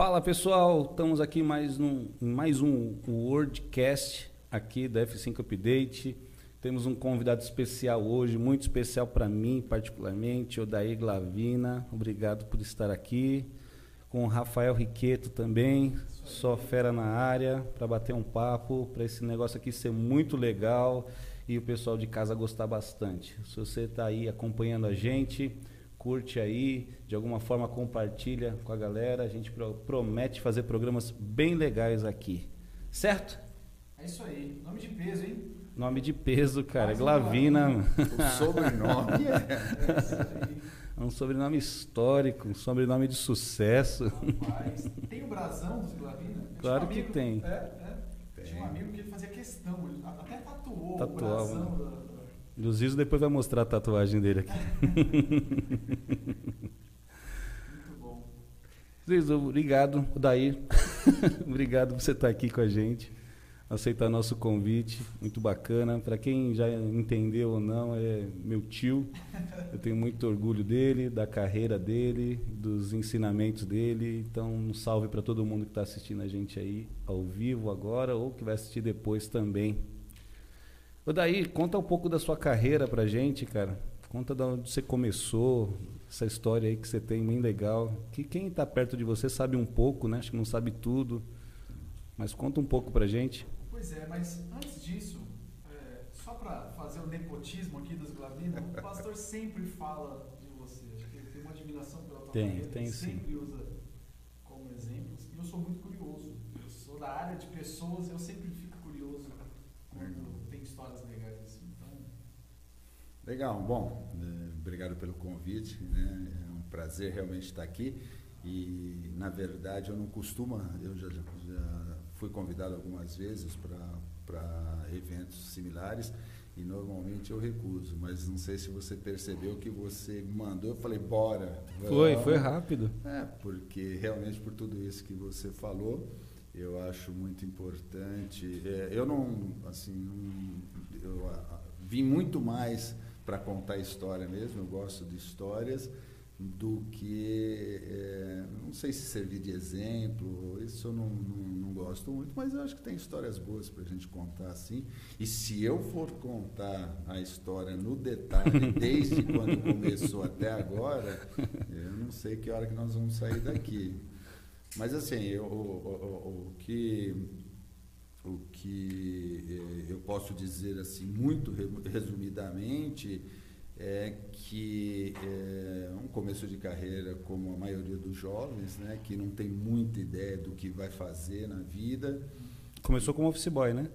Fala pessoal, estamos aqui mais num, mais um Wordcast aqui da F5 Update. Temos um convidado especial hoje, muito especial para mim, particularmente, Odair Glavina. Obrigado por estar aqui. Com o Rafael Riqueto também, só fera na área, para bater um papo, para esse negócio aqui ser muito legal e o pessoal de casa gostar bastante. Se você está aí acompanhando a gente, curte aí, de alguma forma compartilha com a galera. A gente promete fazer programas bem legais aqui. Certo? É isso aí. Nome de peso, hein? Nome de peso, cara. Glavina. O sobrenome é. é um sobrenome histórico, um sobrenome de sucesso. Rapaz, tem o brasão dos Glavina? Claro um amigo, que tem. É, é. Tem. Tinha um amigo que ele fazia questão, ele até tatuou Tatuava. o brasão da, o Zizo depois vai mostrar a tatuagem dele aqui. Zizo, obrigado, Daí. obrigado por você estar aqui com a gente, aceitar nosso convite, muito bacana. Para quem já entendeu ou não, é meu tio. Eu tenho muito orgulho dele, da carreira dele, dos ensinamentos dele. Então, um salve para todo mundo que está assistindo a gente aí ao vivo agora ou que vai assistir depois também. Ô daí, conta um pouco da sua carreira pra gente, cara. Conta de onde você começou, essa história aí que você tem, bem legal. Que quem está perto de você sabe um pouco, né? Acho que não sabe tudo. Mas conta um pouco pra gente. Pois é, mas antes disso, é, só para fazer o nepotismo aqui dos Glavinos, o pastor sempre fala de você. Acho que ele tem uma admiração pela tua tem, carreira. Tem, ele sim. sempre usa como exemplos. E eu sou muito curioso. Eu sou da área de pessoas, eu sempre fico curioso quando histórias legais assim. Então... Legal, bom, é, obrigado pelo convite, né? É um prazer realmente estar aqui. E na verdade eu não costumo, eu já, já fui convidado algumas vezes para eventos similares e normalmente eu recuso, mas não sei se você percebeu que você mandou, eu falei, bora. Foi, foi rápido. É, porque realmente por tudo isso que você falou, eu acho muito importante. É, eu não, assim, não, eu a, vim muito mais para contar história mesmo. Eu gosto de histórias do que, é, não sei se servir de exemplo. Isso eu não, não, não gosto muito, mas eu acho que tem histórias boas para a gente contar assim. E se eu for contar a história no detalhe, desde quando começou até agora, eu não sei que hora que nós vamos sair daqui. Mas assim, eu, o, o, o, que o que eh, eu posso dizer assim muito resumidamente é que é um começo de carreira como a maioria dos jovens, né, que não tem muita ideia do que vai fazer na vida. Começou como office boy, né?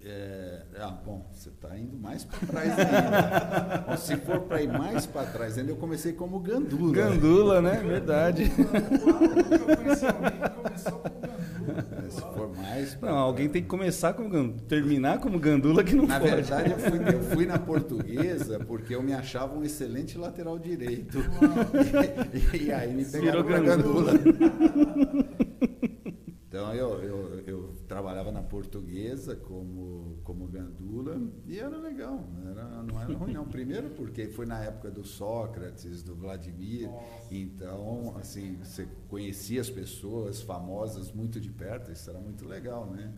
É, ah, bom, você está indo mais para trás ainda. bom, se for para ir mais para trás ainda, eu comecei como gandula. Gandula, né? Verdade. É, se for mais Não, alguém tem que começar como gandula, terminar como gandula que não na pode. Na verdade, eu fui, eu fui, na portuguesa porque eu me achava um excelente lateral direito. E, e, aí me pegaram Virou gandula. gandula. Então eu, eu, eu, trabalhava na portuguesa como, como gandula e era legal, era, não era ruim não. Primeiro porque foi na época do Sócrates, do Vladimir, Nossa. então assim, você conhecia as pessoas famosas muito de perto, isso era muito legal, né?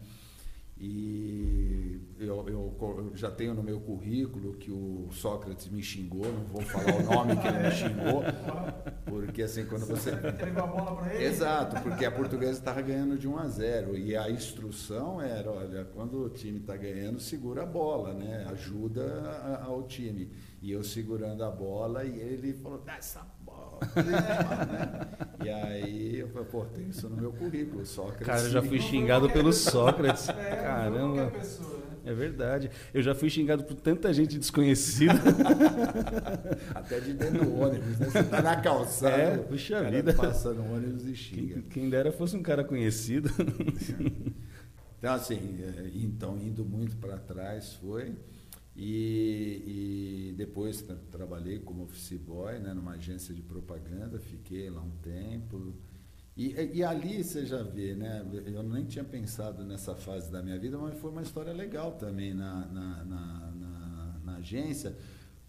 E eu, eu, já tenho no meu currículo que o Sócrates me xingou, não vou falar o nome que ele me xingou, porque assim, quando você. Entregou a bola para ele? Exato, porque a portuguesa estava ganhando de 1 a 0 e a instrução era: olha, quando o time está ganhando, segura a bola, né? ajuda ao time. E eu segurando a bola e ele falou: dá essa né? E aí eu falei, pô, tem isso no meu currículo, Sócrates. Cara, eu já fui xingado pelo Sócrates. É, Caramba. Pessoa, né? É verdade. Eu já fui xingado por tanta gente desconhecida. Até de dentro do ônibus, né? Você tá na calçada. É, puxa vida. Passa no ônibus e xinga. Quem, quem dera fosse um cara conhecido. Então, assim, é, então indo muito para trás foi. E, e depois tra trabalhei como office boy né, numa agência de propaganda, fiquei lá um tempo. E, e, ali você já vê, né? Eu nem tinha pensado nessa fase da minha vida, mas foi uma história legal também na, na, na, na, na agência,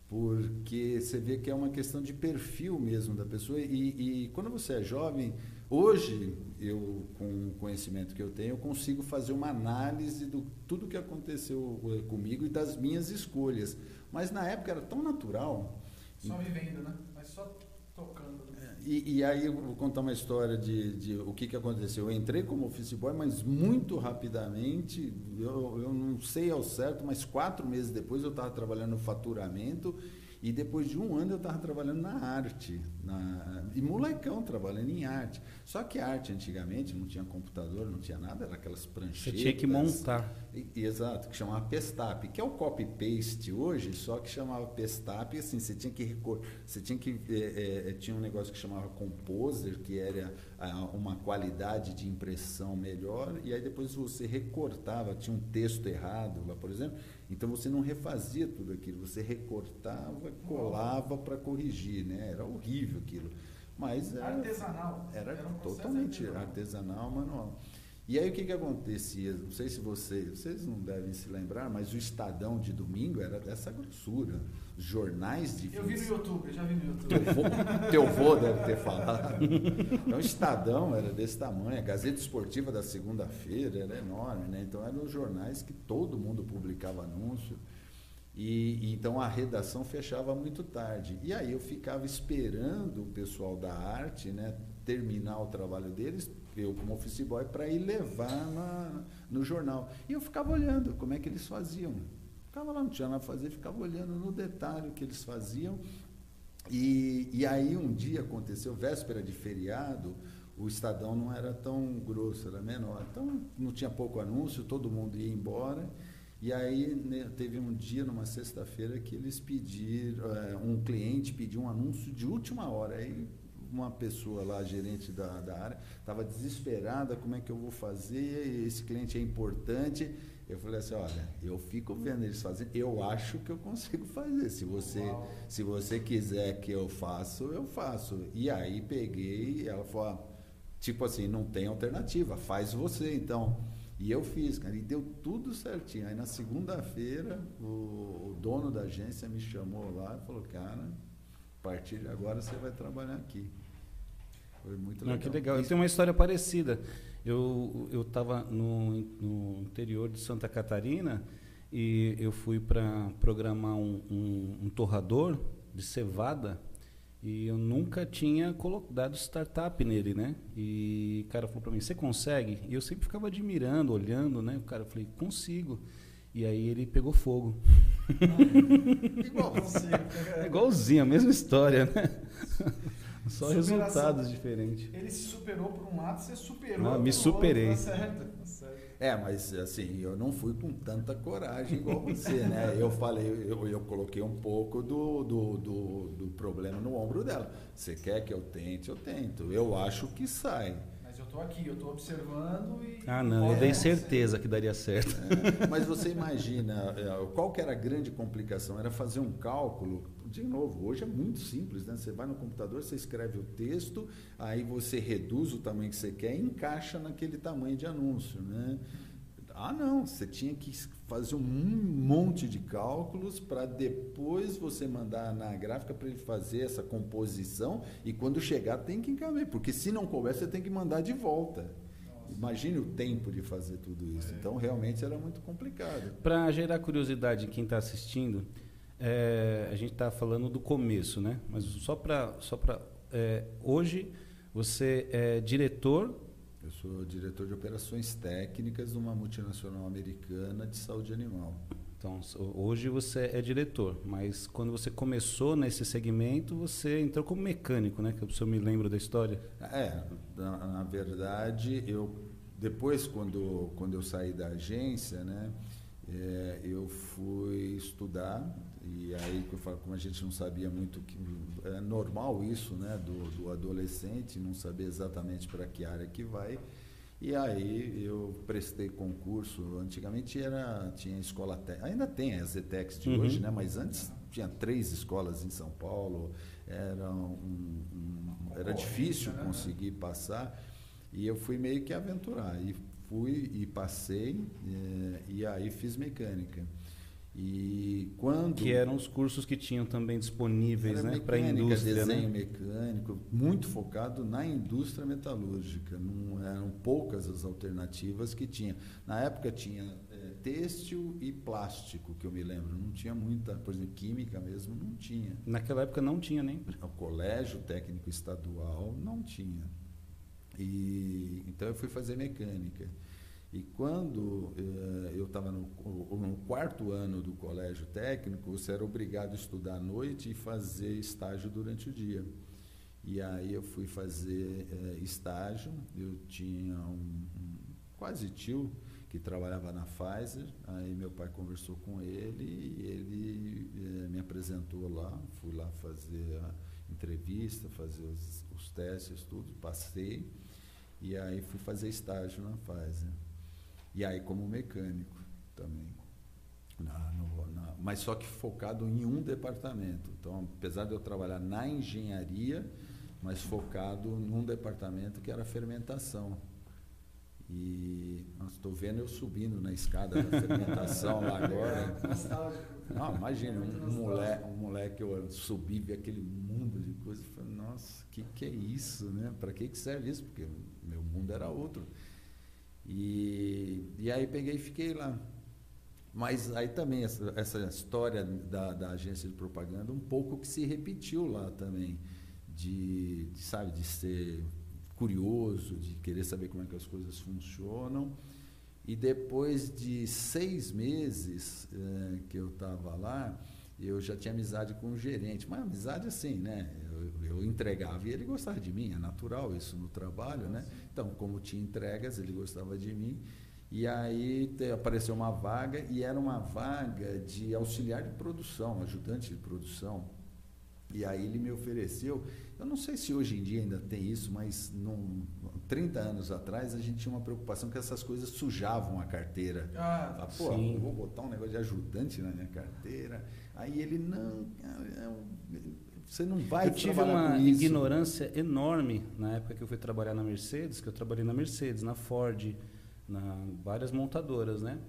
porque você vê que é uma questão de perfil mesmo da pessoa. E, e quando você é jovem, Hoje, eu, com o conhecimento que eu tenho, eu consigo fazer uma análise do tudo que aconteceu eh, comigo e das minhas escolhas. Mas na época era tão natural. Só vivendo, né? Mas só tocando. Né? E, e, aí eu vou contar uma história de, de o que, que aconteceu. Eu entrei como office boy, mas muito rapidamente, eu, eu não sei ao certo, mas quatro meses depois eu estava trabalhando no faturamento e depois de um ano eu estava trabalhando na arte, na, e molecão trabalhando em arte. Só que a arte antigamente não tinha computador, não tinha nada, era aquelas pranchetas. Você tinha que montar. E, exato, que chamava Pestap, que é o copy-paste hoje, só que chamava Pestap, assim, você tinha que recorrer, você tinha que, é, é, tinha um negócio que chamava Composer, que era uma qualidade de impressão melhor, e aí depois você recortava, tinha um texto errado lá, por exemplo, então você não refazia tudo aquilo, você recortava, colava para corrigir, né? Era horrível aquilo. Mas era, artesanal. Era, era um totalmente artesanal. artesanal, manual. E aí o que, que acontecia? Não sei se vocês, vocês não devem se lembrar, mas o Estadão de domingo era dessa grossura. Jornais de Eu vi no YouTube, eu já vi no YouTube. Teu vô, teu vô deve ter falado. Então o Estadão era desse tamanho, a Gazeta Esportiva da segunda-feira era enorme, né? Então eram os jornais que todo mundo publicava anúncio. E, e, então a redação fechava muito tarde. E aí eu ficava esperando o pessoal da arte né, terminar o trabalho deles eu como office boy, para ir levar na, no jornal. E eu ficava olhando como é que eles faziam. Ficava lá, não tinha nada a fazer, ficava olhando no detalhe o que eles faziam. E, e aí um dia aconteceu, véspera de feriado, o Estadão não era tão grosso, era menor. Então não tinha pouco anúncio, todo mundo ia embora. E aí né, teve um dia, numa sexta-feira, que eles pediram, é, um cliente pediu um anúncio de última hora. Aí uma pessoa lá, gerente da, da área, estava desesperada, como é que eu vou fazer? Esse cliente é importante. Eu falei assim, olha, eu fico vendo eles fazendo, eu acho que eu consigo fazer. Se você, se você quiser que eu faça, eu faço. E aí peguei, ela falou, tipo assim, não tem alternativa, faz você então. E eu fiz, cara, e deu tudo certinho. Aí na segunda-feira, o, o dono da agência me chamou lá e falou, cara, a partir de agora você vai trabalhar aqui. Foi muito legal. Não, que legal. Eu tenho uma história parecida. Eu eu estava no, no interior de Santa Catarina e eu fui para programar um, um, um, torrador de cevada e eu nunca tinha dado startup nele, né? E o cara falou para mim, você consegue? E eu sempre ficava admirando, olhando, né? O cara, falei, consigo. E aí ele pegou fogo. Igualzinho. É igualzinho, a mesma história, né? Só Superação. resultados diferentes. Ele se superou por um lado, você superou. Ah, me superei. Outro, tá certo, tá certo. É, mas assim, eu não fui com tanta coragem igual você, né? Eu falei, eu, eu coloquei um pouco do, do, do, do problema no ombro dela. Você quer que eu tente? Eu tento. Eu acho que sai estou aqui, eu estou observando e. Ah, não, eu dei certeza que daria certo. É, mas você imagina, é, qual que era a grande complicação? Era fazer um cálculo. De novo, hoje é muito simples, né? Você vai no computador, você escreve o texto, aí você reduz o tamanho que você quer e encaixa naquele tamanho de anúncio, né? Ah, não, você tinha que fazer um monte de cálculos para depois você mandar na gráfica para ele fazer essa composição e quando chegar tem que encaminhar, porque se não couber você tem que mandar de volta. Nossa. Imagine o tempo de fazer tudo isso. É. Então realmente era muito complicado. Para gerar curiosidade em quem está assistindo, é, a gente está falando do começo, né? Mas só para só para é, hoje você é diretor eu sou diretor de operações técnicas de uma multinacional americana de saúde animal. Então, hoje você é diretor, mas quando você começou nesse segmento, você entrou como mecânico, né? Que o senhor me lembra da história. É, na, na verdade, eu depois quando quando eu saí da agência, né, é, eu fui estudar e aí, como a gente não sabia muito, que é normal isso, né, do, do adolescente não saber exatamente para que área que vai. E aí eu prestei concurso. Antigamente era tinha escola técnica, ainda tem as ETECs de uhum. hoje, né? Mas antes tinha três escolas em São Paulo. Era um, um era difícil né? conseguir passar. E eu fui meio que aventurar. E fui e passei. É, e aí fiz mecânica. E quando que eram os cursos que tinham também disponíveis, né, para a indústria, desenho né? mecânico, muito focado na indústria metalúrgica. Não eram poucas as alternativas que tinha. Na época tinha é, têxtil e plástico, que eu me lembro. Não tinha muita, por exemplo, química mesmo, não tinha. Naquela época não tinha nem. O colégio técnico estadual não tinha. E então eu fui fazer mecânica. E quando eh, eu estava no, no, quarto ano do colégio técnico, você era obrigado a estudar à noite e fazer estágio durante o dia. E aí eu fui fazer eh, estágio. Eu tinha um, um, quase tio que trabalhava na Pfizer. Aí meu pai conversou com ele e ele eh, me apresentou lá. Fui lá fazer a entrevista, fazer os, os testes, tudo. Passei. E aí fui fazer estágio na Pfizer. E aí como mecânico também. Na, no, na, mas só que focado em um departamento. Então, apesar de eu trabalhar na engenharia, mas focado num departamento que era fermentação. E estou vendo eu subindo na escada da fermentação lá agora. Não, imagina, um, um, moleque, um moleque eu subi vi aquele mundo de coisas. Falei, nossa, o que, que é isso? Né? Para que, que serve isso? Porque meu mundo era outro. E, e aí peguei e fiquei lá. Mas aí também essa, essa história da, da, agência de propaganda, um pouco que se repetiu lá também, de, de, sabe, de ser curioso, de querer saber como é que as coisas funcionam. E depois de seis meses é, que eu estava lá, eu já tinha amizade com o gerente, mas amizade assim, né? Eu, eu, entregava e ele gostava de mim, é natural isso no trabalho, né? Então, como tinha entregas, ele gostava de mim. E aí apareceu uma vaga e era uma vaga de auxiliar de produção, ajudante de produção. E aí ele me ofereceu, eu não sei se hoje em dia ainda tem isso, mas num, 30 anos atrás a gente tinha uma preocupação que essas coisas sujavam a carteira. Ah, ah Pô, sim. vou botar um negócio de ajudante na minha carteira. Aí ele, não, é, você não vai Eu tive uma ignorância enorme na época que eu fui trabalhar na Mercedes, que eu trabalhei na Mercedes, na Ford, na várias montadoras, né?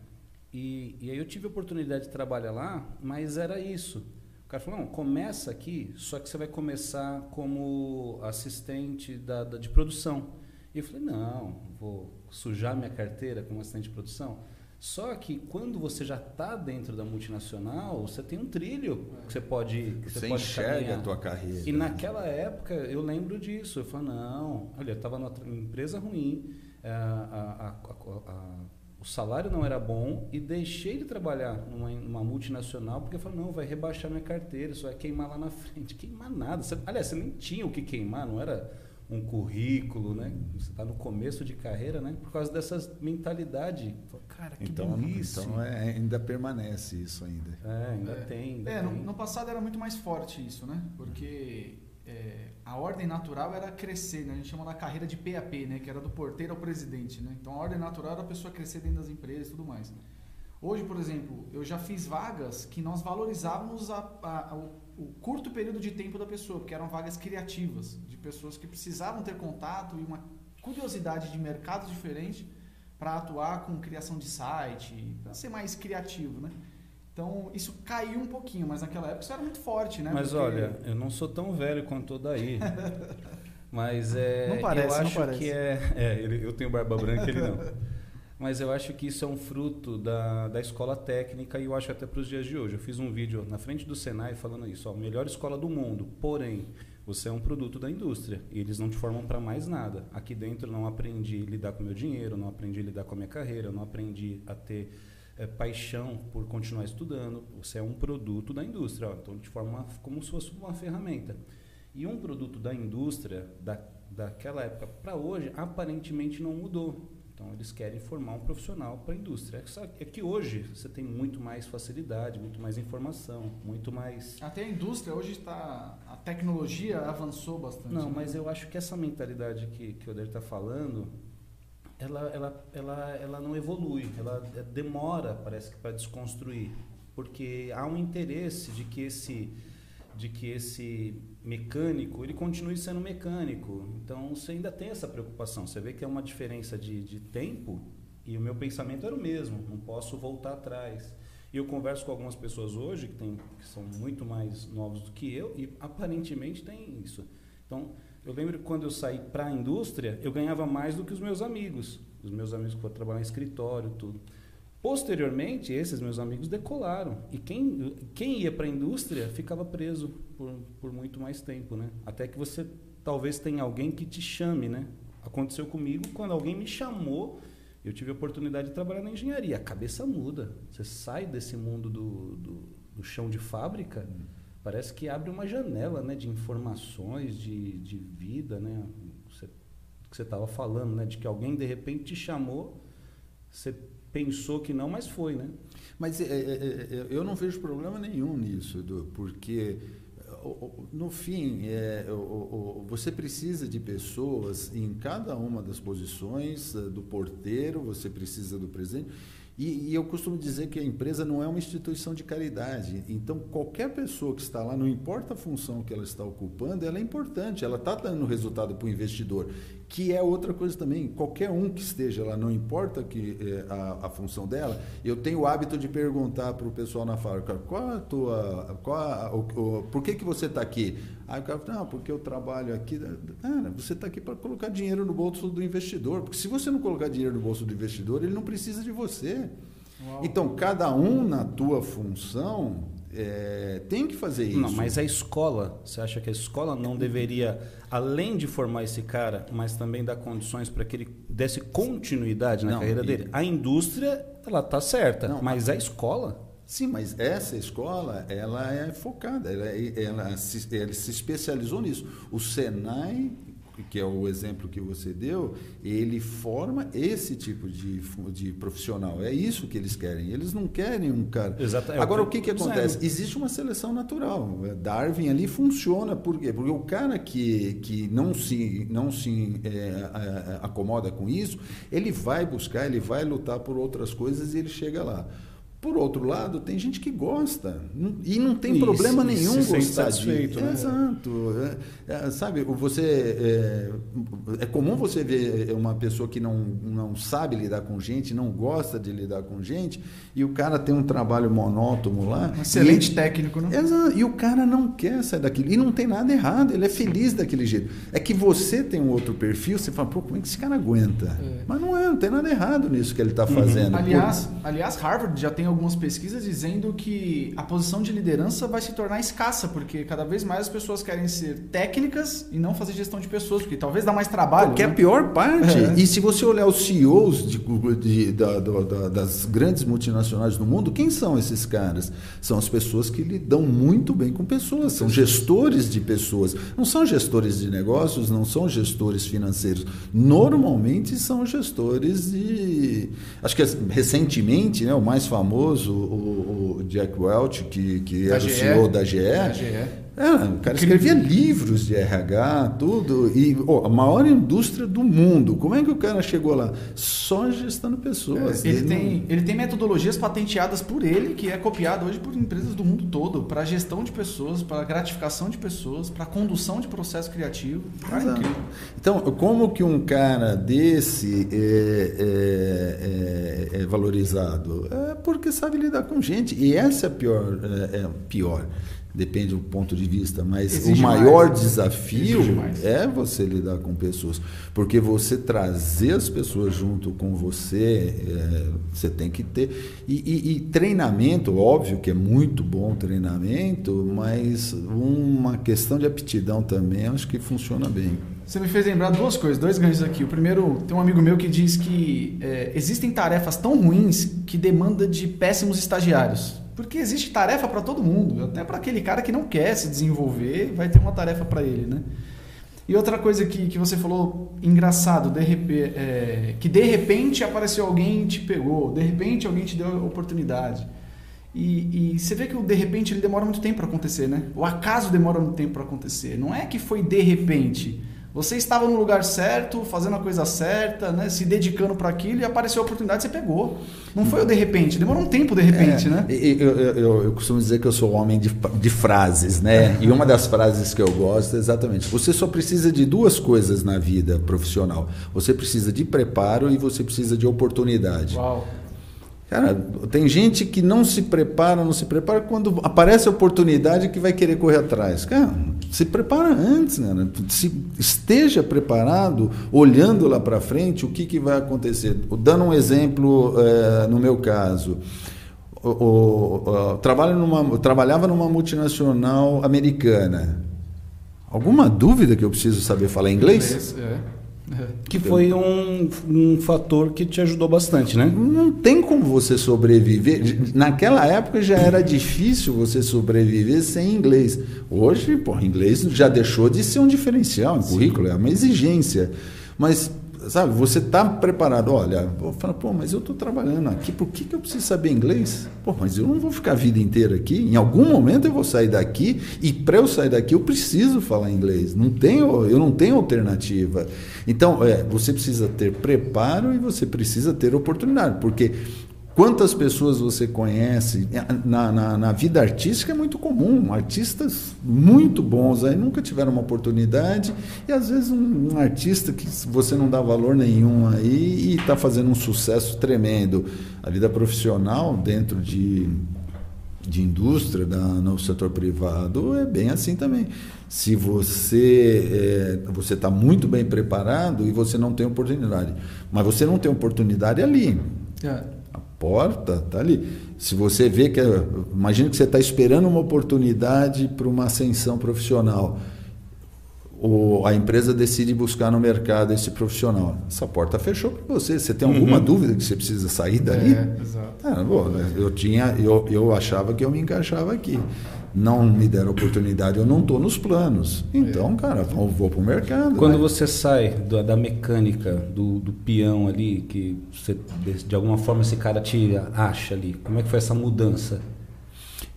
E, e aí eu tive a oportunidade de trabalhar lá, mas era isso. O cara falou, não, começa aqui, só que você vai começar como assistente da, da de produção. E eu falei, não, vou sujar minha carteira como assistente de produção. Só que quando você já está dentro da multinacional, você tem um trilho que você pode que Você, você pode enxerga caminhar. a tua carreira. E naquela época eu lembro disso. Eu falei, não, olha, eu estava numa empresa ruim, eh, a, a, a, o salário não era bom e deixei de trabalhar numa, numa multinacional porque eu falei, não, vai rebaixar minha carteira, isso vai queimar lá na frente. Queimar nada. Você, aliás, você nem tinha o que queimar, não era um currículo, né? Você está no começo de carreira, né? Por causa dessas mentalidade. Cara, que então, Então é, ainda permanece isso ainda. É, ainda é, tem. Ainda é, tem. No, no, passado era muito mais forte isso, né? Porque é, a ordem natural era crescer, né? A gente chama da carreira de PAP, né? Que era do porteiro ao presidente, né? Então a ordem natural era a pessoa crescer dentro das empresas e tudo mais. Hoje, por exemplo, eu já fiz vagas que nós valorizávamos a, a, o o curto período de tempo da pessoa, porque eram vagas criativas, de pessoas que precisavam ter contato e uma curiosidade de mercados diferentes para atuar com criação de site, para ser mais criativo, né? Então, isso caiu um pouquinho, mas naquela época isso era muito forte, né? Mas porque... olha, eu não sou tão velho quanto o daí. mas é. Não parece, eu acho não parece. que é. É, ele, eu tenho barba branca, ele não. Mas eu acho que isso é um fruto da, da escola técnica e eu acho até para os dias de hoje. Eu fiz um vídeo na frente do Senai falando isso, ó, melhor escola do mundo, porém, você é um produto da indústria e eles não te formam para mais nada. Aqui dentro não aprendi a lidar com meu dinheiro, não aprendi a lidar com a minha carreira, não aprendi a ter é, paixão por continuar estudando. Você é um produto da indústria, ó, então te forma como se fosse uma ferramenta. E um produto da indústria da, daquela época para hoje aparentemente não mudou. Então, eles querem formar um profissional para a indústria. É que hoje você tem muito mais facilidade, muito mais informação, muito mais. Até a indústria hoje está. A tecnologia avançou bastante. Não, né? mas eu acho que essa mentalidade que, que o Oder está falando, ela, ela, ela, ela não evolui, ela demora, parece que, para desconstruir. Porque há um interesse de que esse de que esse mecânico ele continue sendo mecânico. Então você ainda tem essa preocupação. Você vê que é uma diferença de, de tempo e o meu pensamento era o mesmo. Não posso voltar atrás. E eu converso com algumas pessoas hoje que, tem, que são muito mais novos do que eu e aparentemente tem isso. Então, eu lembro que quando eu saí para a indústria, eu ganhava mais do que os meus amigos. Os meus amigos que foram trabalhar em escritório, tudo. Posteriormente, esses meus amigos decolaram. E quem, quem ia para a indústria ficava preso por, por muito mais tempo, né? Até que você talvez tenha alguém que te chame, né? Aconteceu comigo quando alguém me chamou, eu tive a oportunidade de trabalhar na engenharia. A cabeça muda. Você sai desse mundo do, do, do chão de fábrica, parece que abre uma janela, né? De informações, de, de vida, né? Você, que você estava falando, né? De que alguém de repente te chamou, você pensou que não, mas foi, né? Mas é, é, é, é eu não vejo problema nenhum nisso, Edu, porque no fim, é, você precisa de pessoas em cada uma das posições, eh, do porteiro, você precisa do presidente. E, e, eu costumo dizer que a empresa não é uma instituição de caridade. Então, qualquer pessoa que está lá, não importa a função que ela está ocupando, ela é importante, ela está dando resultado para o investidor que é outra coisa também. Qualquer um que esteja lá, não importa que é, a, a, função dela, eu tenho o hábito de perguntar para o pessoal na fábrica, qual a tua, qual a, o, o, por que, que você está aqui? Aí o cara fala, não, porque eu trabalho aqui. Cara, você está aqui para colocar dinheiro no bolso do investidor, porque se você não colocar dinheiro no bolso do investidor, ele não precisa de você. Uau. Então, cada um na tua função é, tem que fazer isso. Não, mas a escola, você acha que a escola não deveria, além de formar esse cara, mas também dar condições para que ele desse continuidade na não, carreira dele? A indústria, ela está certa, não, mas a escola. Sim, mas essa escola, ela é focada, ela, é, ela, se, ela se especializou nisso. O Senai que é o exemplo que você deu, ele forma esse tipo de, de profissional. É isso que eles querem. Eles não querem um cara. Exato. É Agora, o que, que acontece? Existe uma seleção natural. Darwin ali funciona. Por quê? Porque o cara que, que não se, não se é, é, acomoda com isso, ele vai buscar, ele vai lutar por outras coisas e ele chega lá. Por outro lado, tem gente que gosta e não tem isso, problema nenhum se gostar disso. Né? Exato. É, é, sabe, você é, é, comum você ver uma pessoa que não, não sabe lidar com gente, não gosta de lidar com gente, e o cara tem um trabalho monótono lá. Um excelente e, técnico, né? Exato. E o cara não quer sair daquilo. E não tem nada errado, ele é feliz daquele jeito. É que você tem um outro perfil, você fala, pô, como é que esse cara aguenta? É. Mas não é, não tem nada errado nisso que ele está uhum. fazendo. Aliás, por... aliás, Harvard já tem algumas pesquisas dizendo que a posição de liderança vai se tornar escassa, porque cada vez mais as pessoas querem ser técnicas e não fazer gestão de pessoas, porque talvez dá mais trabalho. Que né? é a pior parte. É. E se você olhar os CEOs de, de, da, da, das grandes multinacionais do mundo, quem são esses caras? São as pessoas que lidam muito bem com pessoas, são gestores de pessoas. Não são gestores de negócios, não são gestores financeiros. Normalmente são gestores de. Acho que recentemente, né, o mais famoso, o, o Jack Welch, que, que era GE, o CEO da GE, da GE é, o cara escrevia livros de RH, tudo. E oh, a maior indústria do mundo. Como é que o cara chegou lá? Só gestando pessoas. É, ele, ele, tem, não... ele tem metodologias patenteadas por ele, que é copiada hoje por empresas do mundo todo, para gestão de pessoas, para gratificação de pessoas, para condução de processo criativo. Ah, então, como que um cara desse é, é, é, é, valorizado? É porque sabe lidar com gente. E essa é a pior. É, é pior depende do ponto de vista, mas Exige o maior mais, desafio é você lidar com pessoas, porque você trazer as pessoas junto com você, é, você tem que ter e, e, e, treinamento, óbvio que é muito bom treinamento, mas uma questão de aptidão também, acho que funciona bem. Você me fez lembrar duas coisas, dois ganhos aqui. O primeiro, tem um amigo meu que diz que é, existem tarefas tão ruins que demanda de péssimos estagiários. Porque existe tarefa para todo mundo, até para aquele cara que não quer se desenvolver, vai ter uma tarefa para ele, né? E outra coisa que, que você falou, engraçado, de repente, é, que de repente apareceu alguém e te pegou, de repente alguém te deu oportunidade. E, e, você vê que o de repente ele demora muito tempo para acontecer, né? O acaso demora muito tempo para acontecer. Não é que foi de repente. Você estava no lugar certo, fazendo a coisa certa, né? se dedicando para aquilo e apareceu a oportunidade, você pegou. Não foi o de repente, demorou um tempo de repente, é, né? Eu, eu, eu, costumo dizer que eu sou homem de, de frases, né? E uma das frases que eu gosto é exatamente: você só precisa de duas coisas na vida profissional. Você precisa de preparo e você precisa de oportunidade. Uau. Cara, tem gente que não se prepara, não se prepara quando aparece a oportunidade que vai querer correr atrás. Cara, se prepara antes, né? Se esteja preparado, olhando lá para frente, o que, que vai acontecer. Dando um exemplo, é, no meu caso, o, o, o, trabalho numa, trabalhava numa multinacional americana. Alguma dúvida que eu preciso saber falar inglês? inglês é. Que foi um, um fator que te ajudou bastante, né? Não tem como você sobreviver. Naquela época já era difícil você sobreviver sem inglês. Hoje, pô, inglês já deixou de ser um diferencial em currículo, é uma exigência. Mas sabe, você está preparado. Olha, vou falar, pô, mas eu estou trabalhando aqui, por que, que eu preciso saber inglês? Pô, mas eu não vou ficar a vida inteira aqui. Em algum momento eu vou sair daqui e para eu sair daqui eu preciso falar inglês. Não tenho, eu não tenho alternativa. Então, é, você precisa ter preparo e você precisa ter oportunidade, porque Quantas pessoas você conhece? Na, na, na, vida artística é muito comum, artistas muito bons aí nunca tiveram uma oportunidade, e às vezes um, um artista que você não dá valor nenhum aí e está fazendo um sucesso tremendo. A vida profissional dentro de, de indústria, da, no setor privado, é bem assim também. Se você é, você está muito bem preparado e você não tem oportunidade, mas você não tem oportunidade ali. É porta está ali. Se você vê que. Imagina que você está esperando uma oportunidade para uma ascensão profissional. Ou a empresa decide buscar no mercado esse profissional. Essa porta fechou para você. Você tem alguma uhum. dúvida que você precisa sair dali? É, exato. Ah, bom, eu, tinha, eu, eu achava que eu me encaixava aqui não me deram oportunidade, eu não estou nos planos. Então, é. cara, vou, vou para o mercado. Quando né? você sai da, da mecânica, do, do, peão ali, que você, de alguma forma esse cara te acha ali, como é que foi essa mudança?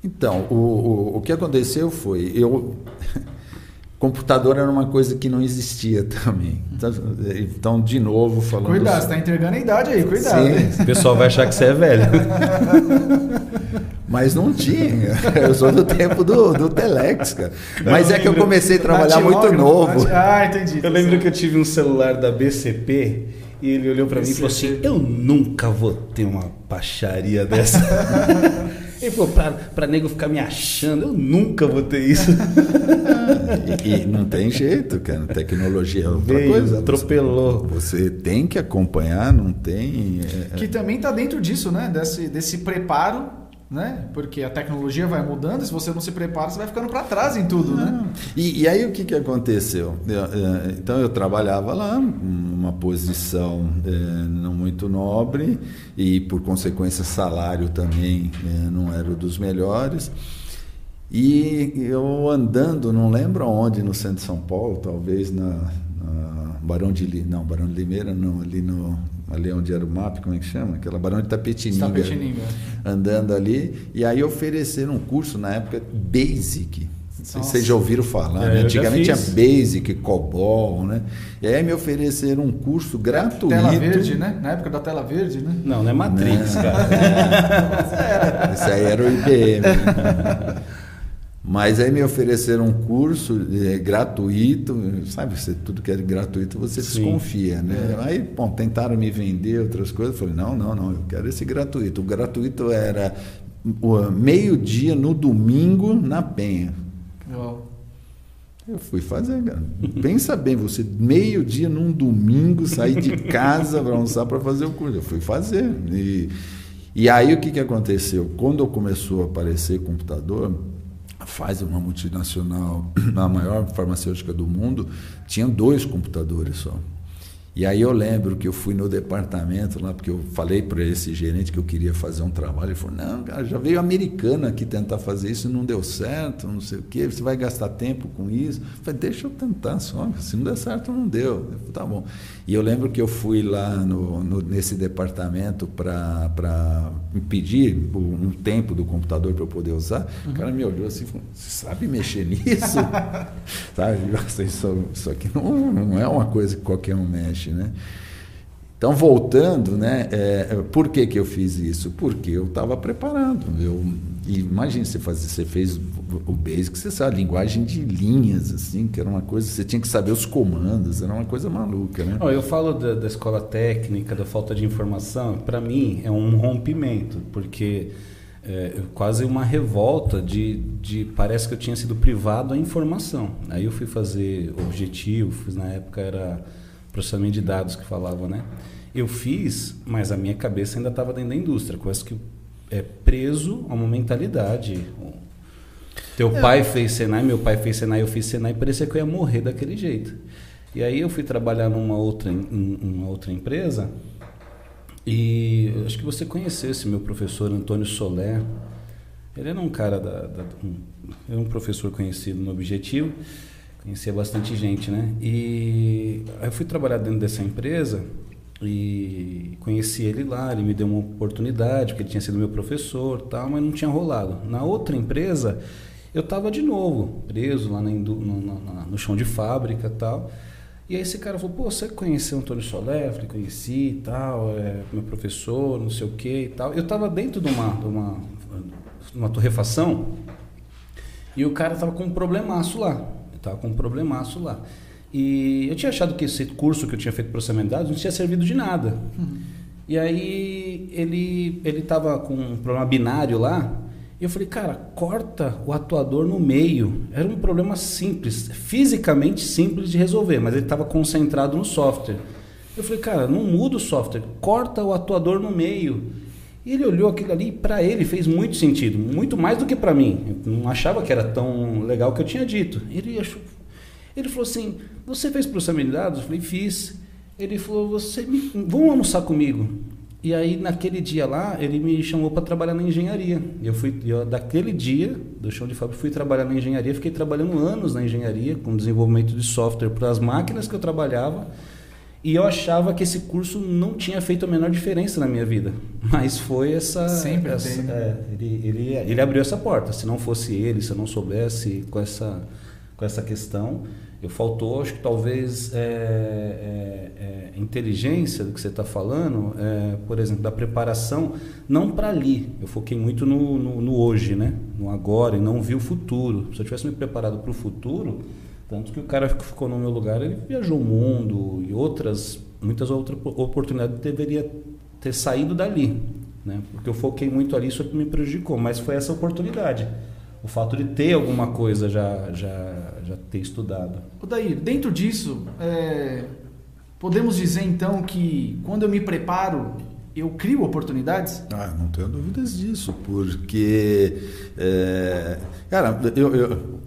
Então, o, o, o que aconteceu foi, eu computador era uma coisa que não existia também. Então, então de novo, falando. Cuidado, você está entregando a idade aí, cuidado. Sim. O pessoal vai achar que você é velho. Mas não tinha. Eu sou do tempo do, do Telex, cara. Mas é que eu comecei a trabalhar muito novo. Ah, entendi. Eu lembro que eu tive um celular da BCP e ele olhou para mim e falou assim: Eu nunca vou ter uma baixaria dessa. Ele falou, pra, pra nego ficar me achando, eu nunca vou ter isso. e, e, não tem jeito, cara. Tecnologia é outra Veio, coisa. Atropelou. Você, você, tem que acompanhar, não tem. É... Que também está dentro disso, né? Desse, desse preparo né? Porque a tecnologia vai mudando e se você não se prepara, você vai ficando para trás em tudo, né? E, e, aí o que, que aconteceu? Eu, é, então eu trabalhava lá, numa posição é, não muito nobre e por consequência salário também é, não era dos melhores. E eu andando, não lembro aonde, no centro de São Paulo, talvez na, na Barão de Limeira, não, Barão de Limeira não, ali no ali onde era o MAP, como é que chama? Aquela Barão de Tapetininga. Tapetininga. Andando ali. E aí ofereceram um curso, na época, Basic. Se vocês já ouviram falar, é, né? Antigamente tinha Basic, COBOL, né? E aí me ofereceram um curso gratuito. Tela verde, né? Na época da tela verde, né? Não, não é Matrix, não. cara. Esse aí era o IBM. Né? Mas aí me ofereceram um curso é, gratuito, sabe? Você, tudo que é gratuito você Sim. desconfia, né? É. Aí, bom, tentaram me vender outras coisas. Eu falei, não, não, não, eu quero esse gratuito. O gratuito era meio-dia no domingo na Penha. Uau. Eu fui fazer, cara. Pensa bem, você meio-dia num domingo sair de casa para almoçar para fazer o curso. Eu fui fazer. E, e aí o que, que aconteceu? Quando começou a aparecer computador, faz uma multinacional, a maior farmacêutica do mundo, tinha dois computadores só. E aí eu lembro que eu fui no departamento lá, porque eu falei para esse gerente que eu queria fazer um trabalho. Ele falou: Não, cara, já veio americana aqui tentar fazer isso e não deu certo, não sei o quê, você vai gastar tempo com isso. Eu falei: Deixa eu tentar só, se não der certo, não deu. Eu falei, tá bom. E eu lembro que eu fui lá no, no nesse departamento para impedir um tempo do computador para eu poder usar. Uhum. O cara me olhou assim: falou, Você sabe mexer nisso? sabe? Isso, isso aqui não, não é uma coisa que qualquer um mexe né? Então, voltando, né? É, por que, que eu fiz isso? Porque eu estava preparado. Eu, imagine você fazer, você fez o basic, você sabe, a linguagem de linhas, assim, que era uma coisa, você tinha que saber os comandos, era uma coisa maluca, né? Oh, eu falo da, da, escola técnica, da falta de informação, para mim é um rompimento, porque é, quase uma revolta de, de parece que eu tinha sido privado da informação. Aí eu fui fazer objetivo, fiz, na época era processamento de dados que falava, né? Eu fiz, mas a minha cabeça ainda estava dentro da indústria, coisa que é preso a uma mentalidade. Teu é. pai fez Senai, meu pai fez Senai, eu fiz Senai, parecia que eu ia morrer daquele jeito. E aí eu fui trabalhar numa outra, uma outra empresa e acho que você conheceu esse meu professor Antônio Soler. Ele era um cara da, da um, era um professor conhecido no Objetivo conhecia bastante gente, né? E aí eu fui trabalhar dentro dessa empresa e conheci ele lá, ele me deu uma oportunidade, porque ele tinha sido meu professor tal, mas não tinha rolado. Na outra empresa, eu estava de novo, preso lá no, no, no, chão de fábrica tal. E aí esse cara falou, pô, você conheceu Antônio? Eu falei, conheci e tal, é meu professor, não sei o que e tal. Eu estava dentro de uma, de uma, uma torrefação e o cara estava com um problemaço lá. Estava com um problemaço lá. E eu tinha achado que esse curso que eu tinha feito processamento de dados não tinha servido de nada. Uhum. E aí ele ele estava com um problema binário lá. E eu falei, cara, corta o atuador no meio. Era um problema simples, fisicamente simples de resolver, mas ele estava concentrado no software. Eu falei, cara, não muda o software, corta o atuador no meio. E ele olhou aquilo ali e para ele fez muito sentido, muito mais do que para mim. Eu não achava que era tão legal que eu tinha dito. Ele achou, ele falou assim: "Você fez processamento de dados?" Eu falei: "Fiz". Ele falou: "Você me, vamos almoçar comigo?" E aí naquele dia lá, ele me chamou para trabalhar na engenharia. Eu fui eu, daquele dia do chão de fábrica fui trabalhar na engenharia, fiquei trabalhando anos na engenharia com desenvolvimento de software para as máquinas que eu trabalhava e eu achava que esse curso não tinha feito a menor diferença na minha vida. Mas foi essa. Sempre essa, tem. É, ele, ele, ele abriu essa porta. Se não fosse ele, se eu não soubesse com essa, com essa questão, eu faltou, acho que talvez, é, é, é, inteligência do que você está falando, é, por exemplo, da preparação, não para ali. Eu foquei muito no, no, no hoje, né? no agora, e não vi o futuro. Se eu tivesse me preparado para o futuro tanto que o cara que ficou no meu lugar, ele viajou o mundo e outras, muitas outras oportunidades deveria ter saído dali, né? Porque eu foquei muito ali, isso me prejudicou, mas foi essa oportunidade. O fato de ter alguma coisa já, já, já ter estudado. O Daí, dentro disso, é, podemos dizer então que quando eu me preparo, eu crio oportunidades? Ah, não tenho dúvidas disso, porque, é, cara, eu, eu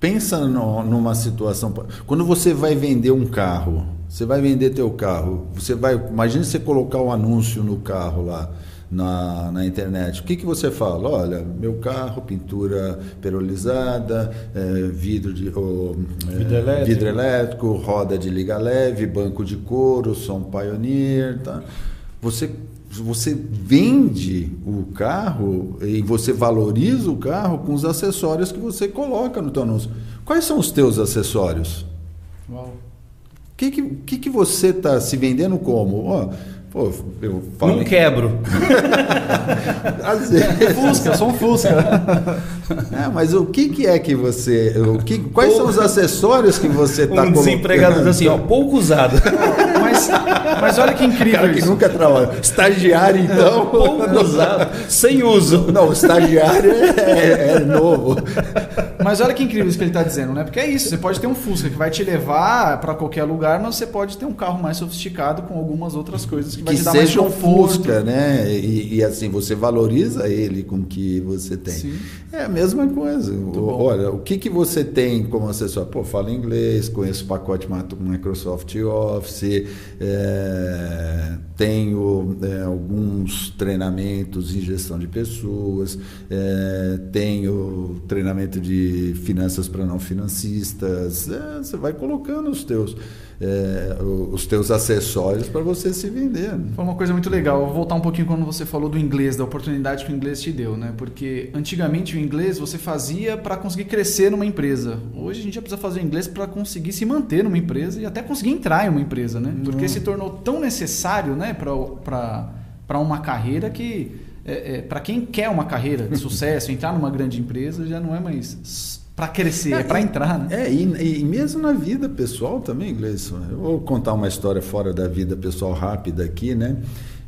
Pensa no, numa situação. Quando você vai vender um carro, você vai vender teu carro, você vai. Imagine você colocar um anúncio no carro lá. Na, na internet. O que, que você fala? Olha, meu carro, pintura perolizada, é, vidro, de, oh, é, vidro, elétrico. vidro, elétrico. roda de liga leve, banco de couro, som Pioneer. Tá? Você você vende o carro e você valoriza o carro com os acessórios que você coloca no teu anúncio. Quais são os teus acessórios? O que, que, que, você está se vendendo como? Oh, Pô, eu falo. Não quebro. Às vezes. Fusca, sou um Fusca. É, mas o que, que é que você. O que, quais são os acessórios que você está um colocando? desempregado assim, ó, pouco usado. Mas, olha que incrível. Cara que nunca trabalha. Estagiário, então. Pouco usado, sem uso. Não, estagiário é, é novo. Mas olha que incrível isso que ele está dizendo, né? Porque é isso. Você pode ter um Fusca que vai te levar para qualquer lugar, mas você pode ter um carro mais sofisticado com algumas outras coisas que vai que te dar mais conforto. Fusca, né? E, e, assim, você valoriza ele com o que você tem. Sim. É a mesma coisa. O, olha, o que, que você tem como acessório? Pô, fala inglês, conheço o pacote Microsoft Office, é, tenho é, alguns treinamentos em gestão de pessoas, é, tenho treinamento de finanças para não financistas. Você vai colocando os teus. É, os teus acessórios para você se vender. Né? Foi uma coisa muito legal. vou voltar um pouquinho quando você falou do inglês, da oportunidade que o inglês te deu, né? Porque antigamente o inglês você fazia para conseguir crescer numa empresa. Hoje a gente já precisa fazer inglês para conseguir se manter numa empresa e até conseguir entrar em uma empresa, né? Porque se tornou tão necessário, né, para uma carreira que é, é, para quem quer uma carreira de sucesso, entrar numa grande empresa, já não é mais para crescer, é, é para entrar, né? É, e, e, mesmo na vida pessoal também, Gleison. Eu vou contar uma história fora da vida pessoal rápida aqui, né?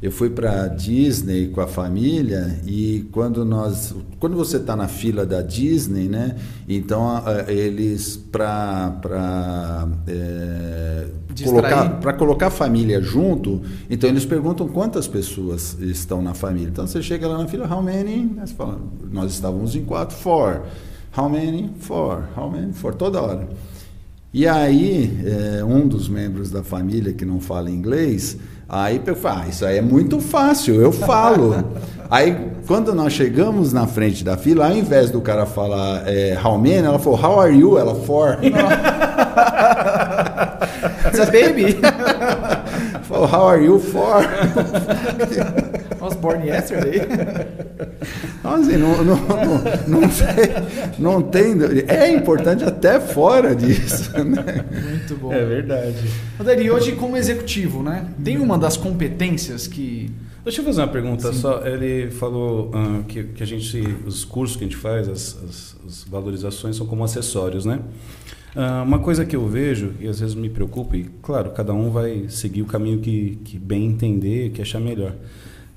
Eu fui para Disney com a família e quando nós, quando você está na fila da Disney, né? Então eles para para é, colocar para colocar a família junto, então eles perguntam quantas pessoas estão na família. Então você chega lá na fila, how many? Fala, nós estávamos em quatro, four. How many? Four. How many? Four. Toda hora. E aí, é, um dos membros da família que não fala inglês, aí eu falo, ah, isso aí é muito fácil, eu falo. aí, quando nós chegamos na frente da fila, ao invés do cara falar é, how many, ela falou, how are you? Ela, four. It's baby. falou, how are you? Four. I was born yesterday. Então, assim, não, não, não, não, tem, não tem. É importante até fora disso. Né? Muito bom. É verdade. E hoje, como executivo, né? Tem uma das competências que. Deixa eu fazer uma pergunta Sim. só. Ele falou uh, que, que a gente, os cursos que a gente faz, as, as, as valorizações são como acessórios, né? Uh, uma coisa que eu vejo, e às vezes me preocupa, e claro, cada um vai seguir o caminho que, que bem entender, que achar melhor.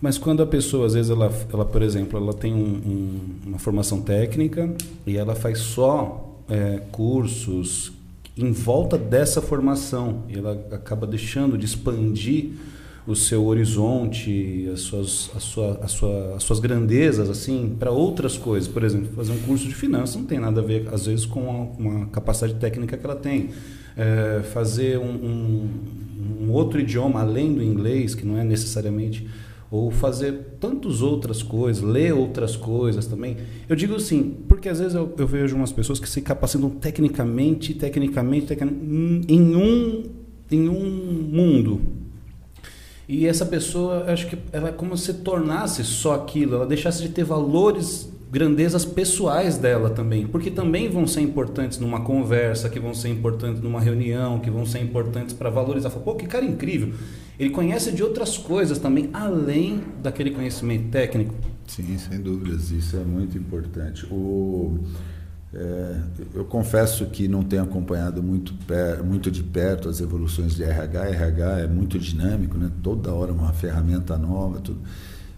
Mas quando a pessoa, às vezes, ela, ela por exemplo, ela tem um, um, uma formação técnica e ela faz só é, cursos em volta dessa formação e ela acaba deixando de expandir o seu horizonte, as suas, a sua, a sua, as suas grandezas assim para outras coisas. Por exemplo, fazer um curso de finanças não tem nada a ver, às vezes, com uma, capacidade técnica que ela tem. É, fazer um, um, um outro idioma além do inglês, que não é necessariamente ou fazer tantas outras coisas, ler outras coisas também. Eu digo assim, porque às vezes eu, eu vejo umas pessoas que se capacitam tecnicamente, tecnicamente, tecnicamente em um em um mundo. E essa pessoa, acho que ela é como se tornasse só aquilo, ela deixasse de ter valores grandezas pessoais dela também, porque também vão ser importantes numa conversa, que vão ser importantes numa reunião, que vão ser importantes para valorizar. Pô, que cara incrível! Ele conhece de outras coisas também, além daquele conhecimento técnico. Sim, sem dúvidas, isso é muito importante. O, é, eu confesso que não tenho acompanhado muito, per, muito de perto as evoluções de RH. RH é muito dinâmico, né? toda hora uma ferramenta nova, tudo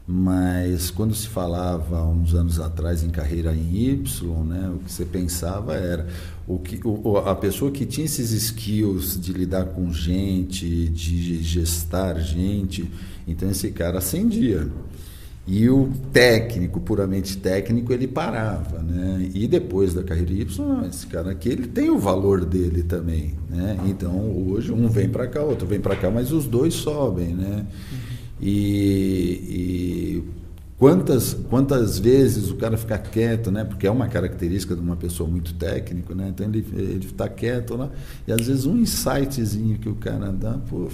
mas quando se falava uns anos atrás em carreira em Y, né, o que você pensava era o que, o, a pessoa que tinha esses skills de lidar com gente, de gestar gente, então esse cara ascendia. E o técnico, puramente técnico, ele parava, né? E depois da carreira Y, esse cara aqui, ele tem o valor dele também, né? Então, hoje um vem para cá, outro vem para cá, mas os dois sobem, né? E, e, quantas, quantas vezes o cara fica quieto, né? Porque é uma característica de uma pessoa muito técnica, né? Então ele ele está quieto lá e às vezes um insightzinho que o cara dá, pô,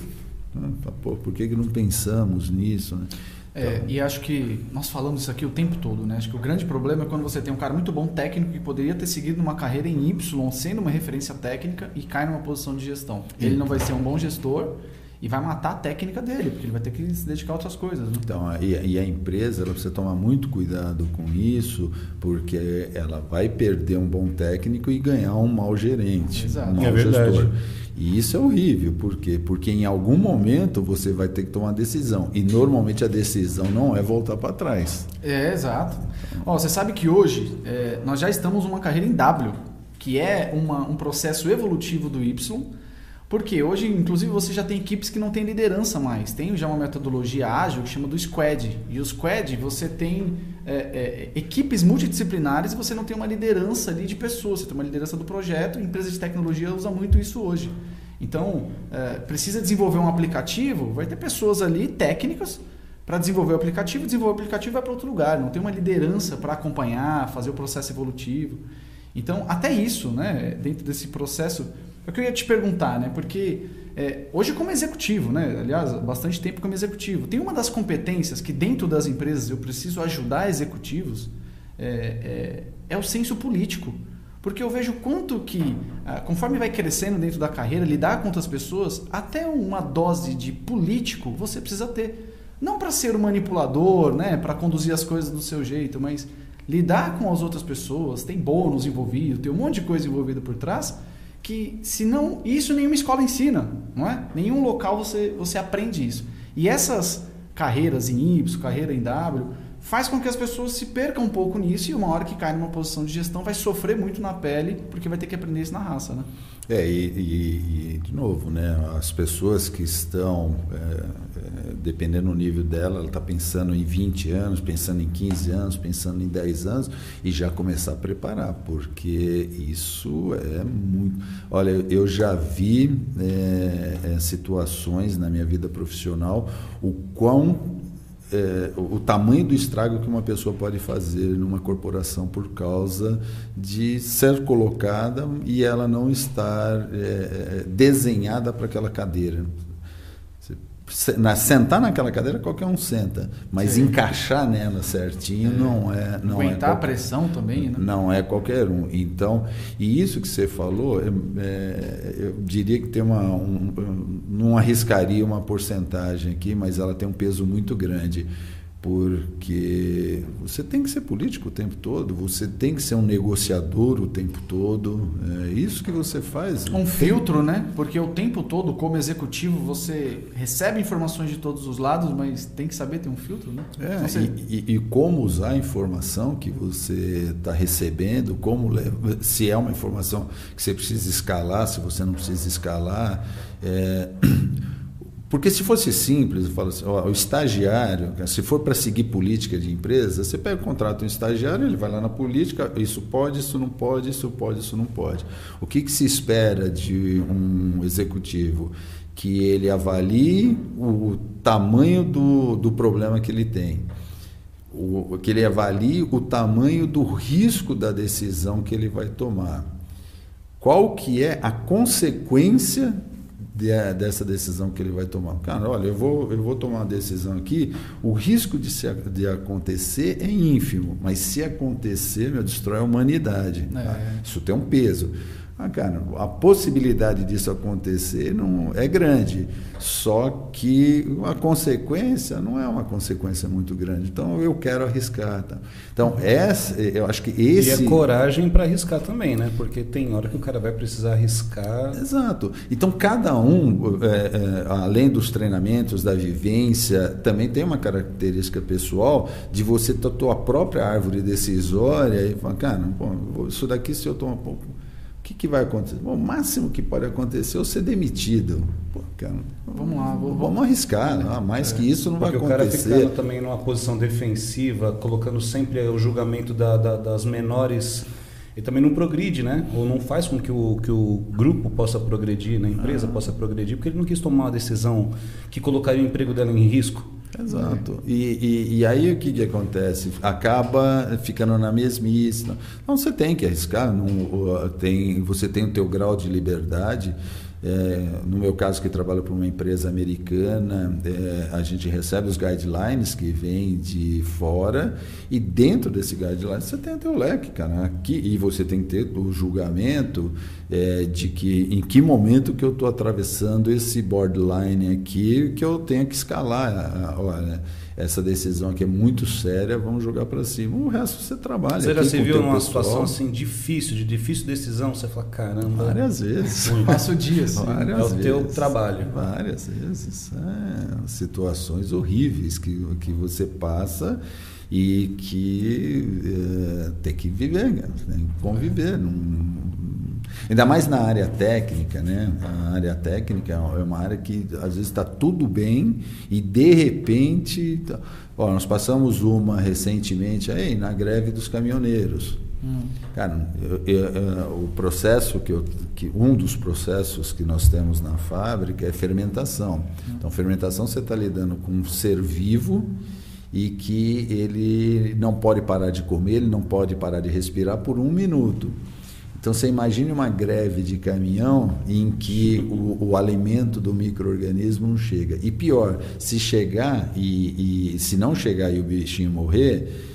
né? pô por que, que não pensamos nisso, né? É, então, e acho que nós falamos isso aqui o tempo todo, né? Acho que o grande problema é quando você tem um cara muito bom técnico que poderia ter seguido uma carreira em Y, sendo uma referência técnica e cai numa posição de gestão. Ele não vai ser um bom gestor e vai matar a técnica dele, porque ele vai ter que se dedicar a outras coisas. Né? Então, e, e, a empresa ela precisa tomar muito cuidado com isso, porque ela vai perder um bom técnico e ganhar um mau gerente, Exato. um mau é gestor. Verdade. E isso é horrível, por quê? Porque em algum momento você vai ter que tomar uma decisão. E normalmente a decisão não é voltar para trás. É, exato. Ó, você sabe que hoje é, nós já estamos numa carreira em W, que é uma, um processo evolutivo do Y porque hoje, inclusive, você já tem equipes que não tem liderança mais. Tem já uma metodologia ágil que chama do squad. E o squad, você tem é, é, equipes multidisciplinares e você não tem uma liderança ali de pessoas. Você tem uma liderança do projeto. Empresas de tecnologia usa muito isso hoje. Então, é, precisa desenvolver um aplicativo, vai ter pessoas ali técnicas para desenvolver o aplicativo. Desenvolver o aplicativo vai para outro lugar. Não tem uma liderança para acompanhar, fazer o processo evolutivo. Então, até isso, né, dentro desse processo eu queria te perguntar, né? Porque é, hoje como executivo, né? Aliás, bastante tempo como executivo. Tem uma das competências que dentro das empresas eu preciso ajudar executivos é, é, é o senso político. Porque eu vejo quanto que, ah, conforme vai crescendo dentro da carreira, lidar com outras pessoas, até uma dose de político você precisa ter. Não para ser um manipulador, né, para conduzir as coisas do seu jeito, mas lidar com as outras pessoas, tem bônus envolvido, tem um monte de coisa envolvida por trás, que se não, isso nenhuma escola ensina, não é? Nenhum local você, você aprende isso. E essas carreiras em Y, carreira em W, faz com que as pessoas se percam um pouco nisso e uma hora que cai numa posição de gestão vai sofrer muito na pele porque vai ter que aprender isso na raça, né? É, e, e, e de novo, né, as pessoas que estão, é, é, dependendo do nível dela, ela está pensando em 20 anos, pensando em 15 anos, pensando em 10 anos e já começar a preparar, porque isso é muito... Olha, eu já vi é, é situações na minha vida profissional o quão é, o tamanho do estrago que uma pessoa pode fazer numa corporação por causa de ser colocada e ela não estar é, desenhada para aquela cadeira na, sentar naquela cadeira qualquer um senta, mas Sim. encaixar nela certinho é. não é não é aguentar é a pressão também, né? Não é qualquer um. Então, e isso que você falou, é, é, eu diria que tem uma um, não arriscaria uma porcentagem aqui, mas ela tem um peso muito grande porque você tem que ser político o tempo todo, você tem que ser um negociador o tempo todo. É isso que você faz. Um filtro, né? Porque o tempo todo, como executivo, você recebe informações de todos os lados, mas tem que saber ter um filtro, né? É, você... e, e, e, como usar a informação que você está recebendo, como se é uma informação que você precisa escalar, se você não precisa escalar. É, Porque se fosse simples, eu falo assim, ó, o estagiário, se for para seguir política de empresa, você pega o contrato um estagiário, ele vai lá na política, isso pode, isso não pode, isso pode, isso não pode. O que, que se espera de um executivo? Que ele avalie o tamanho do, do problema que ele tem. O, que ele avalie o tamanho do risco da decisão que ele vai tomar. Qual que é a consequência de, dessa decisão que ele vai tomar. Cara, olha, eu vou, eu vou tomar uma decisão aqui, o risco de, se, de acontecer é ínfimo, mas se acontecer, meu, destrói a humanidade. É. Tá? Isso tem um peso. Ah, cara, a possibilidade disso acontecer não é grande, só que a consequência não é uma consequência muito grande. Então eu quero arriscar. Tá? Então essa, eu acho que esse e a coragem para arriscar também, né? Porque tem hora que o cara vai precisar arriscar. Exato. Então cada um, é, é, além dos treinamentos, da vivência, também tem uma característica pessoal de você ter a tua própria árvore decisória e falar, cara, pô, isso daqui se eu tomar pouco o que, que, vai acontecer? Bom, o máximo que pode acontecer é eu ser demitido. Pô, cara, vamos lá, vamos, vamos arriscar. Não, mais é, que isso não vai acontecer. Porque o cara ficando também numa posição defensiva, colocando sempre o julgamento da, da, das menores e também não progride, né? Ou não faz com que o, que o grupo possa progredir, né? a empresa ah. possa progredir, porque ele não quis tomar uma decisão que colocaria o emprego dela em risco. Exato. E, e, e, aí o que, que acontece? Acaba ficando na mesmice. Não, você tem que arriscar. Não, tem, você tem o teu grau de liberdade. É, no meu caso, que trabalho para uma empresa americana, é, a gente recebe os guidelines que vêm de fora e dentro desse guideline você tem o teu leque, cara. Aqui, e você tem que ter o julgamento é, de que em que momento que eu estou atravessando esse borderline aqui que eu tenho que escalar. Olha, essa decisão aqui é muito séria, vamos jogar para cima. O resto você trabalha. Você já se viu numa pessoal. situação assim difícil, de difícil decisão, você fala, caramba. Várias vezes. Passa o dia, assim. Várias é o vezes, teu trabalho. Várias vezes. É, situações horríveis que, que você passa e que é, tem que viver, né? conviver. Não, Ainda mais na área técnica, né? A área técnica é uma área que às vezes está tudo bem e de repente. Tá... Ó, nós passamos uma recentemente aí na greve dos caminhoneiros. Hum. Cara, eu, eu, eu, o processo que, eu, que um dos processos que nós temos na fábrica é fermentação. Hum. Então, fermentação você está lidando com um ser vivo e que ele não pode parar de comer, ele não pode parar de respirar por um minuto. Então você imagine uma greve de caminhão em que o, o alimento do microorganismo não chega. E pior, se chegar e, e se não chegar e o bichinho morrer,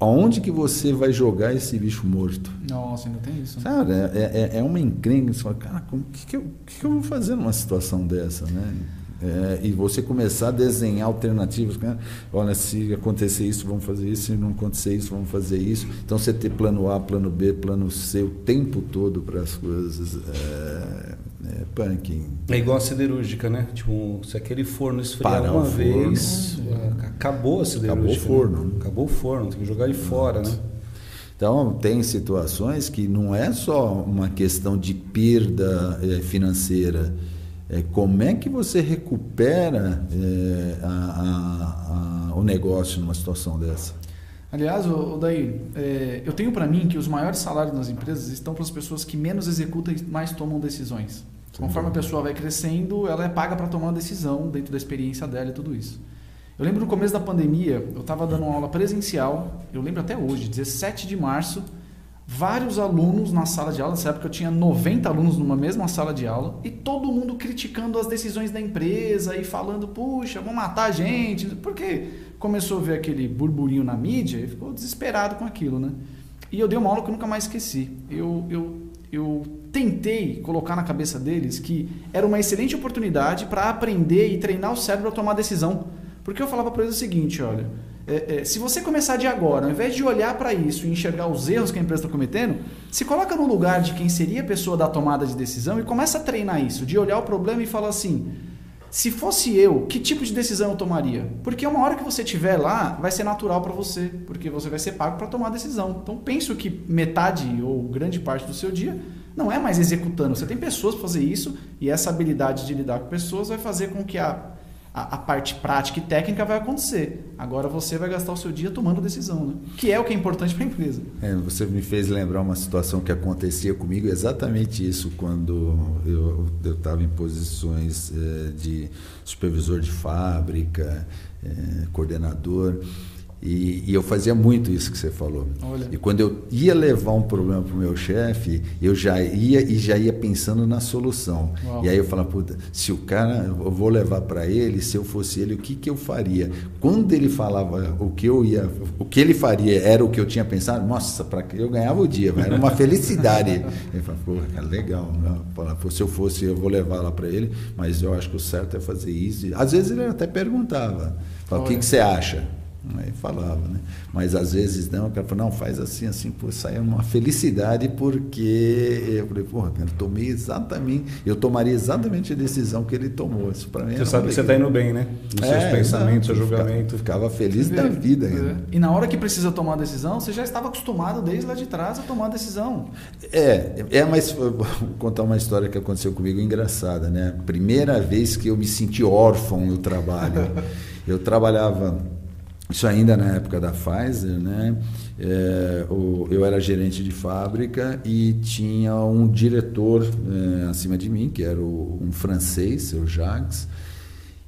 aonde que você vai jogar esse bicho morto? Nossa, ainda tem isso. Né? Cara, é, é, é uma encrenca. Você fala, cara, o que, que, eu, que, que eu vou fazer numa situação dessa, né? É, e você começar a desenhar alternativas. Né? Olha, se acontecer isso, vamos fazer isso. Se não acontecer isso, vamos fazer isso. Então, você ter plano A, plano B, plano C o tempo todo para as coisas. É, é punk. É igual a siderúrgica, né? Tipo, se aquele forno esfriar Parar uma vez, forno, acabou a siderúrgica. Acabou o né? forno. Né? Acabou o forno, tem que jogar ele fora, né? Então, tem situações que não é só uma questão de perda é, financeira é, como é que você recupera é, a, a, a, o negócio numa situação dessa? Aliás, o, daí, é, eu tenho para mim que os maiores salários nas empresas estão para as pessoas que menos executam e mais tomam decisões. Conforme a pessoa vai crescendo, ela é paga para tomar uma decisão dentro da experiência dela e tudo isso. Eu lembro no começo da pandemia, eu estava dando uma aula presencial, eu lembro até hoje, 17 de março, vários alunos na sala de aula. Nessa época eu tinha 90 alunos numa mesma sala de aula e todo mundo criticando as decisões da empresa e falando, puxa, vão matar a gente. Porque começou a ver aquele burburinho na mídia e ficou desesperado com aquilo, né? E eu dei uma aula que eu nunca mais esqueci. Eu, eu, eu tentei colocar na cabeça deles que era uma excelente oportunidade para aprender e treinar o cérebro a tomar decisão. Porque eu falava para eles o seguinte, olha, é, é, se você começar de agora, ao invés de olhar para isso e enxergar os erros que a empresa está cometendo, se coloca no lugar de quem seria a pessoa da tomada de decisão e começa a treinar isso, de olhar o problema e falar assim: se fosse eu, que tipo de decisão eu tomaria? Porque uma hora que você estiver lá, vai ser natural para você, porque você vai ser pago para tomar a decisão. Então penso que metade ou grande parte do seu dia não é mais executando. Você tem pessoas para fazer isso e essa habilidade de lidar com pessoas vai fazer com que a a, a, parte prática e técnica vai acontecer. Agora você vai gastar o seu dia tomando decisão, né? que é o que é importante para a empresa. É, você me fez lembrar uma situação que acontecia comigo, exatamente isso, quando eu estava em posições é, de supervisor de fábrica, é, coordenador. E, e, eu fazia muito isso que você falou. Olha. E quando eu ia levar um problema para o meu chefe, eu já ia e já ia pensando na solução. Uau. E aí eu falava, puta, se o cara, eu vou levar para ele, se eu fosse ele, o que, que eu faria? Quando ele falava o que eu ia, o que ele faria era o que eu tinha pensado, nossa, para que eu ganhava o dia, era uma felicidade. ele falava, pô, cara, legal. Né? Falava, se eu fosse, eu vou levar lá para ele, mas eu acho que o certo é fazer isso. Às vezes ele até perguntava, o que, que você acha? Aí falava, né? Mas às vezes não, o cara falou, não, faz assim, assim, pô, saiu uma felicidade porque eu falei, porra, eu tomei exatamente, eu tomaria exatamente a decisão que ele tomou. Isso para mim Você sabe que você está indo bem, né? Nos é, seus pensamentos, seu julgamento. Ficava, ficava feliz da vida ainda. E na hora que precisa tomar a decisão, você já estava acostumado desde lá de trás a tomar a decisão. É, é, mas vou contar uma história que aconteceu comigo engraçada, né? Primeira vez que eu me senti órfão no trabalho. eu trabalhava isso ainda na época da Pfizer, né? É, o, eu era gerente de fábrica e tinha um diretor é, acima de mim, que era o, um francês, o Jacques.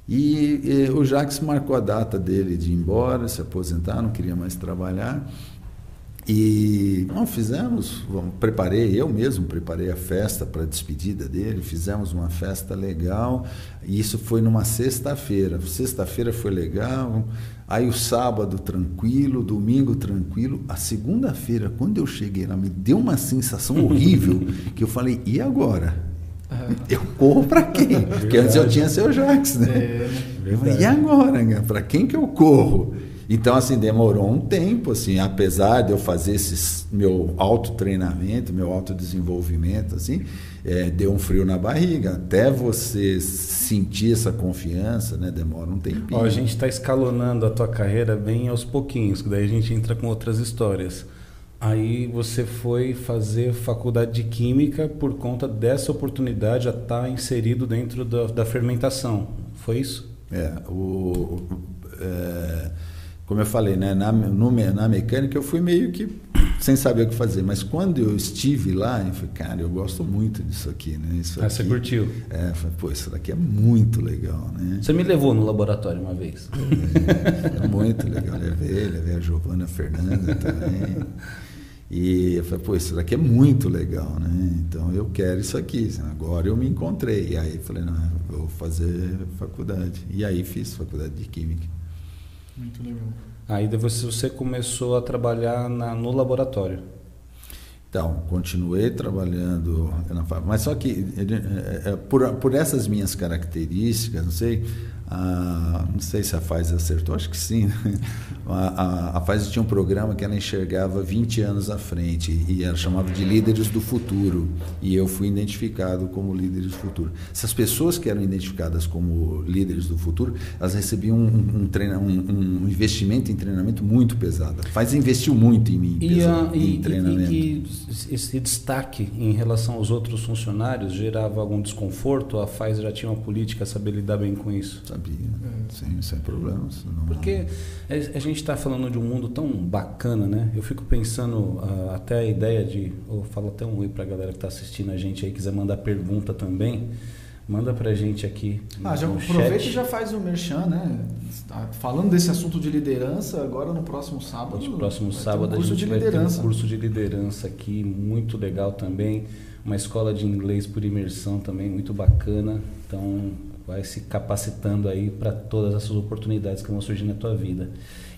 E, o Jacques marcou a data dele de ir embora, se aposentar, não queria mais trabalhar. E não fizemos, preparei, eu mesmo preparei a festa para a despedida dele, fizemos uma festa legal, e isso foi numa sexta-feira. Sexta-feira foi legal, Aí o sábado tranquilo, domingo tranquilo. A segunda-feira, quando eu cheguei lá, me deu uma sensação horrível que eu falei, e agora? Eu corro para quem? Porque antes eu tinha seu Jax, né? É, eu falei, e agora, para quem que eu corro? Então, assim, demorou um tempo, assim, apesar de eu fazer esse meu autotreinamento, meu autodesenvolvimento, assim, é, deu um frio na barriga. Até você sentir essa confiança, né, demora um tempinho. Ó, a gente está escalonando a tua carreira bem aos pouquinhos, que daí a gente entra com outras histórias. Aí você foi fazer faculdade de química por conta dessa oportunidade a estar tá inserido dentro da, da fermentação. Foi isso? É, o, é, como eu falei, né, na, no, na mecânica eu fui meio que sem saber o que fazer. Mas quando eu estive lá, eu falei, cara, eu gosto muito disso aqui, né? Isso ah, aqui, você curtiu? É, falei, pô, isso daqui é muito legal, né? Você me levou no laboratório uma vez. É, é muito legal. Levei, levei a Giovana Fernanda também. E eu falei, pô, isso daqui é muito legal, né? Então eu quero isso aqui. Agora eu me encontrei. E aí falei, não, vou fazer faculdade. E aí fiz faculdade de Química. Muito legal. Aí depois você começou a trabalhar na, no laboratório. Então, continuei trabalhando na fábrica. Mas só que, é, é, por, por essas minhas características, não sei, a, não sei se a Pfizer acertou, acho que sim. Né? A, a, a Pfizer tinha um programa que ela enxergava 20 anos à frente e ela chamava de líderes do futuro. E eu fui identificado como líderes do futuro. Essas pessoas que eram identificadas como líderes do futuro, elas recebiam um, um, treina, um, um investimento em treinamento muito pesado. A Pfizer investiu muito em mim e, pesado, em treinamento. E, e esse destaque em relação aos outros funcionários gerava algum desconforto? A Pfizer já tinha uma política, saber lidar bem com isso? Sabia, sem, sem problemas. Não... Porque a gente está falando de um mundo tão bacana, né? Eu fico pensando uh, até a ideia de. Eu falo até um oi para a galera que está assistindo a gente aí, quiser mandar pergunta também. Manda pra gente aqui. Ah, já aproveita e já faz o merchan, né? Tá falando desse assunto de liderança, agora no próximo sábado. No próximo sábado um a gente vai ter um curso de liderança aqui, muito legal também. Uma escola de inglês por imersão também, muito bacana. Então, vai se capacitando aí para todas essas oportunidades que vão surgir na tua vida.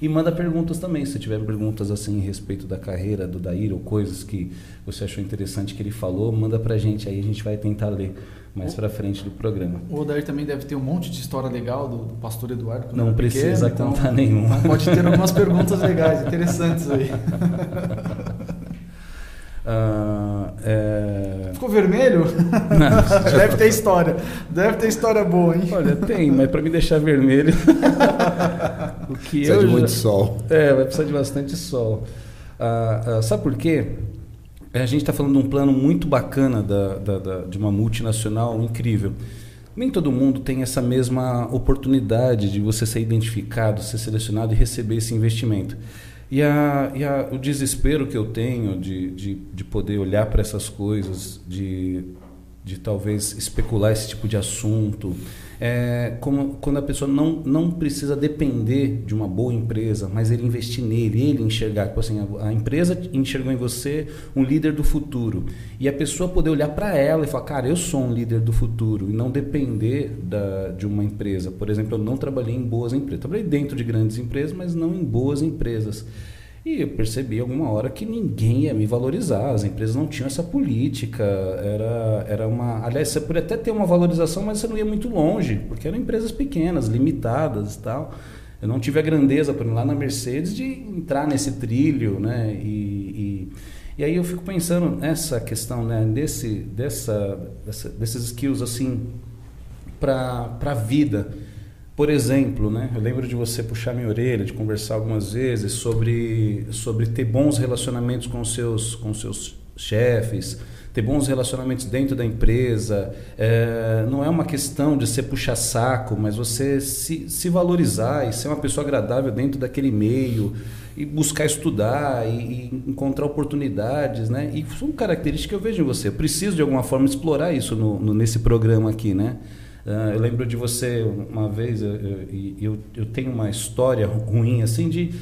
E manda perguntas também, se tiver perguntas assim a respeito da carreira do Daír ou coisas que você achou interessante que ele falou, manda pra gente aí, a gente vai tentar ler mais para frente do programa. O Odair também deve ter um monte de história legal do, do pastor Eduardo. Não precisa pequeno, contar então, nenhuma. Pode ter algumas perguntas legais, interessantes aí. Uh, é... Ficou vermelho? Não, Deve ter história. Deve ter história boa, hein? Olha, tem, mas para me deixar vermelho. o que Precisa eu de já... muito sol. É, vai precisar de bastante sol. Uh, uh, sabe por quê? A gente está falando de um plano muito bacana da, da, da, de uma multinacional incrível. Nem todo mundo tem essa mesma oportunidade de você ser identificado, ser selecionado e receber esse investimento. E, a, e a, o desespero que eu tenho de, de, de poder olhar para essas coisas, de, de talvez especular esse tipo de assunto, é como quando a pessoa não, não precisa depender de uma boa empresa, mas ele investir nele, ele enxergar, tipo assim, a, a empresa enxergou em você um líder do futuro e a pessoa poder olhar para ela e falar, cara, eu sou um líder do futuro e não depender da, de uma empresa. Por exemplo, eu não trabalhei em boas empresas, trabalhei dentro de grandes empresas, mas não em boas empresas. E eu percebi alguma hora que ninguém ia me valorizar, as empresas não tinham essa política, era, era uma... Aliás, você podia até ter uma valorização, mas você não ia muito longe, porque eram empresas pequenas, limitadas e tal. Eu não tive a grandeza, por exemplo, lá na Mercedes, de entrar nesse trilho, né? E, e, e aí eu fico pensando nessa questão, né? Desse, dessa, dessa desses skills, assim, para a vida. Por exemplo, né, eu lembro de você puxar minha orelha, de conversar algumas vezes sobre, sobre ter bons relacionamentos com seus, com seus chefes, ter bons relacionamentos dentro da empresa. É, não é uma questão de ser puxa-saco, mas você se, se valorizar e ser uma pessoa agradável dentro daquele meio e buscar estudar e, e, encontrar oportunidades, né? E são características que eu vejo em você. Eu preciso de alguma forma explorar isso no, no nesse programa aqui, né? Uh, eu lembro de você uma vez, eu, eu, eu, tenho uma história ruim assim de,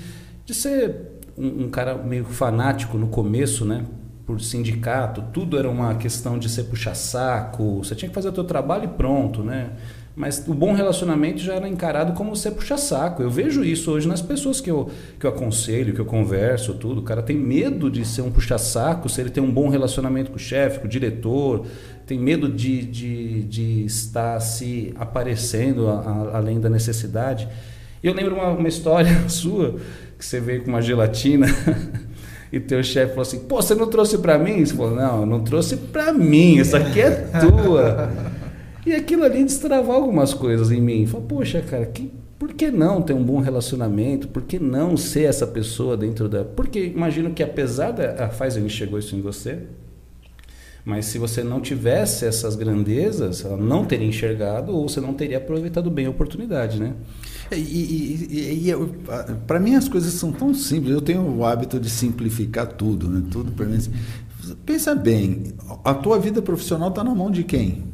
de ser um, um, cara meio fanático no começo, né? Por sindicato, tudo era uma questão de ser puxa-saco, você tinha que fazer o seu trabalho e pronto, né? Mas o bom relacionamento já era encarado como você puxa-saco. Eu vejo isso hoje nas pessoas que eu, que eu aconselho, que eu converso, tudo. O cara tem medo de ser um puxa-saco se ele tem um bom relacionamento com o chefe, com o diretor, tem medo de, de, de estar se aparecendo a, a, além da necessidade. Eu lembro uma, uma história sua, que você veio com uma gelatina e teu chefe falou assim, pô, você não trouxe para mim? Você falou, não, eu não trouxe para mim, isso aqui é tua. E aquilo ali destravar algumas coisas em mim. Falei, poxa, cara, que, por que não ter um bom relacionamento? Por que não ser essa pessoa dentro da... Porque imagino que apesar da... A Pfizer enxergou isso em você, mas se você não tivesse essas grandezas, ela não teria enxergado ou você não teria aproveitado bem a oportunidade, né? É, e, e, e para mim as coisas são tão simples. Eu tenho o hábito de simplificar tudo, né? Tudo para mim. Pensa bem, a tua vida profissional está na mão de quem?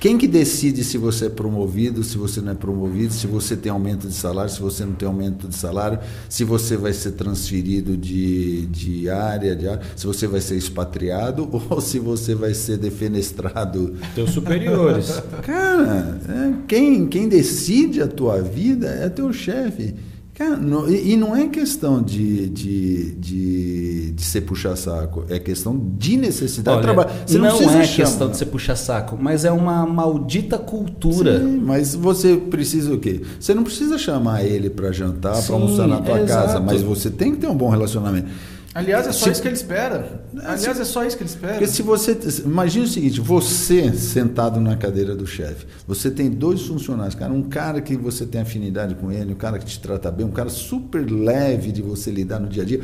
Quem que decide se você é promovido, se você não é promovido, se você tem aumento de salário, se você não tem aumento de salário, se você vai ser transferido de, de área, de área, se você vai ser expatriado ou se você vai ser defenestrado? Teus superiores. Cara, é, quem, quem decide a tua vida é teu chefe. Cara, não, e, e, não é questão de, de, de, de ser puxa-saco, é questão de necessidade Olha, de trabalho. Você não, não é questão de ser puxa-saco, mas é uma maldita cultura. Sim, mas você precisa o quê? Você não precisa chamar ele para jantar, para almoçar na tua é casa, exato. mas você tem que ter um bom relacionamento. Aliás, é só se, isso que ele espera. Aliás, se, é só isso que ele espera. Porque se você. Imagina o seguinte: você sentado na cadeira do chefe, você tem dois funcionários, cara, um cara que você tem afinidade com ele, um cara que te trata bem, um cara super leve de você lidar no dia a dia.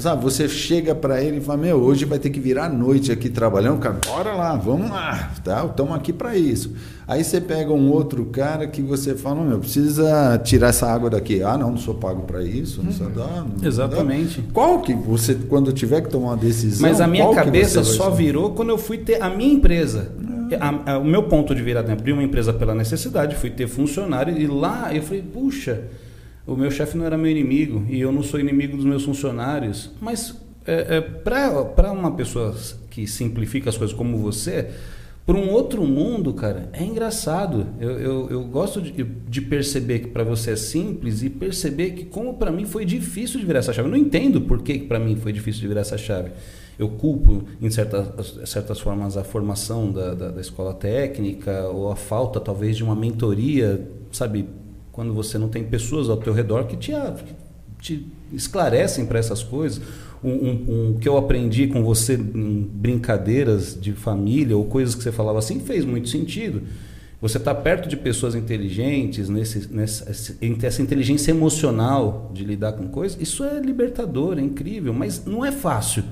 Sabe, você chega para ele e fala: Meu, hoje vai ter que virar noite aqui trabalhando, cara, bora lá, vamos lá, tá? Estamos aqui para isso. Aí você pega um outro cara que você fala: Meu, precisa tirar essa água daqui. Ah, não, não sou pago para isso, não sou. Dá, não Exatamente. Dá. Qual que você, quando tiver que tomar uma decisão. Mas a minha cabeça só virou quando eu fui ter a minha empresa. A, a, o meu ponto de virada, abrir uma empresa pela necessidade, fui ter funcionário e lá eu falei: Puxa o meu chefe não era meu inimigo e eu não sou inimigo dos meus funcionários. Mas é, é, para uma pessoa que simplifica as coisas como você, para um outro mundo, cara, é engraçado. Eu, eu, eu gosto de, de, perceber que para você é simples e perceber que, como para mim foi difícil de virar essa chave. Eu não entendo por que, para mim foi difícil de virar essa chave. Eu culpo, em certas, certas formas, a formação da, da, da escola técnica ou a falta, talvez, de uma mentoria, sabe, quando você não tem pessoas ao teu redor que te, te esclarecem para essas coisas. Um, um, um, que eu aprendi com você em brincadeiras de família ou coisas que você falava assim fez muito sentido. Você está perto de pessoas inteligentes, nesse, nessa, essa inteligência emocional de lidar com coisas, isso é libertador, é incrível, mas não é fácil.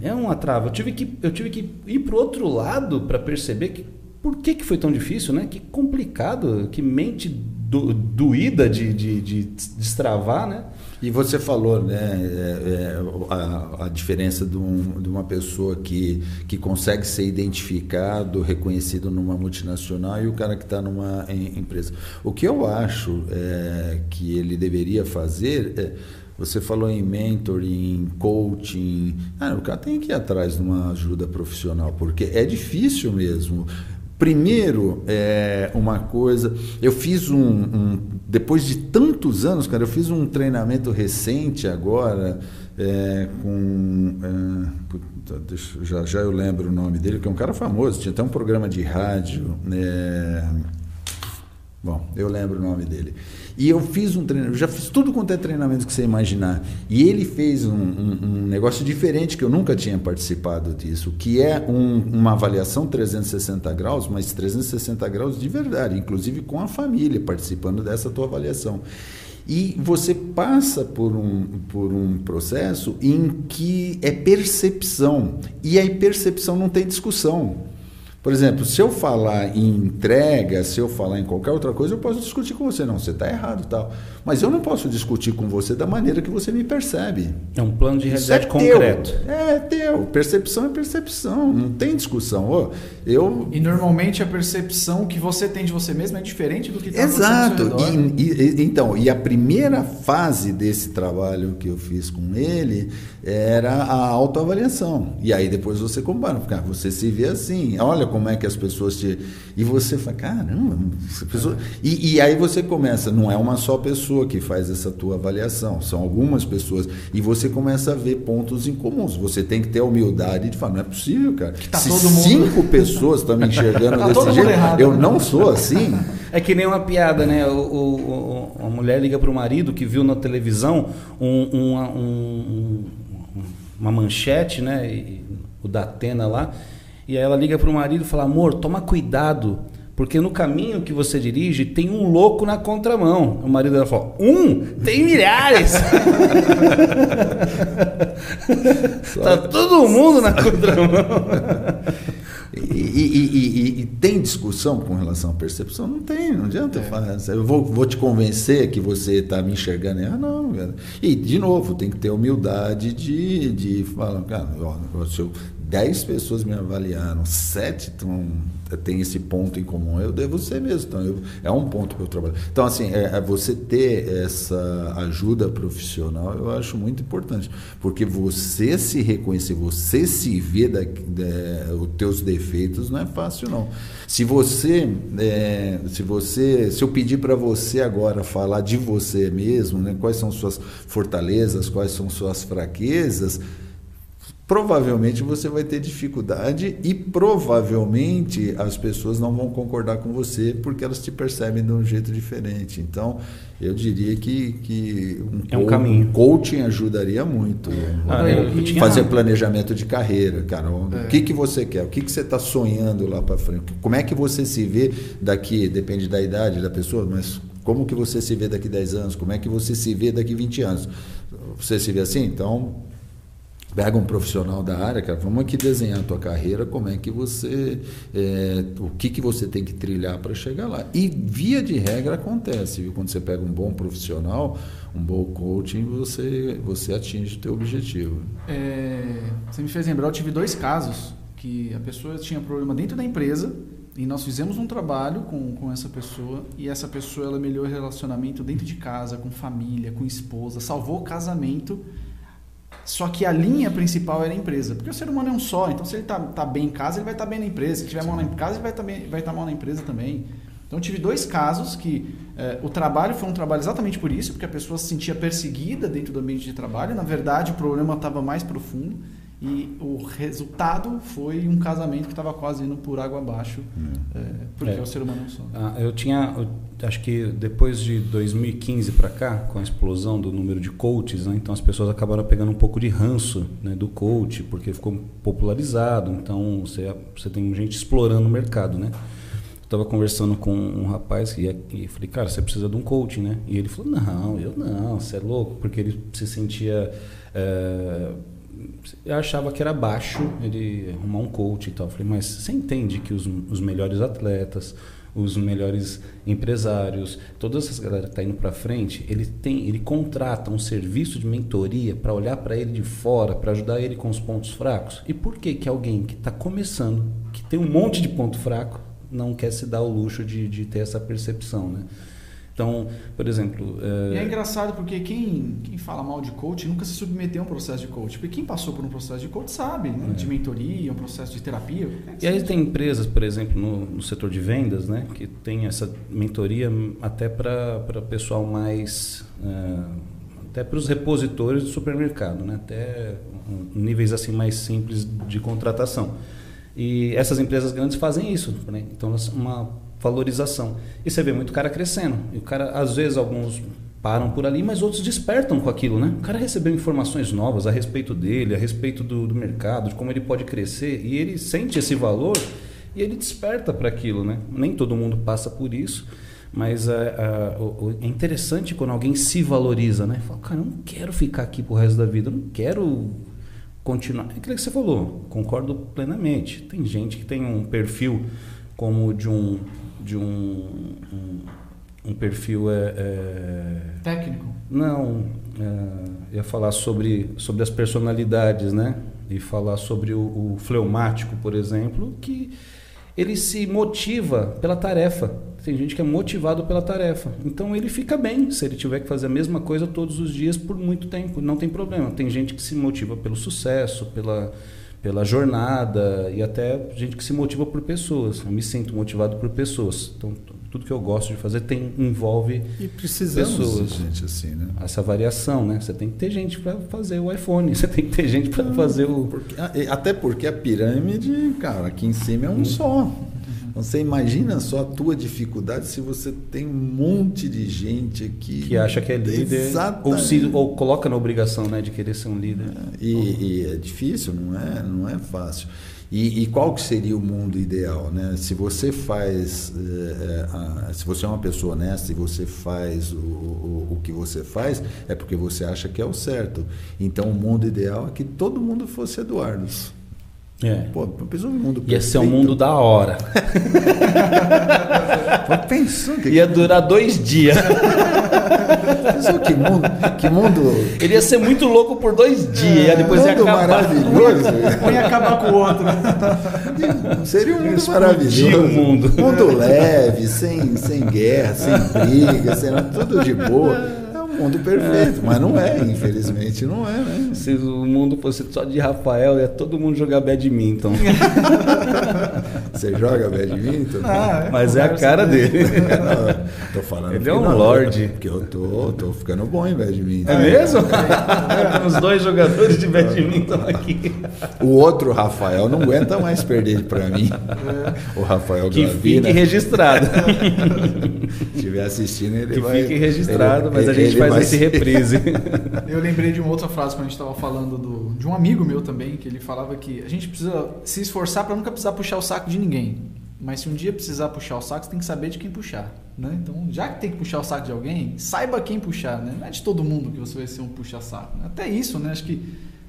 É uma trava. Eu tive que, eu tive que ir para o outro lado para perceber que por que, que foi tão difícil, né? Que complicado, que mente do, doída de, de, de destravar, né? E você falou, né, é, é, a, a, diferença de, um, de, uma pessoa que, que consegue ser identificado, reconhecido numa multinacional e o cara que está numa em, empresa. O que eu acho é, que ele deveria fazer é, você falou em mentoring, coaching. Ah, o cara tem que ir atrás de uma ajuda profissional, porque é difícil mesmo. Primeiro, é, uma coisa, eu fiz um, um, depois de tantos anos, cara, eu fiz um treinamento recente agora é, com, é, deixa, já, já eu lembro o nome dele, que é um cara famoso, tinha até um programa de rádio, é, bom, eu lembro o nome dele. E eu fiz um treinamento, já fiz tudo quanto é treinamento que você imaginar. E ele fez um, um, um negócio diferente que eu nunca tinha participado disso, que é um, uma avaliação 360 graus, mas 360 graus de verdade, inclusive com a família participando dessa tua avaliação. E você passa por um, por um processo em que é percepção. E a percepção não tem discussão. Por exemplo, se eu falar em entrega, se eu falar em qualquer outra coisa, eu posso discutir com você. Não, você está errado tal. Mas eu não posso discutir com você da maneira que você me percebe. É um plano de realidade é concreto. Teu. É teu. Percepção é percepção. Não tem discussão. Oh, eu... E normalmente a percepção que você tem de você mesmo é diferente do que está Exato. E, e, então, e a primeira fase desse trabalho que eu fiz com ele era a autoavaliação. E aí depois você compara. Você se vê assim. Olha como é que as pessoas te. E você fala, caramba, pessoa... e, e aí você começa, não é uma só pessoa que faz essa tua avaliação, são algumas pessoas. E você começa a ver pontos em comuns. Você tem que ter a humildade de falar, não é possível, cara. Tá Se cinco mundo... pessoas estão me enxergando tá desse jeito, errado, eu né? não sou assim. É que nem uma piada, né? O, o, o a mulher liga para o marido que viu na televisão um, um, um, uma manchete, né? E, o da Atena lá e aí ela liga para o marido e fala: amor, toma cuidado, porque no caminho que você dirige tem um louco na contramão. O marido dela fala: um? Tem milhares! tá todo mundo na contramão. E, e, e, e, tem discussão com relação à percepção? Não tem, não adianta é. falar. Eu vou, vou te convencer que você está me enxergando. Ah, não, cara. E, de novo, tem que ter humildade de, de falar, cara, ó, se eu 10 pessoas me avaliaram, 7 têm esse ponto em comum, eu devo ser mesmo. Então, eu, é um ponto que eu trabalho. Então, assim, é, é, você ter essa ajuda profissional, eu acho muito importante. Porque você se reconhecer, você se ver da, da, os teus defeitos, não é fácil, não. Se você, é, se você, se eu pedir para você agora falar de você mesmo, né, quais são suas fortalezas, quais são suas fraquezas, provavelmente você vai ter dificuldade e provavelmente as pessoas não vão concordar com você porque elas te percebem de um jeito diferente. Então, eu diria que, que um, é um caminho. coaching ajudaria muito. Ah, eu, eu tinha... Fazer planejamento de carreira, cara. O é. que, que você quer? O que, que você está sonhando lá para frente? Como é que você se vê daqui? Depende da idade da pessoa, mas como que você se vê daqui 10 anos? Como é que você se vê daqui 20 anos? Você se vê assim? Então, pega um profissional da área, cara, vamos aqui desenhar a tua carreira, como é que você, é, o que, que você tem que trilhar para chegar lá. E via de regra acontece, viu? quando você pega um bom profissional, um bom coaching, você, você atinge o teu objetivo. É, você me fez lembrar, eu tive dois casos que a pessoa tinha problema dentro da empresa e nós fizemos um trabalho com, com essa pessoa e essa pessoa ela melhorou o relacionamento dentro de casa, com família, com esposa, salvou o casamento só que a linha principal era a empresa. Porque o ser humano é um só. Então, se ele está tá bem em casa, ele vai estar tá bem na empresa. Se tiver mal na casa, ele vai estar tá vai tá mal na empresa também. Então, tive dois casos que eh, o trabalho foi um trabalho exatamente por isso, porque a pessoa se sentia perseguida dentro do ambiente de trabalho. Na verdade, o problema estava mais profundo. E o resultado foi um casamento que estava quase indo por água abaixo, é. É, porque é. o ser humano não só. Ah, eu tinha, eu, acho que depois de 2015 para cá, com a explosão do número de coaches, né, então as pessoas acabaram pegando um pouco de ranço né, do coach, porque ficou popularizado, então você, você tem gente explorando o mercado, né? estava conversando com um rapaz e, e falei, cara, você precisa de um coach, né? E ele falou, não, eu não, você é louco, porque ele se sentia é, eu achava que era baixo ele arrumar um coach e tal. Eu falei, mas você entende que os, os melhores atletas, os melhores empresários, toda essa galera que está indo para frente, ele tem, ele contrata um serviço de mentoria para olhar para ele de fora, para ajudar ele com os pontos fracos. E por que que alguém que está começando, que tem um monte de ponto fraco, não quer se dar o luxo de, de ter essa percepção, né? Então, por exemplo. É... E é engraçado porque quem, quem fala mal de coach nunca se submeteu a um processo de coach. Porque quem passou por um processo de coach sabe, né? É. De mentoria, um processo de terapia. É e aí tem empresas, por exemplo, no, no, setor de vendas, né? Que tem essa mentoria até para pessoal mais. É, até para os repositores do supermercado, né? Até níveis assim mais simples de contratação. E essas empresas grandes fazem isso. Né? Então, uma valorização. E você vê muito cara crescendo. E o cara, às vezes, alguns param por ali, mas outros despertam com aquilo, né? O cara recebeu informações novas a respeito dele, a respeito do, do mercado, de como ele pode crescer, e ele sente esse valor e ele desperta para aquilo, né? Nem todo mundo passa por isso, mas é, é, é, interessante quando alguém se valoriza, né? Fala, cara, eu não quero ficar aqui pro resto da vida, eu não quero continuar. É aquilo que você falou, concordo plenamente. Tem gente que tem um perfil como de um de um, um, um perfil é, é, técnico? Não é, ia falar sobre sobre as personalidades né? E falar sobre o, o fleumático por exemplo que ele se motiva pela tarefa. Tem gente que é motivado pela tarefa. Então ele fica bem se ele tiver que fazer a mesma coisa todos os dias por muito tempo. Não tem problema. Tem gente que se motiva pelo sucesso pela pela jornada e até gente que se motiva por pessoas. Eu me sinto motivado por pessoas. Então, tudo que eu gosto de fazer tem envolve e precisamos pessoas. de gente assim, né? Essa variação, né? Você tem que ter gente para fazer o iPhone, você tem que ter gente para fazer o porque, até porque a pirâmide, cara, aqui em cima é um hum. Só. Você imagina só a tua dificuldade se você tem um monte de gente aqui que acha que é líder ou, se, ou coloca na obrigação, né, de querer ser um líder. É, e, e, é difícil, não é, não é fácil. E, e, qual que seria o mundo ideal, né? Se você faz, é, é, se você é uma pessoa honesta e você faz o, o, o, que você faz, é porque você acha que é o certo. Então, o mundo ideal é que todo mundo fosse Eduardo. É. Pô, pensou no mundo Ia ser um perfeito? mundo da hora. Pô, Pensou que, Ia durar dois dias. pensou que mundo, que mundo, Ele ia ser muito louco por dois dias. e depois ia acabar. maravilhoso. Um ia acabar com o outro. Seria um mundo maravilhoso. o mundo. Mundo leve, sem, sem guerra, sem briga, sem nada, tudo de boa. É mundo perfeito, mas não é, infelizmente não é, né? Se o mundo fosse só de Rafael, ia todo mundo jogar badminton. Você joga badminton? Ah, Mas é a cara né? dele. Não, tô falando Ele que é um não, lorde. Porque eu tô, tô ficando bom em badminton. É mesmo? Tem uns dois jogadores de badminton aqui. O outro Rafael não aguenta mais perder pra mim. O Rafael Que Gravina. fique registrado. Se estiver assistindo, ele Que vai. fique registrado, ele- mas a gente ele vai esse se- reprise. Eu lembrei de uma outra frase quando a gente estava falando do, de um amigo meu também, que ele falava que a gente precisa se esforçar para nunca precisar puxar o saco de ninguém. Mas se um dia precisar puxar o saco, você tem que saber de quem puxar. Né? Então, já que tem que puxar o saco de alguém, saiba quem puxar. Né? Não é de todo mundo que você vai ser um puxa-saco. né? Até isso, né? acho que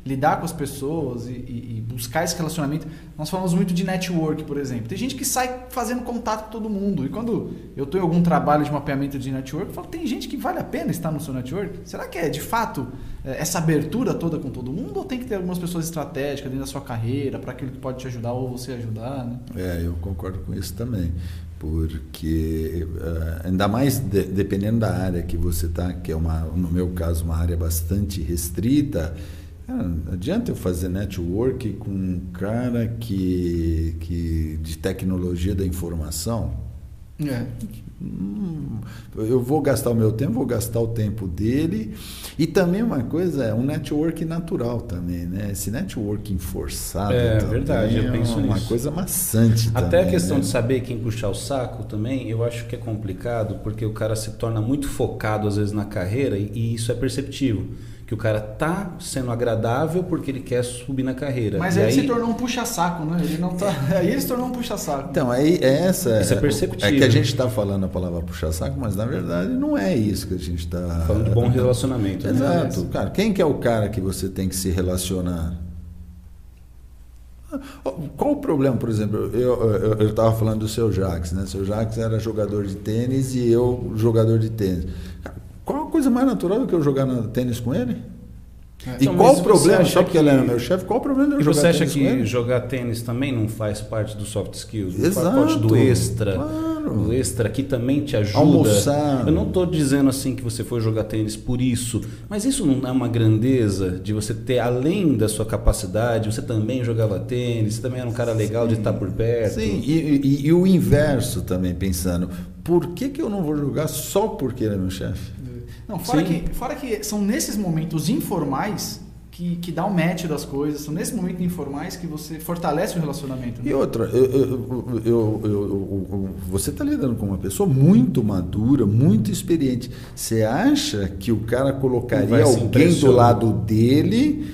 lidar com as pessoas e, e- e buscar esse relacionamento. Nós falamos muito de network, por exemplo. Tem gente que sai fazendo contato com todo mundo. E quando eu estou em algum trabalho de mapeamento de network, eu falo, tem gente que vale a pena estar no seu network? Será que é de fato é, essa abertura toda com todo mundo? Ou tem que ter algumas pessoas estratégicas dentro da sua carreira para aquilo que pode te ajudar ou você ajudar? Né? É, eu concordo com isso também. Porque, eh, ainda mais de- dependendo da área que você está, que é, uma, no meu caso, uma área bastante restrita, cara, não adianta eu fazer network com um cara que, que de tecnologia da informação. É. Hum, eu vou gastar o meu tempo, vou gastar o tempo dele. E também uma coisa, é um network natural também, né? Esse networking forçado É, verdade, eu é penso uma nisso. coisa maçante Até também, a questão né? de saber quem puxar o saco também, eu acho que é complicado, porque o cara se torna muito focado às vezes na carreira e, e isso é perceptível. Que o cara tá sendo agradável porque ele quer subir na carreira. Mas E aí, ele se tornou um puxa-saco, né? Ele não tá... Aí ele se tornou um puxa-saco. Então, aí é essa. Isso é perceptível. É que a gente está falando a palavra puxa-saco, mas na verdade não é isso que a gente está. Falando de bom relacionamento. né? Exato. Cara, quem que é o cara que você tem que se relacionar? Qual o problema, por exemplo? Eu estava falando do seu Jax, né? Seu Jax era jogador de tênis e eu jogador de tênis. Cara, coisa mais natural do que eu jogar tênis com ele? É. E Então, qual o problema? Só porque que- ele era meu chefe, qual o problema de eu E jogar você acha tênis que com ele? jogar tênis também não faz parte do soft skills? Não Exato. faz parte do extra? Claro. O extra que também te ajuda. Almoçar. Eu não estou dizendo assim que você foi jogar tênis por isso, mas isso não é uma grandeza de você ter, além da sua capacidade, você também jogava tênis, você também era um cara legal de estar por perto. Sim, e, e- e o inverso também, pensando, por que, que eu não vou jogar só porque ele é meu chefe? Não, fora Sim. que, fora que são nesses momentos informais que, que dá o match das coisas, são nesses momentos informais que você fortalece o relacionamento. né? E outra, eu- eu- eu- eu- eu- eu- você está lidando com uma pessoa muito madura, muito experiente. Você acha que o cara colocaria alguém do lado dele,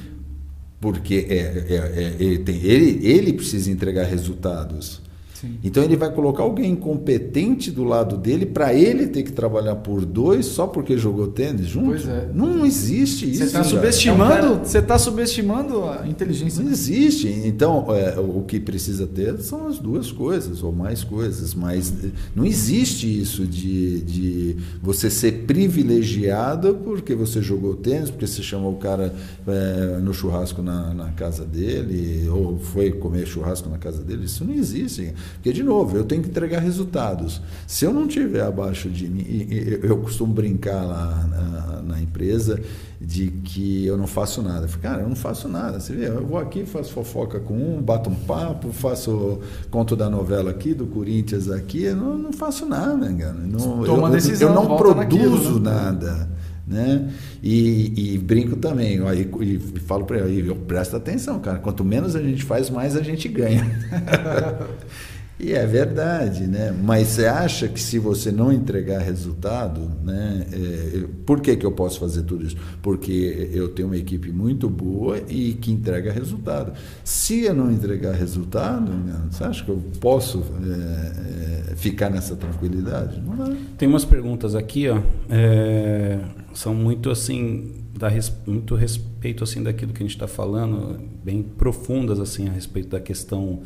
porque é, é- é- ele, tem- ele- ele precisa entregar resultados. Sim. Então ele vai colocar alguém competente do lado dele para ele ter que trabalhar por dois só porque jogou tênis junto? Pois é. Não existe isso. Você está subestimando, É um cara- você tá subestimando a inteligência. Não existe. Então, é, o que precisa ter são as duas coisas, ou mais coisas. Mas eh, não existe isso de, de você ser privilegiado porque você jogou tênis, porque você chamou o cara eh, no churrasco na, na casa dele, ou foi comer churrasco na casa dele. Isso não existe. Porque, de novo, eu tenho que entregar resultados. Se eu não tiver abaixo de mim, eu costumo brincar lá na, na empresa de que eu não faço nada. Eu falo, cara, eu não faço nada. Você vê, eu vou aqui, faço fofoca com um, bato um papo, faço conto da novela aqui, do Corinthians aqui, eu não, não faço nada, cara. Não, Toma eu, decisão, eu não produzo naquilo, né? nada. Né? E, e brinco também, ó, e, falo para ele, presta atenção, cara. Quanto menos a gente faz, mais a gente ganha. E é verdade, né? Mas você acha que se você não entregar resultado, né? é, por que, que eu posso fazer tudo isso? Porque eu tenho uma equipe muito boa e que entrega resultado. Se eu não entregar resultado, né, você acha que eu posso é, é, ficar nessa tranquilidade? Não. Tem umas perguntas aqui, ó. É, são muito assim dá res, muito respeito assim daquilo que a gente está falando, bem profundas assim a respeito da questão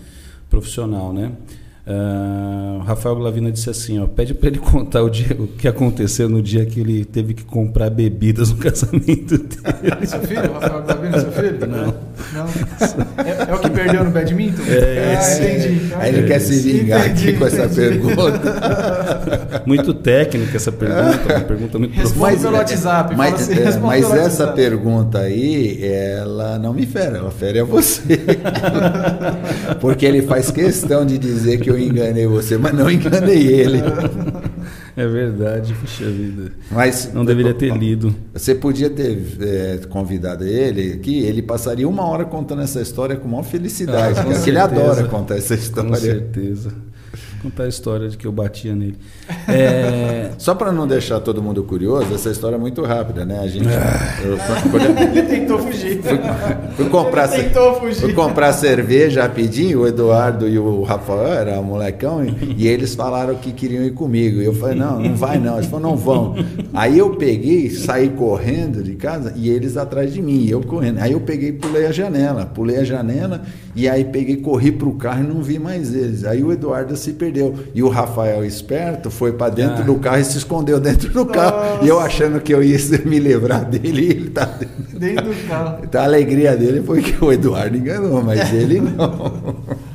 profissional, né? Uh, Rafael Glavina disse assim, ó, pede para ele contar o, dia, o que aconteceu no dia que ele teve que comprar bebidas no casamento dele. Seu filho? Rafael Glavina, seu filho? Não. Não. É, é, o que perdeu no badminton? É, ah, entendi. Então, Aí ele é quer se vingar entendi, aqui com essa pergunta. Muito técnica essa pergunta, uma pergunta muito Responde pelo WhatsApp. Mas, assim, é, mas essa pergunta aí, ela não me fere, ela fere a você. Porque ele faz questão de dizer que eu enganei você, mas não enganei ele. É verdade, puxa vida. Mas não deveria ter lido. Você podia ter é, convidado ele, que ele passaria uma hora contando essa história com maior felicidade, ah, porque ele adora contar essa história. Com certeza contar a história de que eu batia nele. É... Só para não deixar todo mundo curioso, essa história é muito rápida, né? A gente. Ah. Eu, ele tentou fugir. Fui, fui comprar, ele tentou fugir. Fui comprar cerveja rapidinho, o Eduardo e o Rafael, era um molecão, e, e eles falaram que queriam ir comigo. E eu falei, não, não vai não. Eles falaram, não vão. Aí eu peguei, saí correndo de casa e eles atrás de mim, eu correndo. Aí eu peguei pulei a janela, pulei a janela e aí peguei, corri para o carro e não vi mais eles. Aí o Eduardo se perdeu. E o Rafael, esperto, foi para dentro ah. do carro e se escondeu dentro do Nossa. carro. E eu achando que eu ia me livrar dele, ele tá dentro, dentro do carro. Então a alegria dele foi que o Eduardo enganou, mas ele não.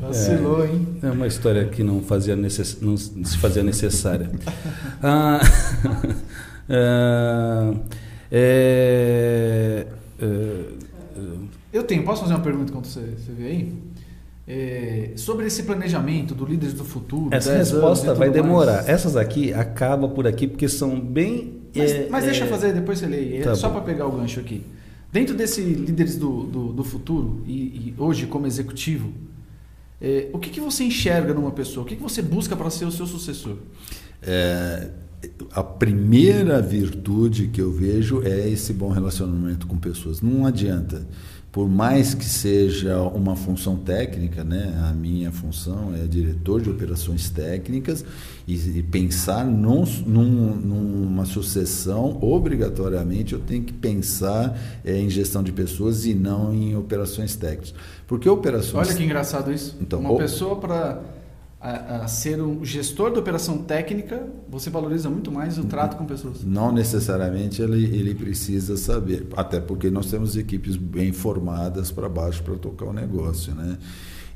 Vacilou, hein? É uma história que não, fazia necess... não se fazia necessária. ah, ah, é, é, eu tenho, posso fazer uma pergunta quando você, você vê aí? É, sobre esse planejamento do Líderes do Futuro. Essa resposta vai demorar. Mais. Essas aqui acaba por aqui porque são bem. Mas, é, mas deixa eu é, fazer, depois você lê. É tá só para pegar o gancho aqui. Dentro desse Líderes do, do, do Futuro, e, e, hoje como executivo, é, o que, que você enxerga numa pessoa? O que, que você busca para ser o seu sucessor? É, a primeira virtude que eu vejo é esse bom relacionamento com pessoas. Não adianta por mais que seja uma função técnica, né, a minha função é diretor de operações técnicas e, e pensar num, num, numa sucessão, obrigatoriamente eu tenho que pensar é, em gestão de pessoas e não em operações técnicas. Porque operações... Olha que engraçado isso. Então, uma o... pessoa para a, a, ser um gestor de operação técnica, você valoriza muito mais o trato com pessoas. Não necessariamente ele, ele precisa saber, até porque nós temos equipes bem formadas para baixo para tocar o negócio, né?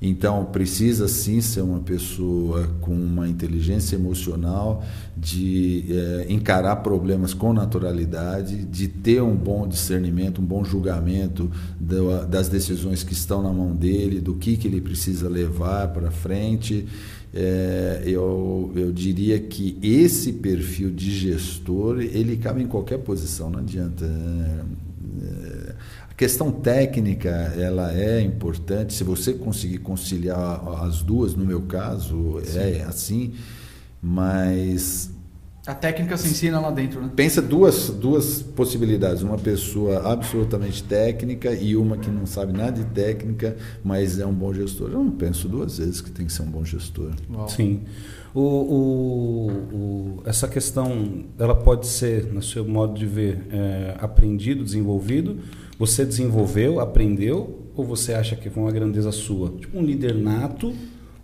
Então, precisa sim ser uma pessoa com uma inteligência emocional, de é, encarar problemas com naturalidade, de ter um bom discernimento, um bom julgamento do, das decisões que estão na mão dele, do que, que ele precisa levar para frente. É, eu, eu diria que esse perfil de gestor ele cabe em qualquer posição, não adianta. É, questão técnica ela é importante. Se você conseguir conciliar as duas, no meu caso Sim. é assim, mas a técnica se ensina lá dentro, né? Pensa duas, duas possibilidades. Uma pessoa absolutamente técnica e uma que não sabe nada de técnica, mas é um bom gestor. Eu não penso duas vezes que tem que ser um bom gestor. Uau. Sim. O, o, o, essa questão, ela pode ser, no seu modo de ver, é, aprendido, desenvolvido. Você desenvolveu, aprendeu, ou você acha que foi uma grandeza sua? Tipo um líder nato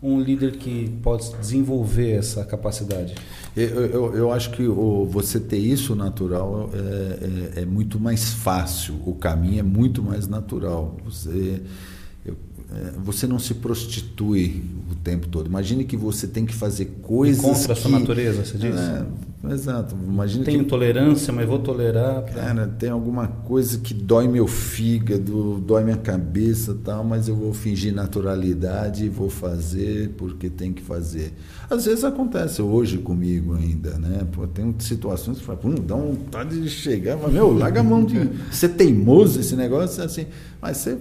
um líder que pode desenvolver essa capacidade? Eu, eu, eu acho que o, você ter isso natural é, é, é, muito mais fácil, o caminho é muito mais natural. Você, você não se prostitui o tempo todo. Imagine que você tem que fazer coisas. Contra que, a sua natureza, você diz? É, Exato. Imagina Tenho que, tolerância, mas vou tolerar. Pra... Cara, tem alguma coisa que dói meu fígado, dói minha cabeça tal, mas eu vou fingir naturalidade e vou fazer porque tem que fazer. Às vezes acontece hoje comigo ainda, né? Pô, tem situações que fala, dá vontade de chegar, mas, meu, larga a mão de ser teimoso esse negócio, assim. Mas você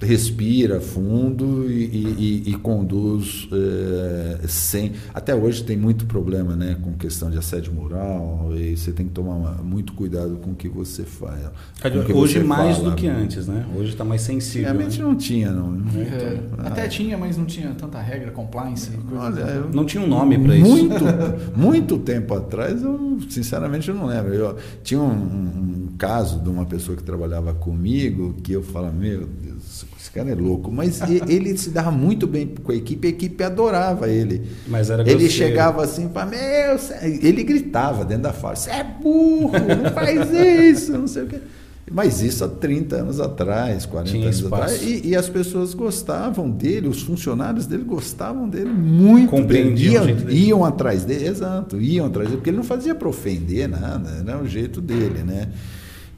respira fundo e, e, e conduz é, sem. Até hoje tem muito problema né, com questão de assédio moral e você tem que tomar muito cuidado com o que você faz. Que hoje você mais fala. do que antes, né? Hoje está mais sensível. Realmente né? não tinha, não. É, então, até tinha, mas não tinha tanta regra, compliance. Olha, assim. não tinha um nome para isso. Muito, muito tempo atrás, eu sinceramente eu não lembro. Eu, tinha um, um, um caso de uma pessoa que trabalhava comigo que eu falo, meu cara é louco. Mas ele se dava muito bem com a equipe, a equipe adorava ele. Mas era Ele chegava assim, para meu, ele gritava dentro da fala, você é burro, não faz isso, não sei o quê. Mas isso há 30 anos atrás, 40 Tinha anos espaço. atrás. E, e, as pessoas gostavam dele, os funcionários dele gostavam dele muito. Compreendiam. Iam, iam atrás dele, exato, iam atrás dele, porque ele não fazia para ofender nada, era o jeito dele, né?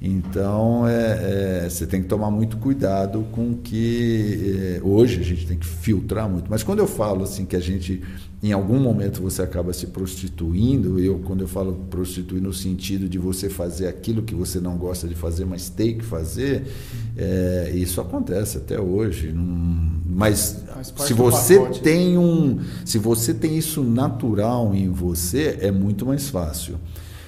Então, é, é, você tem que tomar muito cuidado com que. É, hoje a gente tem que filtrar muito. Mas quando eu falo assim que a gente, em algum momento, você acaba se prostituindo, eu, quando eu falo prostituir no sentido de você fazer aquilo que você não gosta de fazer, mas tem que fazer, é, isso acontece até hoje. mas se você tem um. Se você tem isso natural em você, é muito mais fácil.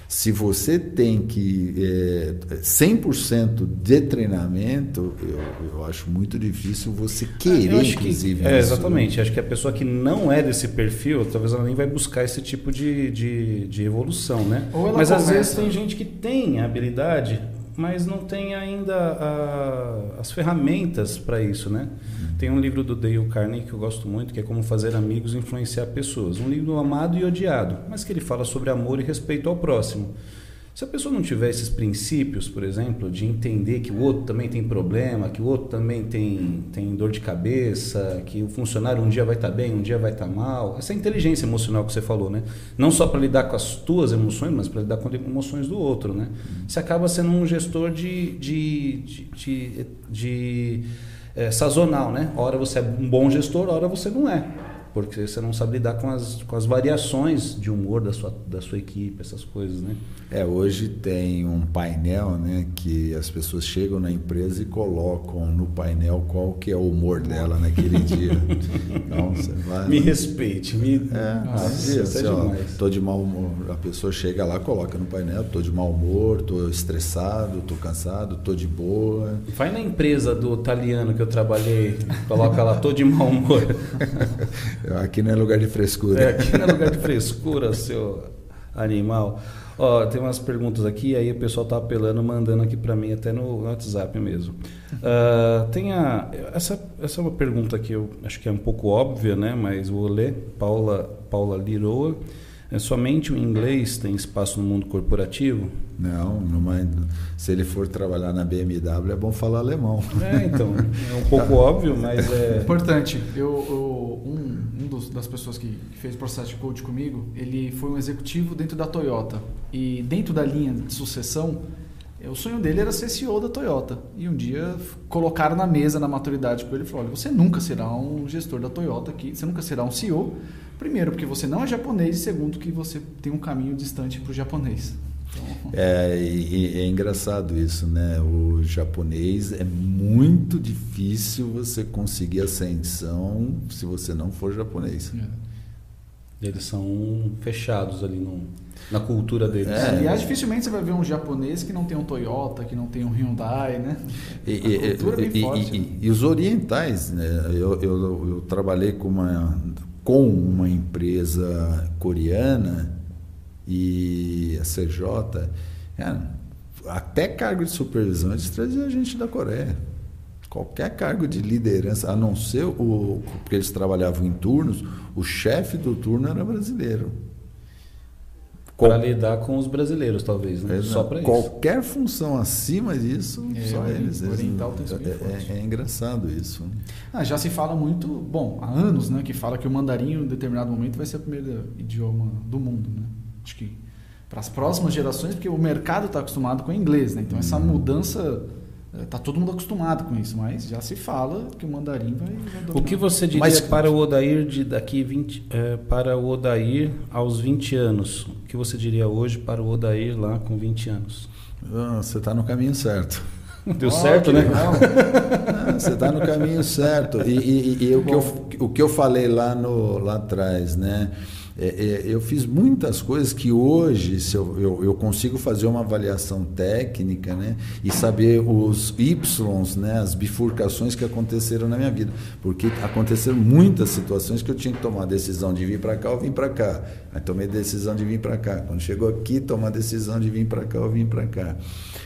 Se você tem que é, 100% de treinamento, eu, eu acho muito difícil você querer, inclusive. Que, é, exatamente. Acho que a pessoa que não é desse perfil, talvez ela nem vai buscar esse tipo de, de, de evolução, né? Mas começa... às vezes tem gente que tem a habilidade, mas não tem ainda a, as ferramentas para isso, né? Tem um livro do Dale Carnegie que eu gosto muito, que é Como Fazer Amigos e Influenciar Pessoas. Um livro amado e odiado, mas que ele fala sobre amor e respeito ao próximo. Se a pessoa não tiver esses princípios, por exemplo, de entender que o outro também tem problema, que o outro também tem, tem dor de cabeça, que o funcionário um dia vai estar bem, um dia vai estar mal, essa inteligência emocional que você falou, né? Não só para lidar com as tuas emoções, mas para lidar com as emoções do outro, né? Você acaba sendo um gestor de, de, de, de, de é, sazonal, né? Hora você é um bom gestor, hora você não é. Porque você não sabe lidar com as, com as variações de humor da sua, da sua equipe, essas coisas, né? É, hoje tem um painel, né, que as pessoas chegam na empresa e colocam no painel qual que é o humor dela naquele dia. Então, você vai... Me respeite, me... É, Nossa, assim, assim, é ó, tô de mau humor. A pessoa chega lá, coloca no painel, tô de mau humor, tô estressado, tô cansado, tô de boa. Vai na empresa do italiano que eu trabalhei, coloca lá, tô de mau humor. aqui não é lugar de frescura. É, aqui não é lugar de frescura, seu animal. Ó, tem umas perguntas aqui, aí o pessoal tá apelando, mandando aqui para mim, até no WhatsApp mesmo. Uh, tem a, essa, essa é uma pergunta que eu acho que é um pouco óbvia, né? Mas vou ler. Paula, Paula Liroa. É, somente o inglês tem espaço no mundo corporativo? Não, numa, se ele for trabalhar na BMW é bom falar alemão. É, então, é um pouco óbvio, mas é... Importante, eu, eu um, um dos, das pessoas que, que fez o processo de coach comigo, ele foi um executivo dentro da Toyota. E dentro da linha de sucessão, o sonho dele era ser CEO da Toyota. E um dia colocaram na mesa, na maturidade com ele, e falaram, você nunca será um gestor da Toyota aqui, você nunca será um CEO, Primeiro, porque você não é japonês, e segundo, que você tem um caminho distante para o japonês. É, e, é engraçado isso, né? O japonês é muito difícil você conseguir ascensão se você não for japonês. É. Eles são fechados ali no, na cultura deles. É. Aliás, dificilmente você vai ver um japonês que não tem um Toyota, que não tem um Hyundai, né? E, e, e, e, os orientais, né? Eu, eu, eu trabalhei com uma com uma empresa coreana e a CJ, é, até cargo de supervisão eles traziam a gente da Coreia. Qualquer cargo de liderança, a não ser o. Porque eles trabalhavam em turnos, o chefe do turno era brasileiro para lidar com os brasileiros, talvez, né? Só para isso. Qualquer função acima disso, é, só eles. Oriental eles tem é, é, é, engraçado isso. Ah, já se fala muito, bom, há anos, né, que fala que o mandarim em determinado momento vai ser o primeiro idioma do mundo, né? Acho que para as próximas gerações, porque o mercado está acostumado com o inglês, né? Então essa uhum. mudança Está é, todo mundo acostumado com isso, mas já se fala que o mandarim vai. vai o que você diria mas, para o Odair de daqui 20, é, para o Odair aos 20 anos? O que você diria hoje para o Odair lá com 20 anos? Ah, você está no caminho certo. Deu oh, certo, né? Não, você está no caminho certo. E, e, e o, que eu, o que eu falei lá, no, lá atrás, né? É, é, eu fiz muitas coisas que hoje se eu, eu, eu, consigo fazer uma avaliação técnica né, e saber os Ys, né, as bifurcações que aconteceram na minha vida. Porque aconteceram muitas situações que eu tinha que tomar a decisão de vir para cá ou vir para cá. Aí tomei a decisão de vir para cá. Quando chegou aqui, tomar a decisão de vir para cá ou vir para cá.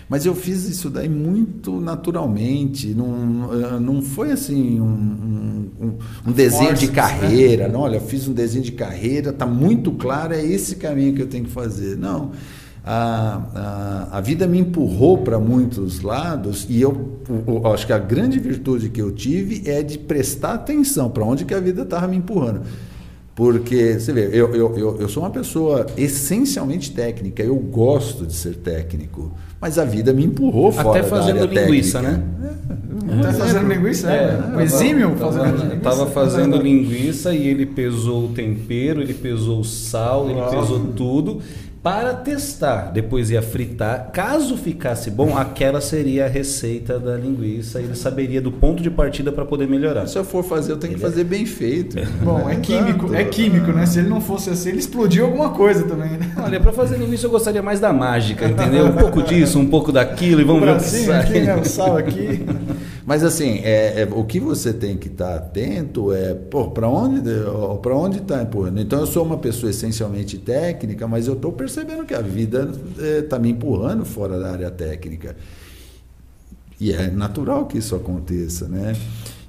Mas eu fiz isso daí muito naturalmente, não, eh, não foi assim um, um, um desenho de né? carreira. Né? Não, olha, eu fiz um desenho de carreira, está muito claro, é esse caminho que eu tenho que fazer. Não. A, a, a vida me empurrou para muitos lados e eu, eu, acho que a grande virtude que eu tive é de prestar atenção para onde que a vida estava me empurrando. Porque, você vê, eu, eu, eu, eu sou uma pessoa essencialmente técnica, eu gosto de ser técnico. Mas a vida me empurrou fora Até fazendo linguiça, técnica. né? É. Até fazendo linguiça, é. é. O exímio fazendo linguiça. Estava fazendo linguiça e ele pesou o tempero, ele pesou o sal, ele pesou tudo para testar. Depois ia fritar. Caso ficasse bom, aquela seria a receita da linguiça. Ele saberia do ponto de partida para poder melhorar. Se eu for fazer, eu tenho ele que fazer é... bem feito. Bom, é químico, é químico, né? Se ele não fosse assim, ele explodiu alguma coisa também, né? Olha, para fazer linguiça eu gostaria mais da mágica, entendeu? Um pouco disso, um pouco daquilo e vamos ver o que sai. Aqui, né? O sal aqui. Mas assim, é, é, o que você tem que estar tá atento é, para onde para onde está empurrando? Então eu sou uma pessoa essencialmente técnica, mas eu estou percebendo que a vida está é, me empurrando fora da área técnica. E é natural que isso aconteça, né?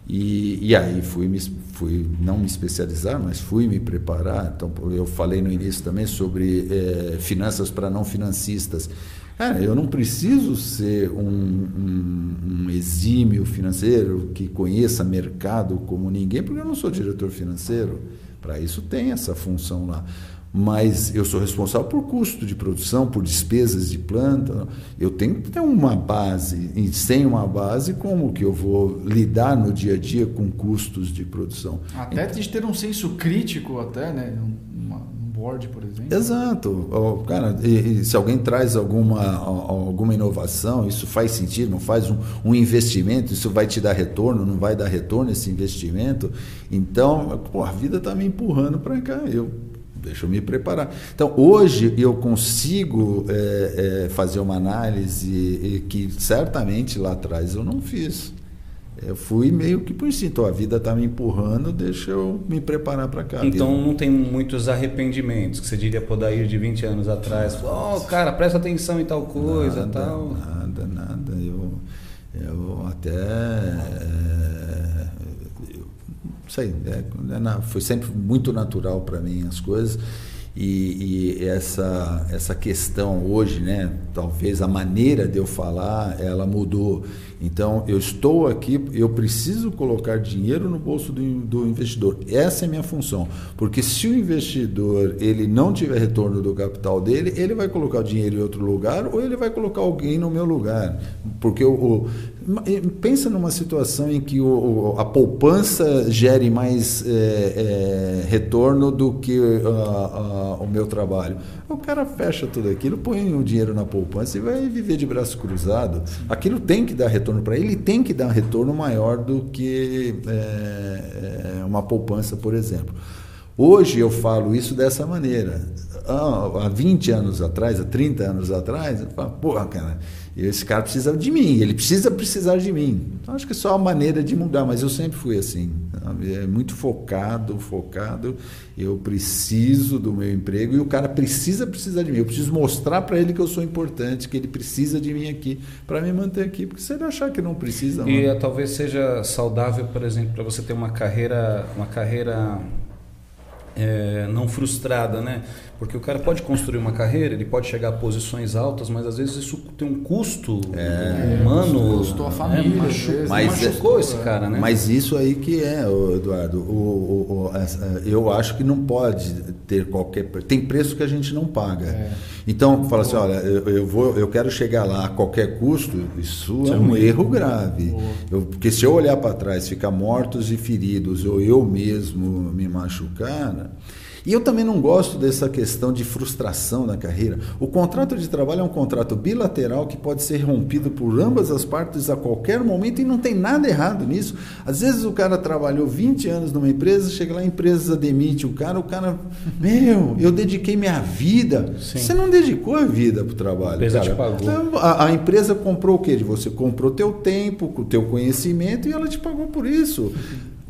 E, e aí fui, me, fui não me especializar, mas fui me preparar. Então eu falei no início também sobre é, finanças para não financistas. Cara, eu não preciso ser um, um, um, exímio financeiro que conheça mercado como ninguém, porque eu não sou diretor financeiro. Para isso tem essa função lá. Mas eu sou responsável por custo de produção, por despesas de planta. Eu tenho que ter uma base. E sem uma base, como que eu vou lidar no dia a dia com custos de produção? Até então, de ter um senso crítico, até, né? Word, por exemplo. Exato. Cara, e, e se alguém traz alguma, alguma inovação, isso faz sentido, não faz um, um, investimento, isso vai te dar retorno, não vai dar retorno esse investimento. Então, pô, a vida está me empurrando para cá. Eu deixa eu me preparar. Então, hoje eu consigo é, é, fazer uma análise que certamente lá atrás eu não fiz. Eu fui meio que por instinto, a vida está me empurrando, deixa eu me preparar para cá. Então não tem muitos arrependimentes, que você diria ir de 20 anos atrás, oh, cara, presta atenção em tal coisa, nada, tal. Nada, nada. Eu, eu até é, eu, sei, é, é foi sempre muito natural para mim as coisas. E, e, essa, essa questão hoje, né, talvez a maneira de eu falar, ela mudou. Então, eu estou aqui, eu preciso colocar dinheiro no bolso do, do, investidor. Essa é a minha função. Porque se o investidor ele não tiver retorno do capital dele, ele vai colocar o dinheiro em outro lugar ou ele vai colocar alguém no meu lugar. Porque o, o pensa numa situação em que o, a poupança gere mais é, é, retorno do que o meu trabalho. O cara fecha tudo aquilo, põe o dinheiro na poupança e vai viver de braço cruzado. Aquilo tem que dar retorno para ele, ele tem que dar um retorno maior do que é, é, uma poupança, por exemplo. Hoje eu falo isso dessa maneira. Ah, há 20 anos atrás, há 30 anos atrás, eu falo, porra, cara, esse cara precisa de mim, ele precisa precisar de mim. Então, acho que é só a maneira de mudar, mas eu sempre fui assim. Sabe? É muito focado, focado. Eu preciso do meu emprego e o cara precisa precisar de mim. Eu preciso mostrar para ele que eu sou importante, que ele precisa de mim aqui para me manter aqui. Porque se ele achar que não precisa, e não. talvez seja saudável, por exemplo, para você ter uma carreira, uma carreira é, não frustrada, né? Porque o cara pode construir uma carreira, ele pode chegar a posições altas, mas às vezes isso tem um custo é, humano. Custou a família. É, machu mas, machucou esse cara, né? Mas isso aí que é, Eduardo. O, o, o, eu acho que não pode ter qualquer. Tem preço que a gente não paga. É. Então, fala assim, olha, eu, eu, vou, eu quero chegar lá a qualquer custo, isso é um erro grave. Eu, porque se eu olhar para trás, ficar mortos e feridos, ou eu mesmo me machucar. E eu também não gosto dessa questão de frustração na carreira. O contrato de trabalho é um contrato bilateral que pode ser rompido por ambas as partes a qualquer momento e não tem nada errado nisso. Às vezes o cara trabalhou 20 anos numa empresa, chega lá, a empresa demite o cara, o cara, meu, eu dediquei minha vida. Sim. Você não dedicou a vida para o trabalho. A empresa cara. te pagou. Então, a, a, empresa comprou o quê de você? Comprou teu tempo, o teu conhecimento e ela te pagou por isso.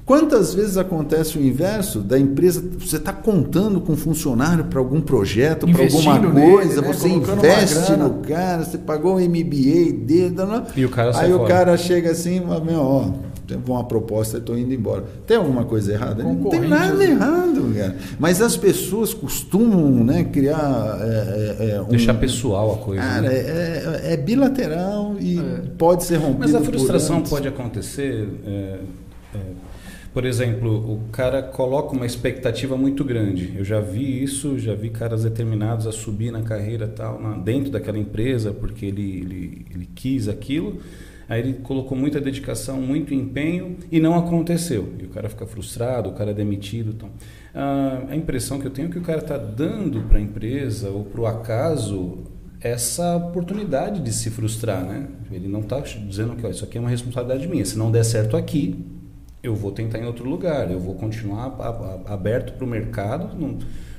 Quantas vezes acontece o inverso da empresa? Você está contando com um funcionário para algum projeto, para alguma coisa, nele, né? você investe no cara, você pagou o MBA dele, e o cara aí o cara chega assim, meu, ó, tem uma proposta, estou indo embora. Tem alguma coisa errada? Não tem nada né? errado, cara. Mas as pessoas costumam, né, criar é, é, é um, deixar pessoal a coisa. Cara, né? é, é, é bilateral e é. pode ser rompido. Mas a frustração pode acontecer por exemplo, o cara coloca uma expectativa muito grande. Eu já vi isso, já vi caras determinados a subir na carreira tal, na, dentro daquela empresa, porque ele, ele, ele quis aquilo. Aí ele colocou muita dedicação, muito empenho e não aconteceu. E o cara fica frustrado, o cara é demitido. Então. A impressão que eu tenho é que o cara está dando para a empresa ou para o acaso essa oportunidade de se frustrar, né? Ele não está dizendo que ó, isso aqui é uma responsabilidade minha. Se não der certo aqui, eu vou tentar em outro lugar, eu vou continuar aberto para o mercado,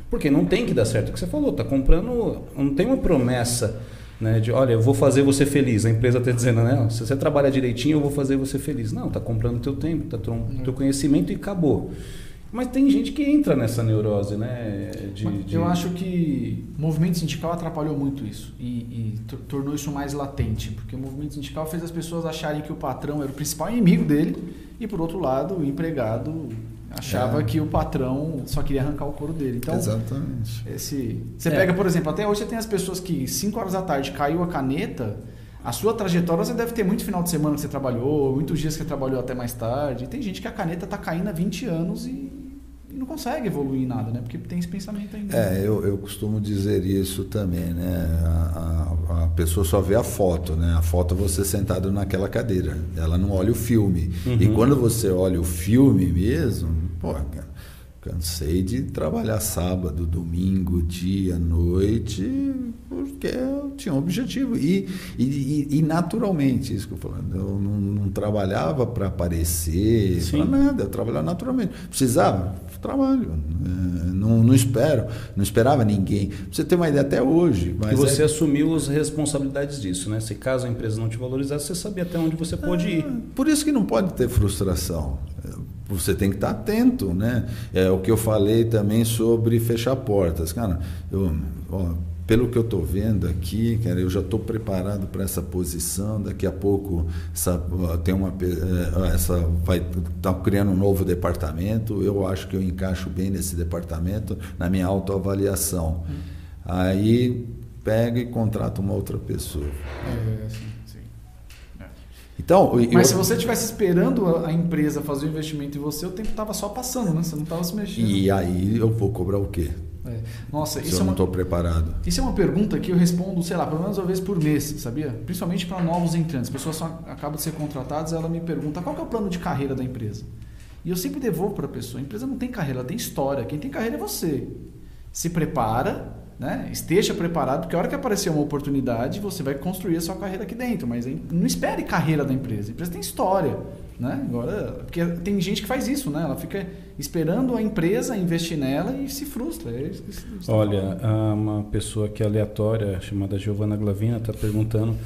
porque não tem que dar certo o que você falou, tá comprando, não tem uma promessa né, de, olha, eu vou fazer você feliz, a empresa está dizendo, né, se você trabalha direitinho, eu vou fazer você feliz. Não, tá comprando teu tempo, tá teu conhecimento e acabou. Mas tem gente que entra nessa neurose, né? De, de... Eu acho que o movimento sindical atrapalhou muito isso e, e tornou isso mais latente, porque o movimento sindical fez as pessoas acharem que o patrão era o principal inimigo dele e por outro lado o empregado achava é. que o patrão só queria arrancar o couro dele. Então, Exatamente. Esse, você é. pega, por exemplo, até hoje você tem as pessoas que 5 horas da tarde caiu a caneta, a sua trajetória você deve ter muito final de semana que você trabalhou, muitos dias que você trabalhou até mais tarde. E tem gente que a caneta está caindo há 20 anos e, e, não consegue evoluir em nada, né? Porque tem esse pensamento ainda. É, eu, eu costumo dizer isso também, né? A, a, a, pessoa só vê a foto, né? A foto é você sentado naquela cadeira. Ela não olha o filme. Uhum. E quando você olha o filme mesmo, pô, cansei de trabalhar sábado, domingo, dia, noite, porque eu tinha um objetivo. E, e, e naturalmente, isso que eu estou falando, eu não, não trabalhava para aparecer, para nada, eu trabalhava naturalmente. Precisava? Trabalho. É, não, não espero, não esperava ninguém. Pra você ter uma ideia até hoje. e você é... assumiu as responsabilidades disso, né? Se caso a empresa não te valorizasse, você sabia até onde você pode ir. É, por isso que não pode ter frustração você tem que estar atento, né? É o que eu falei também sobre fechar portas, cara. Eu, ó, pelo que eu estou vendo aqui, cara, eu já estou preparado para essa posição. Daqui a pouco essa, tem uma é, essa vai estar tá criando um novo departamento. Eu acho que eu encaixo bem nesse departamento na minha autoavaliação. Hum. Aí pega e contrata uma outra pessoa. É, assim. Então, Mas eu... se você estivesse esperando a empresa fazer o investimento em você, o tempo estava só passando, né? Você não estava se mexendo. E aí eu vou cobrar o quê? É. Nossa, se isso eu é não estou preparado. Isso é uma pergunta que eu respondo, sei lá, pelo menos uma vez por mês, sabia? Principalmente para novos entrantes. As pessoas só acabam de ser contratadas, ela me pergunta qual é o plano de carreira da empresa. E eu sempre devolvo para a pessoa: a empresa não tem carreira, ela tem história. Quem tem carreira é você. Se prepara, né? Esteja preparado, porque a hora que aparecer uma oportunidade, você vai construir a sua carreira aqui dentro. Mas não espere carreira da empresa. A empresa tem história. Né? Agora, porque tem gente que faz isso, né? Ela fica esperando a empresa investir nela e se frustra. É Olha, uma pessoa que é aleatória, chamada Giovana Glavina, está perguntando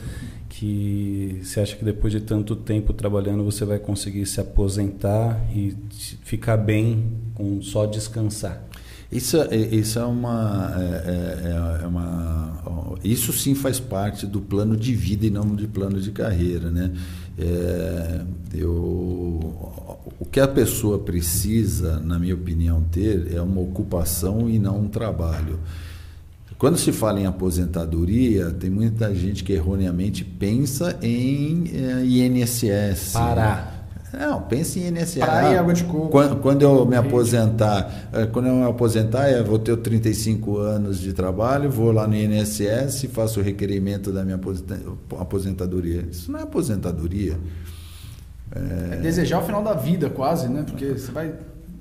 que você acha que depois de tanto tempo trabalhando você vai conseguir se aposentar e ficar bem com só descansar. Isso, é, isso é uma, é, é, é, uma. Isso sim faz parte do plano de vida e não de plano de carreira. Né? É, eu, o que a pessoa precisa, na minha opinião, ter é uma ocupação e não um trabalho. Quando se fala em aposentadoria, tem muita gente que erroneamente pensa em é, INSS. Parar. Não, pense em INSS. Praia água de coco. Quando, quando eu me aposentar, eh, quando eu me aposentar, eu vou ter 35 anos de trabalho, vou lá no INSS e faço o requerimento da minha aposentadoria. Isso não é aposentadoria. É... é desejar o final da vida, quase, né? Porque você vai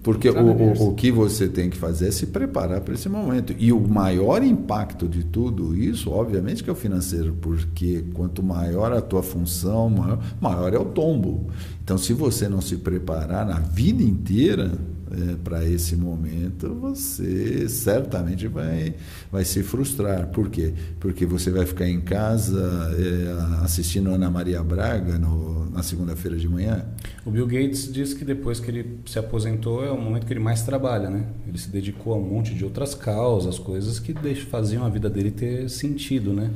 Porque o, o, o, que você tem que fazer é se preparar para esse momento. E o maior impacto de tudo isso, obviamente, que é o financeiro, porque quanto maior a tua função, maior, maior é o tombo. Então, se você não se preparar na vida inteira, é, para esse momento, você certamente vai, vai se frustrar. Por quê? Porque você vai ficar em casa é, assistindo Ana Maria Braga no, na segunda-feira de manhã. O Bill Gates disse que depois que ele se aposentou é o momento que ele mais trabalha, né? Ele se dedicou a um monte de outras causas, coisas que faziam a vida dele ter sentido, né?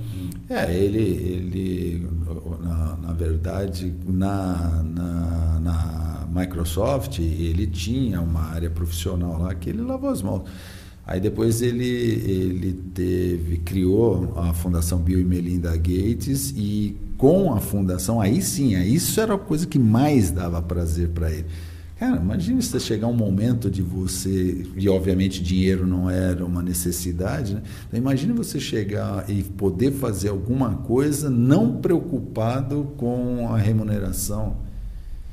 É, ele, ele na, na verdade, na, na, na Microsoft, ele tinha uma área profissional lá que ele lavou as mãos. Aí depois ele, ele teve, criou a Fundação Bill e Melinda Gates e com a fundação, aí sim, isso era a coisa que mais dava prazer para ele. Cara, imagine se chegar um momento de você, e obviamente dinheiro não era uma necessidade, né? Então, imagine você chegar e poder fazer alguma coisa não preocupado com a remuneração.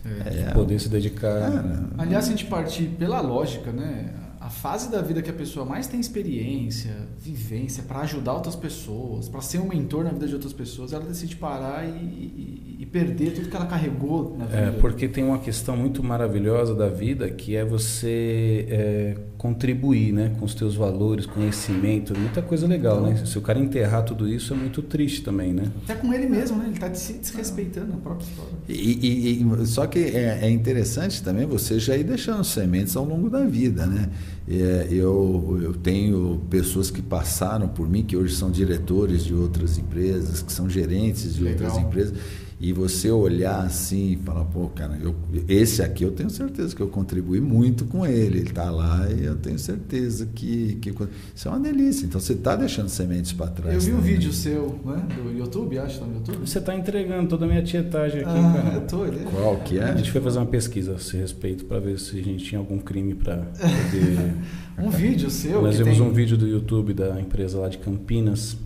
É. Poder se dedicar. É. Aliás, se a gente partir pela lógica, né? A fase da vida que a pessoa mais tem experiência, vivência para ajudar outras pessoas, para ser um mentor na vida de outras pessoas, ela decide parar e, e, e perder tudo que ela carregou na vida. É, porque tem uma questão muito maravilhosa da vida que é você é, contribuir né, com os teus valores, conhecimento, muita coisa legal, né? Se o cara enterrar tudo isso é muito triste também, né? Até com ele mesmo, né? Ele está se desrespeitando na própria história. E, e, só que é, é, interessante também você já ir deixando sementes ao longo da vida, né? É, eu, eu tenho pessoas que passaram por mim, que hoje são diretores de outras empresas, que são gerentes de legal. outras empresas e você olhar assim e falar, pô, cara, eu, esse aqui eu tenho certeza que eu contribuí muito com ele. Ele está lá e eu tenho certeza que, que. Isso é uma delícia. Então você está deixando sementes para trás. Eu vi um vídeo seu, né? Do YouTube, acho, no YouTube. Você está entregando toda a minha tietagem aqui, ah, cara. Eu tô, ele... Qual que é? A gente foi fazer uma pesquisa a esse respeito para ver se a gente tinha algum crime para poder. um vídeo seu. Nós vimos tem... um vídeo do YouTube da empresa lá de Campinas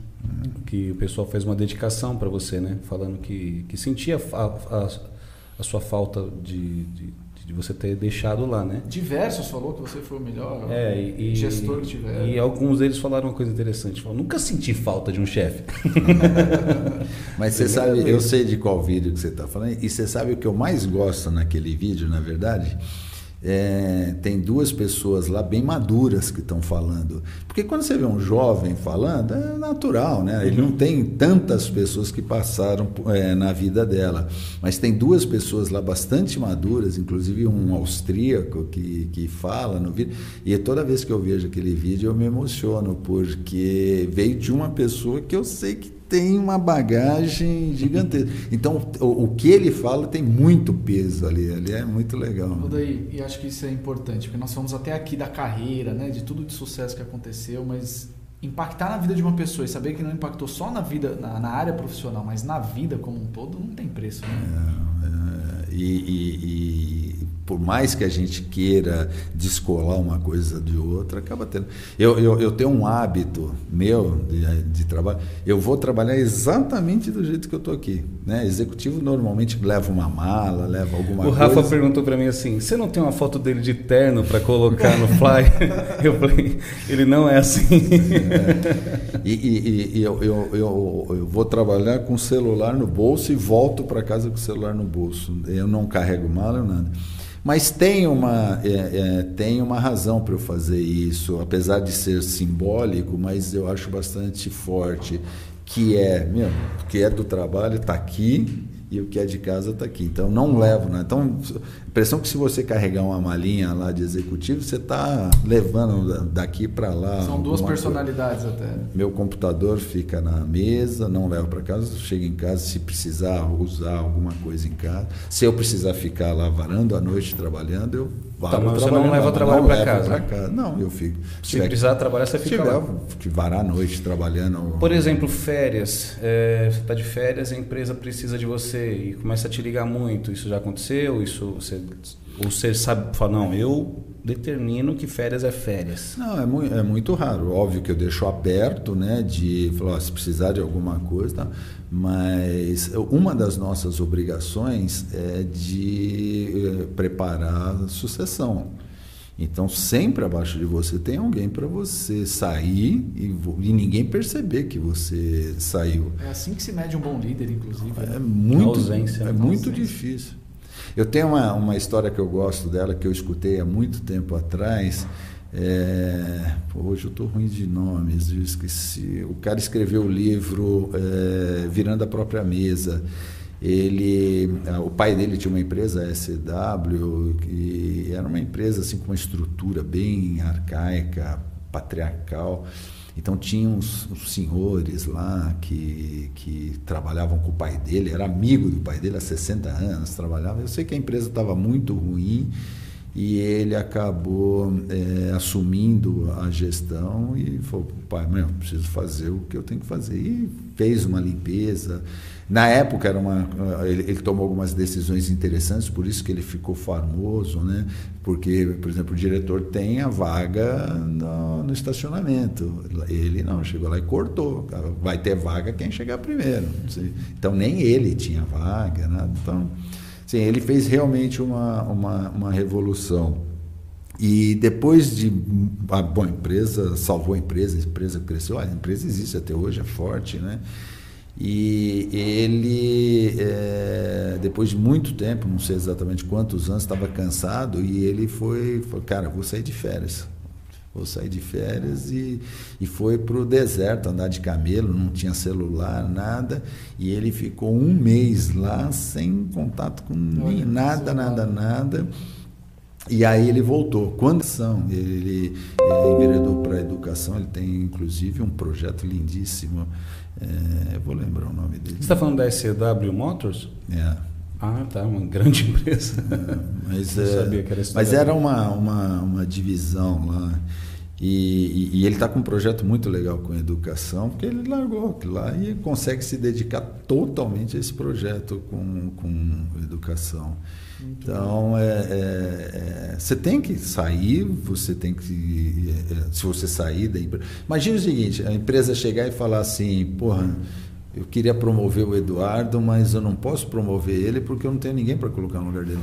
que o pessoal fez uma dedicação para você, né? Falando que, que sentia a, a, a sua falta de, de, de, você ter deixado lá, né? Diversos falou que você foi o melhor é, e, gestor que tiver. E alguns deles falaram uma coisa interessante. Falaram, nunca senti falta de um chefe. Mas você sabe, eu sei de qual vídeo que você está falando, e você sabe o que eu mais gosto naquele vídeo, na verdade? É, tem duas pessoas lá bem maduras que estão falando. Porque quando você vê um jovem falando, é natural, né? Ele não tem tantas pessoas que passaram é, na vida dela. Mas tem duas pessoas lá bastante maduras, inclusive um austríaco que, que fala no vídeo. E toda vez que eu vejo aquele vídeo eu me emociono, porque veio de uma pessoa que eu sei que tem uma bagagem gigantesca. Então, o, o, que ele fala tem muito peso ali, ali é muito legal. Né? Daí, e acho que isso é importante, porque nós fomos até aqui da carreira, né, de tudo de sucesso que aconteceu, mas impactar na vida de uma pessoa e saber que não impactou só na vida, na, na área profissional, mas na vida como um todo, não tem preço. Né? É, é, e, e, e por mais que a gente queira descolar uma coisa de outra, acaba tendo. Eu, eu, eu tenho um hábito meu de, de, trabalho, eu vou trabalhar exatamente do jeito que eu estou aqui. Né? Executivo normalmente leva uma mala, leva alguma o coisa. O Rafa perguntou para mim assim: você não tem uma foto dele de terno para colocar no fly? eu falei: ele não é assim. É. E, e, e eu, eu, eu, eu vou trabalhar com o celular no bolso e volto para casa com o celular no bolso. Eu não carrego mala, nada. Mas tem uma, é, é, tem uma razão para eu fazer isso, apesar de ser simbólico, mas eu acho bastante forte, que é, meu, que é do trabalho, está aqui, e o que é de casa está aqui. Então não levo, né? Então impressão que se você carregar uma malinha lá de executivo, você está levando daqui para lá. São duas personalidades coisa. até. Meu computador fica na mesa, não levo para casa, chego em casa se precisar usar alguma coisa em casa. Se eu precisar ficar lá varando à noite trabalhando, eu varo tá, você não leva trabalho para casa. casa. Não, eu fico. Se, se precisar trabalhar, você fica tiver, lá. que varar à noite trabalhando. Por exemplo, férias. É, você está de férias, a empresa precisa de você e começa a te ligar muito. Isso já aconteceu? Isso você ou você sabe, fala, não, eu determino que férias é férias. Não, é muito, é muito raro. Óbvio que eu deixo aberto, né, de falar, se precisar de alguma coisa, tá? mas uma das nossas obrigações é de eh, preparar a sucessão. Então, sempre abaixo de você tem alguém para você sair e, e, ninguém perceber que você saiu. É assim que se mede um bom líder, inclusive. É muito, ausência, é muito ausência. difícil. Eu tenho uma, uma história que eu gosto dela, que eu escutei há muito tempo atrás. É, hoje eu estou ruim de nomes, eu esqueci. O cara escreveu o livro é, Virando a Própria Mesa. Ele, o pai dele tinha uma empresa, a SW, que era uma empresa assim com uma estrutura bem arcaica, patriarcal. Então tinha uns, uns, senhores lá que, que trabalhavam com o pai dele, era amigo do pai dele há 60 anos, trabalhava. Eu sei que a empresa estava muito ruim e ele acabou é, assumindo a gestão e falou, pai, meu, preciso fazer o que eu tenho que fazer. E fez uma limpeza, na época era uma, ele, ele, tomou algumas decisões interessantes, por isso que ele ficou famoso, né? Porque, por exemplo, o diretor tem a vaga no, no estacionamento. Ele não, chegou lá e cortou. Vai ter vaga quem chegar primeiro. Então nem ele tinha vaga, né? Então, sim, ele fez realmente uma, uma, uma revolução. E depois de. A, bom, a empresa salvou a empresa, a empresa cresceu, a empresa existe até hoje, é forte, né? E ele, é, depois de muito tempo, não sei exatamente quantos anos, estava cansado e ele foi, falou, cara, vou sair de férias. Vou sair de férias e, e foi para o deserto andar de camelo, não tinha celular, nada. E ele ficou um mês lá sem contato com Olha, nada, nada, nada. E aí ele voltou. Quando são? Ele, ele é enveredou para a educação, ele tem inclusive um projeto lindíssimo é, eu vou lembrar o nome dele. Você está falando da SCW Motors? É. Ah, tá, uma grande empresa. É, mas, é, sabia que era mas era uma, uma, uma divisão lá. E, e, e ele está com um projeto muito legal com educação, porque ele largou aquilo lá e consegue se dedicar totalmente a esse projeto com, com educação. Então, é, é, é, você tem que sair, você tem que. É, se você sair da empresa. Imagina o seguinte: a empresa chegar e falar assim, porra, eu queria promover o Eduardo, mas eu não posso promover ele porque eu não tenho ninguém para colocar no lugar dele.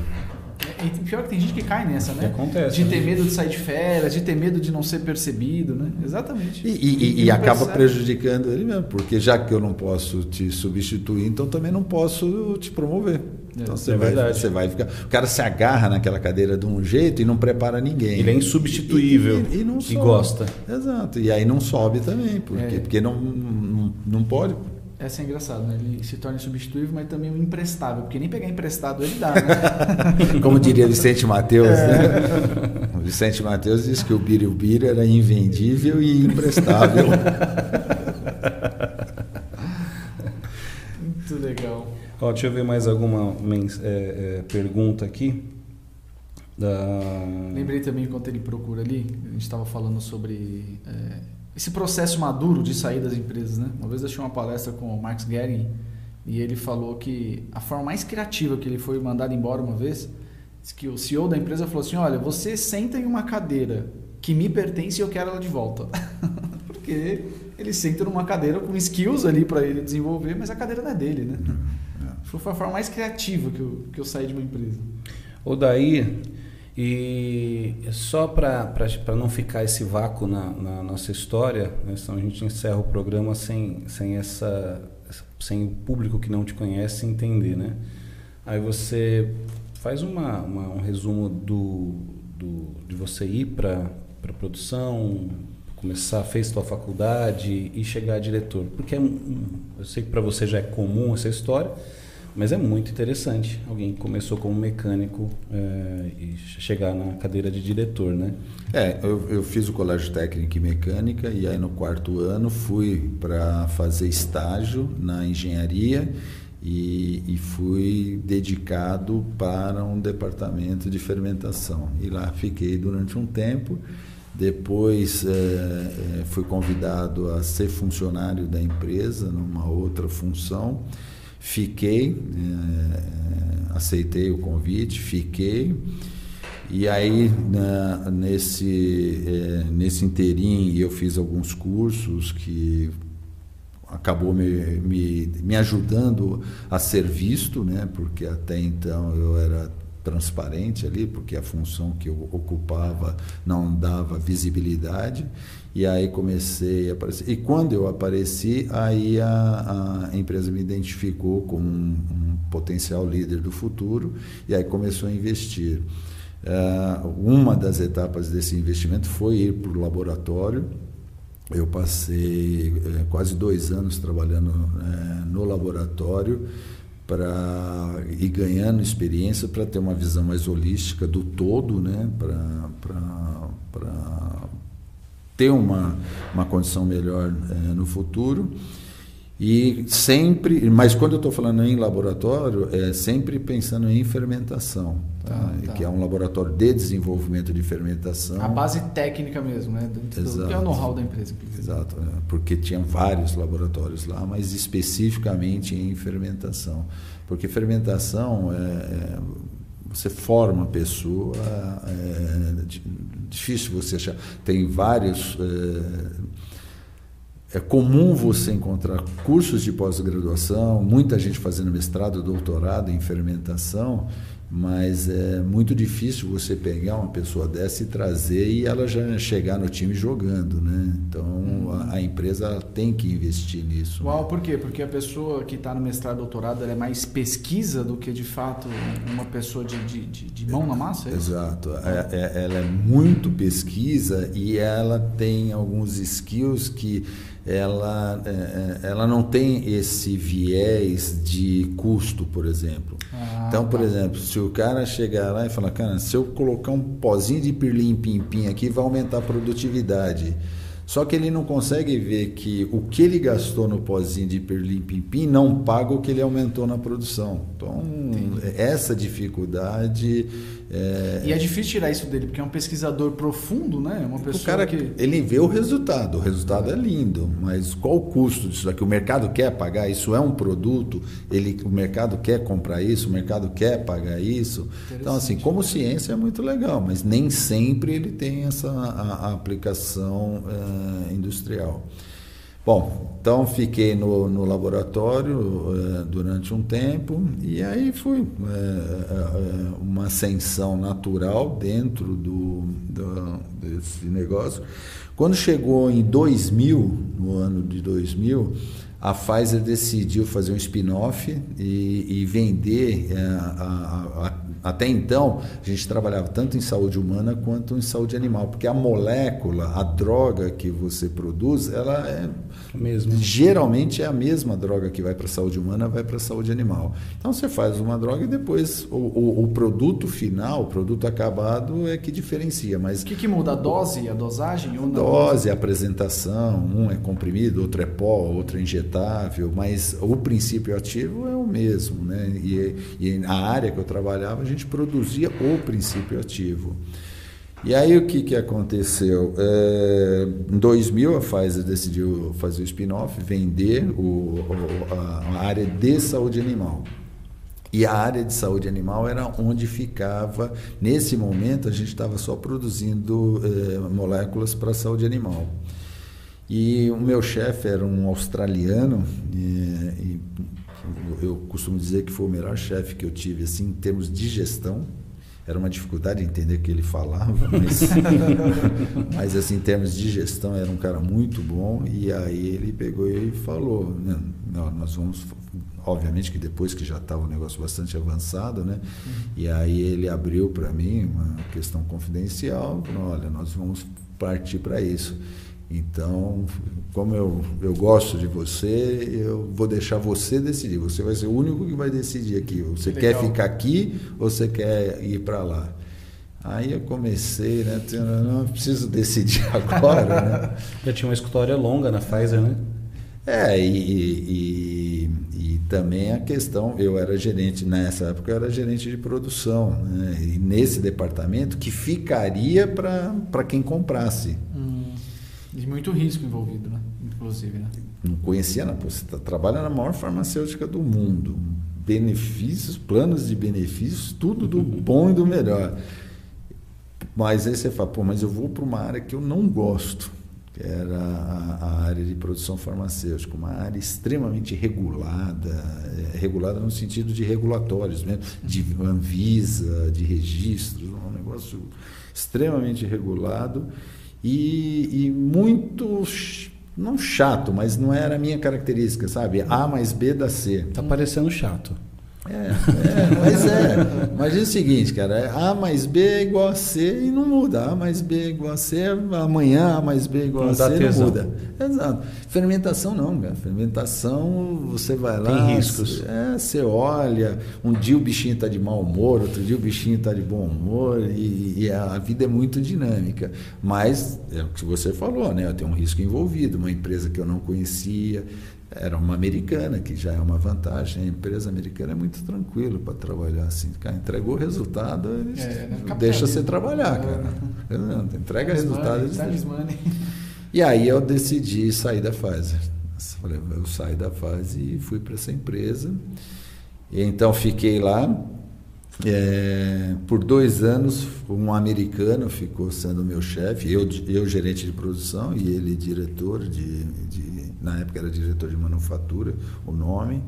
E pior que tem gente que cai nessa, né? acontece. De ter medo de sair de férias, de ter medo de não ser percebido, né? Exatamente. E, e, e, e acaba percebe. prejudicando ele mesmo, porque já que eu não posso te substituir, então também não posso te promover. É, então você, é vai, você vai ficar. O cara se agarra naquela cadeira de um jeito e não prepara ninguém. Ele é insubstituível e, não sobe. gosta. Exato. E aí não sobe também, porque, é. porque não, não, não pode essa é engraçado, né? Ele se torna insubstituível, mas também um imprestável, porque nem pegar emprestado ele dá, né? Como diria Vicente Mateus, é. né? O Vicente Mateus disse que o Biri era invendível e imprestável. Muito legal. Ó, deixa eu ver mais alguma é, é, pergunta aqui. Da... Lembrei também enquanto ele procura ali, a gente estava falando sobre é, esse processo maduro de sair das empresas, né? Uma vez eu achei uma palestra com o Marx Gehring e ele falou que a forma mais criativa que ele foi mandado embora uma vez, que o CEO da empresa falou assim: "Olha, você senta em uma cadeira que me pertence e eu quero ela de volta". Porque ele senta numa cadeira com skills ali para ele desenvolver, mas a cadeira não é dele, né? É. Foi a forma mais criativa que eu, que eu saí de uma empresa. O daí e só para não ficar esse vácuo na, na nossa história, né, senão a gente encerra o programa sem, sem, essa, sem o público que não te conhece entender, né? Aí você faz uma, uma um resumo do, do, de você ir para a produção, começar, fez sua faculdade e chegar a diretor. Porque é, eu sei que para você já é comum essa história, mas é muito interessante alguém que começou como mecânico é, e chegar na cadeira de diretor, né? É, eu, eu, fiz o colégio técnico em mecânica e aí no quarto ano fui para fazer estágio na engenharia e, e, fui dedicado para um departamento de fermentação. E lá fiquei durante um tempo. Depois é, fui convidado a ser funcionário da empresa numa outra função. Fiquei, é, aceitei o convite, fiquei. E aí, na, nesse, é, nesse interim, eu fiz alguns cursos que acabou me, me, me ajudando a ser visto, né? porque até então eu era transparente ali, porque a função que eu ocupava não dava visibilidade. E aí comecei a aparecer. E quando eu apareci, aí a, a empresa me identificou como um, um, potencial líder do futuro e aí começou a investir. Uh, uma das etapas desse investimento foi ir para o laboratório. Eu passei é, quase dois anos trabalhando é, no laboratório para ir ganhando experiência para ter uma visão mais holística do todo, né? para ter uma, uma condição melhor é, no futuro. E sempre, mas quando eu estou falando em laboratório, é sempre pensando em fermentação, tá? Tá, tá. que é um laboratório de desenvolvimento de fermentação. A base técnica mesmo, né? Exato. Que é o know-how da empresa. Exato, é, porque tinha vários laboratórios lá, mas especificamente em fermentação. Porque fermentação é, é você forma a pessoa, é, difícil você achar. Tem vários. É, é comum você encontrar cursos de pós-graduação, muita gente fazendo mestrado, doutorado em fermentação, mas é muito difícil você pegar uma pessoa dessa e trazer e ela já chegar no time jogando, né? Então a, a, empresa tem que investir nisso. Uau, né? por quê? Porque a pessoa que está no mestrado, doutorado, ela é mais pesquisa do que de fato uma pessoa de, de, de, de mão na massa? É Exato, é, é, ela é muito pesquisa e ela tem alguns skills que ela, é, é, ela não tem esse viés de custo, por exemplo. Ah, então, por tá. exemplo, se o cara chegar lá e falar, cara, se eu colocar um pozinho de pirlim-pim-pim aqui, vai aumentar a produtividade. Só que ele não consegue ver que o que ele gastou no pozinho de pirlim-pim-pim não paga o que ele aumentou na produção. Então, Entendi. essa dificuldade é... E é difícil tirar isso dele, porque é um pesquisador profundo, né? É uma pessoa o cara que... Ele vê o resultado, o resultado é. é lindo, mas qual o custo disso daqui? O mercado quer pagar, isso é um produto, ele, o mercado quer comprar isso, o mercado quer pagar isso. Então, assim, como ciência é muito legal, mas nem sempre ele tem essa a, a aplicação é, industrial. Bom, então fiquei no, no laboratório é, durante um tempo e aí fui é, uma ascensão natural dentro do, do, desse negócio. Quando chegou em 2000, no ano de 2000, a Pfizer decidiu fazer um spin-off e, e, vender. A, a, até então, a gente trabalhava tanto em saúde humana quanto em saúde animal, porque a molécula, a droga que você produz, ela é mesmo. Geralmente é a mesma droga que vai para a saúde humana, vai para a saúde animal. Então você faz uma droga e depois o, o, o, produto final, o produto acabado é que diferencia. Mas o que, que muda? A dose, a dosagem? A dose, a apresentação, um é comprimido, outro é pó, outro é injetável, mas o princípio ativo é o mesmo. Né? E, e na área que eu trabalhava, a gente produzia o princípio ativo. E aí o que, que aconteceu? É, em 2000 a Pfizer decidiu fazer o spin-off, vender o, a área de saúde animal. E a área de saúde animal era onde ficava, nesse momento a gente estava só produzindo é, moléculas para saúde animal. E o meu chefe era um australiano, e, e eu costumo dizer que foi o melhor chefe que eu tive assim, em termos de gestão era uma dificuldade de entender o que ele falava, mas, mas assim, em termos de gestão, era um cara muito bom. E aí ele pegou e falou: né, nós vamos. Obviamente que depois que já estava o negócio bastante avançado, né? Uhum. E aí ele abriu para mim uma questão confidencial: olha, nós vamos partir para isso. Então, como eu, eu gosto de você, eu vou deixar você decidir. Você vai ser o único que vai decidir aqui. Você que quer ficar aqui ou você quer ir para lá? Aí eu comecei, né? Não preciso decidir agora, né? Já tinha uma história longa na Pfizer, né? É, e, e, e, também a questão, eu era gerente, nessa época eu era gerente de produção, né? e nesse departamento que ficaria para quem comprasse. Muito risco envolvido, né? Inclusive, né? Não conhecia, não. Você tá, trabalha na maior farmacêutica do mundo. Benefícios, planos de benefícios, tudo do bom e do melhor. Mas aí você fala, pô, mas eu vou para uma área que eu não gosto. que era a, a, área de produção farmacêutica, uma área extremamente regulada, é, regulada no sentido de regulatórios, mesmo, de Anvisa, de registros, um negócio extremamente regulado e, e muito não chato, mas não era a minha característica, sabe? A mais B dá C. Tá parecendo chato. É, é, mas é. Imagina o seguinte, cara, é A mais B é igual a C e não muda. A mais B é igual a C, amanhã A mais B é igual não a C tesão. não muda. Exato. Fermentação não, cara. Fermentação, você vai lá. Tem riscos. É, você olha, um dia o bichinho está de mau humor, outro dia o bichinho está de bom humor, e, e, a vida é muito dinâmica. Mas é o que você falou, né? Tem um risco envolvido, uma empresa que eu não conhecia era uma americana, que já é uma vantagem. A empresa americana é muito tranquilo para trabalhar assim. Cara, entregou o resultado, eles é, né? deixa você trabalhar, cara. Entrega resultado. Eles... E aí eu decidi sair da fase. Eu saí da fase e fui para essa empresa. E então fiquei lá. É, por dois anos, um americano ficou sendo meu chefe, eu, eu gerente de produção e ele diretor de, de na época era diretor de manufatura, o nome.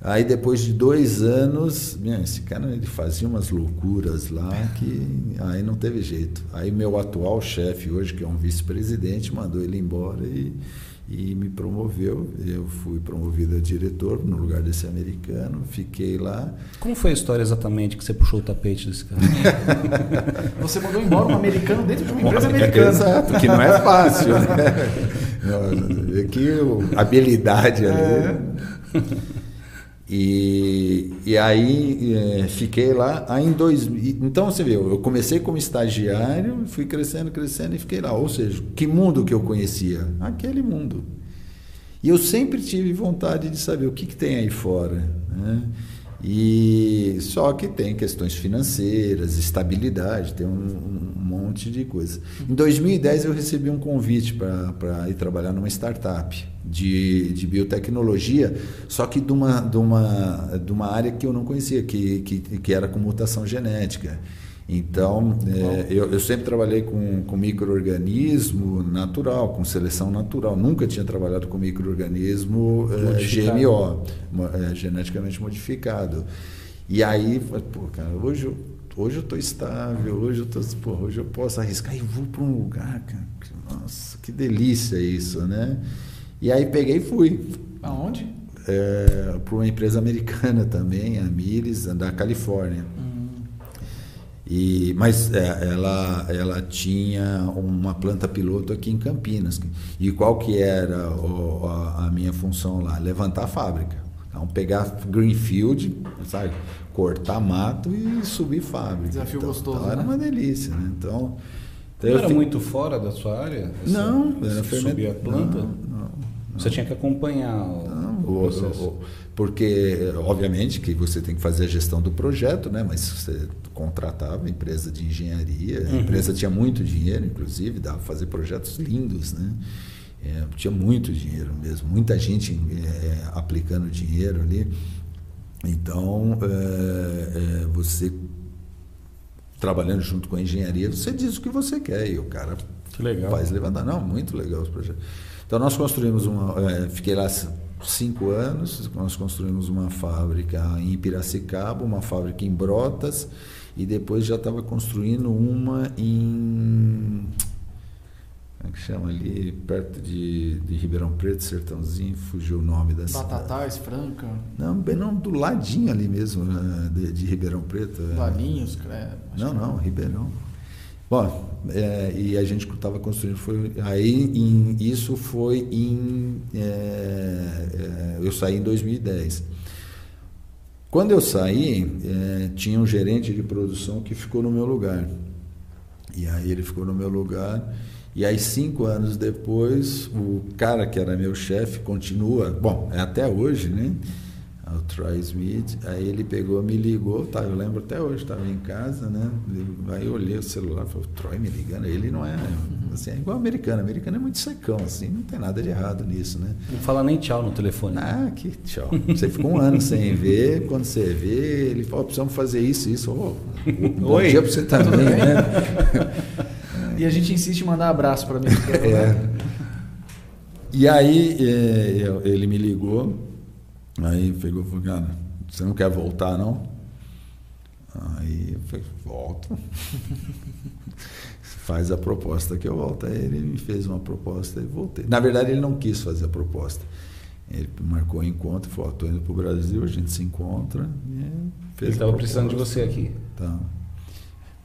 Aí depois de dois anos, esse cara ele fazia umas loucuras lá que aí não teve jeito. Aí meu atual chefe hoje, que é um vice-presidente, mandou ele embora e, e me promoveu. Eu fui promovido a diretor no lugar desse americano, fiquei lá. Como foi a história exatamente que você puxou o tapete desse cara? você mandou embora um americano dentro de uma empresa americana. Exato, que não é fácil. Né? que habilidade ali. E, e aí é, fiquei lá. Aí em dois, então você vê, eu comecei como estagiário, fui crescendo, crescendo e fiquei lá. Ou seja, que mundo que eu conhecia? Aquele mundo. E eu sempre tive vontade de saber o que, que tem aí fora. Né? E só que tem questões financeiras, estabilidade, tem um, um monte de coisa. Em 2010 eu recebi um convite para ir trabalhar numa startup de, de biotecnologia, só que de uma, de, uma, de uma área que eu não conhecia, que, que, que era com mutação genética. Então, é, eu, eu, sempre trabalhei com, com microorganismo natural, com seleção natural. Nunca tinha trabalhado com microorganismo é, GMO, é, geneticamente modificado. E aí, pô, cara, hoje eu, hoje eu estou estável, hoje eu, tô, pô, hoje eu posso arriscar e vou para um lugar, cara. Nossa, que delícia isso, né? E aí peguei e fui. Aonde? É, para uma empresa americana também, a Miles, da Califórnia. E, mas é, ela, ela tinha uma planta piloto aqui em Campinas. E qual que era o, a, a, minha função lá? Levantar a fábrica. Então, pegar greenfield, sabe? cortar mato e subir fábrica. Desafio então, gostoso, então, Era né? uma delícia, né? Então... então não era muito fora da sua área? não, era subir a planta? Não, Você tinha que acompanhar o, não, o processo. O, porque, obviamente, que você tem que fazer a gestão do projeto, né? mas você contratava empresa de engenharia, a uhum. empresa tinha muito dinheiro, inclusive, dava para fazer projetos lindos, né? É, tinha muito dinheiro mesmo, muita gente é, aplicando dinheiro ali. Então, é, é, você trabalhando junto com a engenharia, você diz o que você quer e o cara faz levantar. Não, muito legal os projetos. Então, nós construímos uma. É, fiquei lá cinco anos, nós construímos uma fábrica em Piracicaba, uma fábrica em Brotas e depois já estava construindo uma em como é que chama ali, perto de, de Ribeirão Preto, Sertãozinho, fugiu o nome da cidade. Batatais, Franca? Não, bem não, do ladinho ali mesmo, né, de, de Ribeirão Preto. Valinhos, é, Não, não, Ribeirão. Bom, é, e a gente estava construindo, foi, aí em, isso foi em, é, é, eu saí em 2010. Quando eu saí, é, tinha um gerente de produção que ficou no meu lugar. E aí ele ficou no meu lugar e aí, cinco anos depois, o cara que era meu chefe continua, bom, é até hoje, né? O Troy Smith, aí ele pegou, me ligou, tá, eu lembro até hoje, estava em casa, né? Aí eu olhei o celular e falei, Troy me ligando, ele não é, assim, é igual americano, americano é muito secão, assim, não tem nada de errado nisso, né? Não fala nem tchau no telefone. Ah, que tchau. Você ficou um ano sem ver, quando você vê, ele falou, precisamos fazer isso, isso. Oh, bom Oi. dia para você também, né? E a gente insiste em mandar abraço para mim. É. E aí eu- ele me ligou, aí pegou e falou, cara, você não quer voltar não? Aí eu falei, volto. Faz a proposta que eu volto. Aí ele me fez uma proposta e voltei. Na verdade, ele não quis fazer a proposta. Ele marcou o encontro e falou, estou indo para o Brasil, a gente se encontra. E fez Ele estava precisando de você aqui. Tá.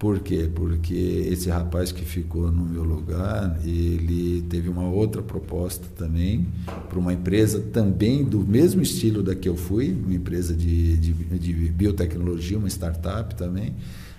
Por quê? Porque esse rapaz que ficou no meu lugar, ele teve uma outra proposta também para uma empresa também do mesmo estilo da que eu fui, uma empresa de, de, de biotecnologia, uma startup também.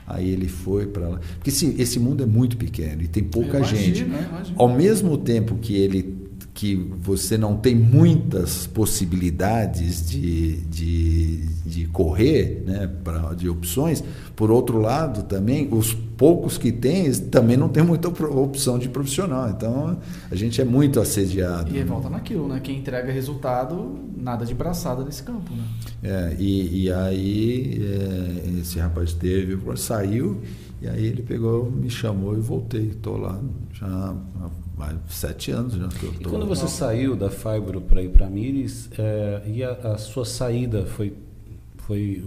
Aí ele foi para lá. Porque sim, esse mundo é muito pequeno e tem pouca Imagino, gente. né? Ao mesmo tempo que ele que você não tem muitas possibilidades de, de, de correr, né, pra, de opções, por outro lado também, os poucos que tem também não tem muita opção de profissional. Então, a gente é muito assediado. E aí volta naquilo, né? Quem entrega resultado, nada de braçada nesse campo, né? É, e, e aí é, esse rapaz teve, saiu, e aí ele pegou, me chamou e voltei. Estou lá já há mais sete anos. Já que eu E tô quando lá. você saiu da Fibro para ir para Mires, é, e a, a sua saída foi, foi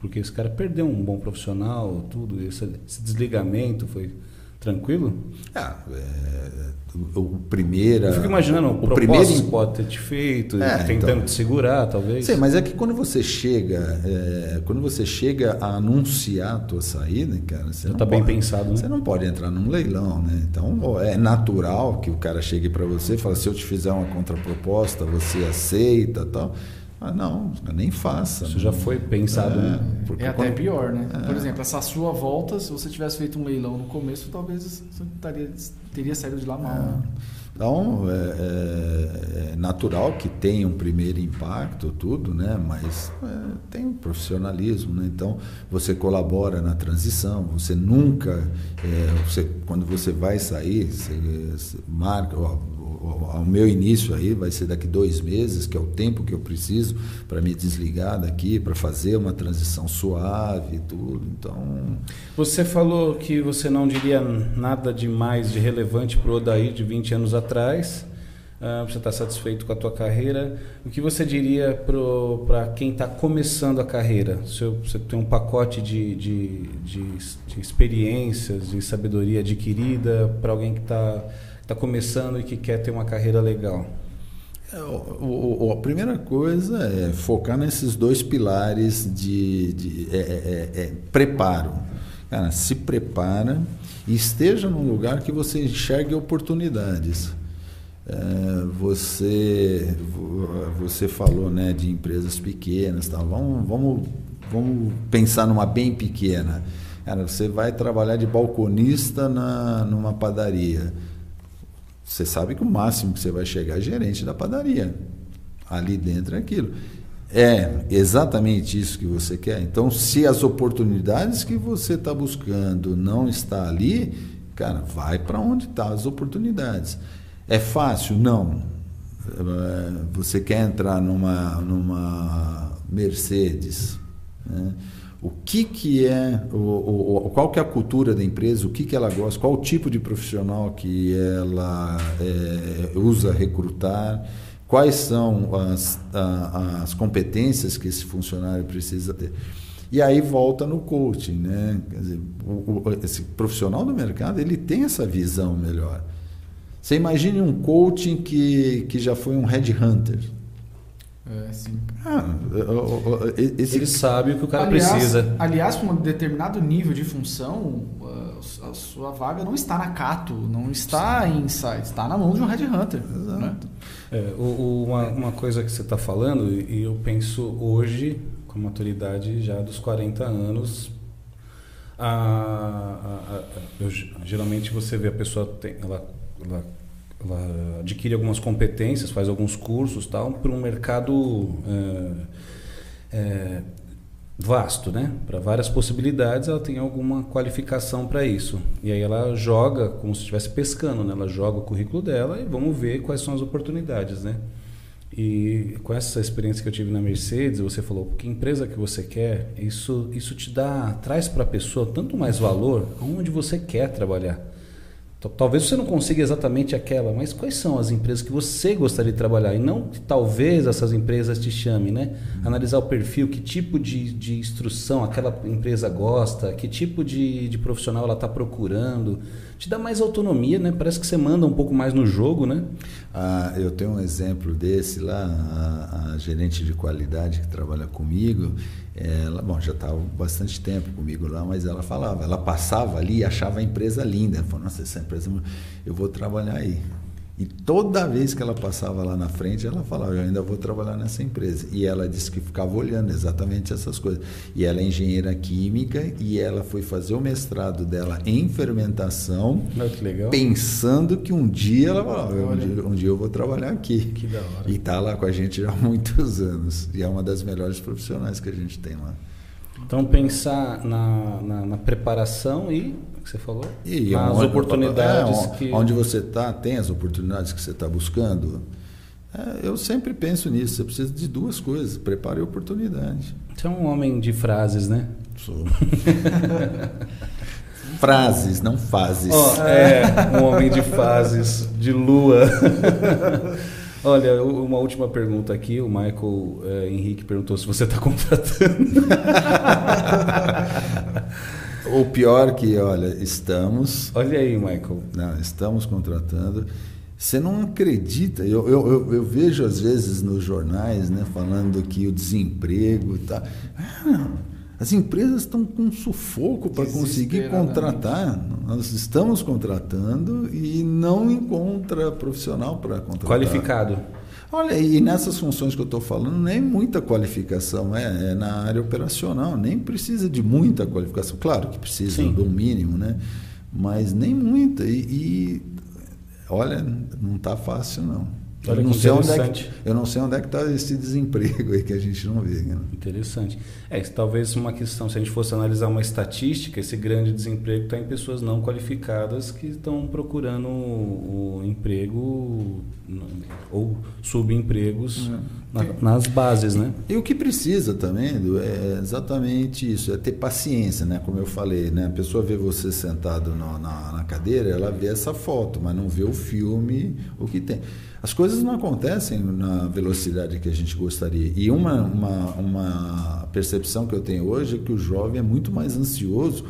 porque esse cara perdeu um bom profissional, tudo, esse, esse desligamento foi tranquilo? Ah, é, o, primeiro. Eu fico imaginando o, o primeiro. pode ter te feito, É, tentando então. te segurar, talvez. Sim, mas é que quando você chega, é, quando você chega a anunciar a tua saída, cara, você Já não tá bem pode- pensado, né? Você não pode entrar num leilão, né? Então é natural que o cara chegue para você e fale: se eu te fizer uma contraproposta, você aceita, tal. Mas não, nem faça. Isso já foi pensado, É, né? porque é até quando- pior, né? Por exemplo, essa sua volta, se você tivesse feito um leilão no começo, talvez você estaria, teria saído de lá mal. né? Então, é, é- é natural que tenha um primeiro impacto, tudo, né? Mas é, tem um profissionalismo, né? Então, você colabora na transição, você nunca, é, você, quando você vai sair, você, você marca, ó, o, o- o meu início aí vai ser daqui dois meses, que é o tempo que eu preciso para me desligar daqui, para fazer uma transição suave e tudo. Então, Você falou que você não diria nada de mais de relevante para o Odaí de 20 anos atrás. Ah, você está satisfeito com a tua carreira. O que você diria para quem está começando a carreira? Se eu- você tem um pacote de, de, de, de experiências, de sabedoria adquirida para alguém que está tá começando e que quer ter uma carreira legal. É, o- o- a primeira coisa é focar nesses dois pilares de, de- é- é- é- é preparo. Cara, se prepara e esteja num lugar que você enxergue oportunidades. É, você, vo- você falou né, de empresas pequenas, tal. Vamos, vamos, vamos pensar numa bem pequena. Cara, você vai trabalhar de balconista na, numa padaria. Você sabe que o máximo que você vai chegar é gerente da padaria. Ali dentro é aquilo. É exatamente isso que você quer. Então, se as oportunidades que você está buscando não está ali, cara, vai para onde estão as oportunidades. É fácil? Não. É, Você quer entrar numa, numa Mercedes? né? O que, que é, o, o- qual que é a cultura da empresa, o que, que ela gosta, qual o tipo de profissional que ela é, usa recrutar, quais são as, a- as competências que esse funcionário precisa ter. E aí volta no coaching, né? Dizer, o, o- esse profissional do mercado ele tem essa visão melhor. Você imagine um coaching que, que já foi um headhunter. É, sim. Ah, esse Ele sabe o que o cara aliás, precisa. Aliás, para um determinado nível de função, a- sua vaga não está na Cato, não está em Insights, está na mão de um headhunter. Né? É, o- o- uma, uma coisa que você está falando, e eu penso hoje, com a maturidade já dos 40 anos, a- a- a- eu ge- geralmente você vê a pessoa, tem, ela, ela, ela adquire algumas competências, faz alguns cursos tal, para um mercado é, é, vasto, né? Para várias possibilidades, ela tem alguma qualificação para isso. E aí ela joga como se estivesse pescando, né? Ela joga o currículo dela e vamos ver quais são as oportunidades, né? E com essa experiência que eu tive na Mercedes, você falou que empresa que você quer, isso isso te dá traz para a pessoa tanto mais valor aonde você quer trabalhar. Talvez você não consiga exatamente aquela, mas quais são as empresas que você gostaria de trabalhar? E não que talvez essas empresas te chamem, né? Analisar o perfil, que tipo de, de instrução aquela empresa gosta, que tipo de, de profissional ela está procurando. Te dá mais autonomia, né? Parece que você manda um pouco mais no jogo, né? Ah, eu tenho um exemplo desse lá, a, a gerente de qualidade que trabalha comigo, ela, bom, já estava bastante tempo comigo lá, mas ela falava, ela passava ali e achava a empresa linda. Ela falou, nossa, essa empresa, eu vou trabalhar aí. E toda vez que ela passava lá na frente, ela falava, eu ainda vou trabalhar nessa empresa. E ela disse que ficava olhando exatamente essas coisas. E ela é engenheira química e ela foi fazer o mestrado dela em fermentação, oh, pensando que um dia ela falava, um dia, um dia eu vou trabalhar aqui. Que da hora. E está lá com a gente já há muitos anos. E é uma das melhores profissionais que a gente tem lá. Então pensar na, na, na preparação e que você falou? E as onde, oportunidades é, que. Onde você está, tem as oportunidades que você está buscando. É, eu sempre penso nisso. Você precisa de duas coisas: preparo e oportunidade. Você é um homem de frases, né? Sou. frases, não fases. Oh, é, um homem de fases, de lua. Olha, uma última pergunta aqui. O Michael é, Henrique perguntou se você está contratando. Ou pior que, olha, estamos. Olha aí, Michael. Não, estamos contratando. Você não acredita, eu, eu, eu, eu, vejo às vezes nos jornais né, falando que o desemprego está. Ah, as empresas estão com sufoco para conseguir contratar. Nós estamos contratando e não encontra profissional para contratar. Qualificado. Olha, e nessas funções que eu estou falando, nem muita qualificação, é, é, na área operacional, nem precisa de muita qualificação. Claro que precisa Sim. do mínimo, né? mas nem muita. E, e olha, não está fácil não. Olha eu, não sei onde é que, eu não sei onde é que está esse desemprego aí que a gente não vê. Né? Interessante. É, talvez uma questão, se a gente fosse analisar uma estatística, esse grande desemprego está em pessoas não qualificadas que estão procurando o, o emprego ou subempregos uhum. na, nas bases, né? E o que precisa também Edu, é exatamente isso, é ter paciência, né? Como eu falei, né? A pessoa vê você sentado na, na, na cadeira, ela vê essa foto, mas não vê o filme, o que tem. As coisas não acontecem na velocidade que a gente gostaria. E uma, uma, uma percepção que eu tenho hoje é que o jovem é muito mais ansioso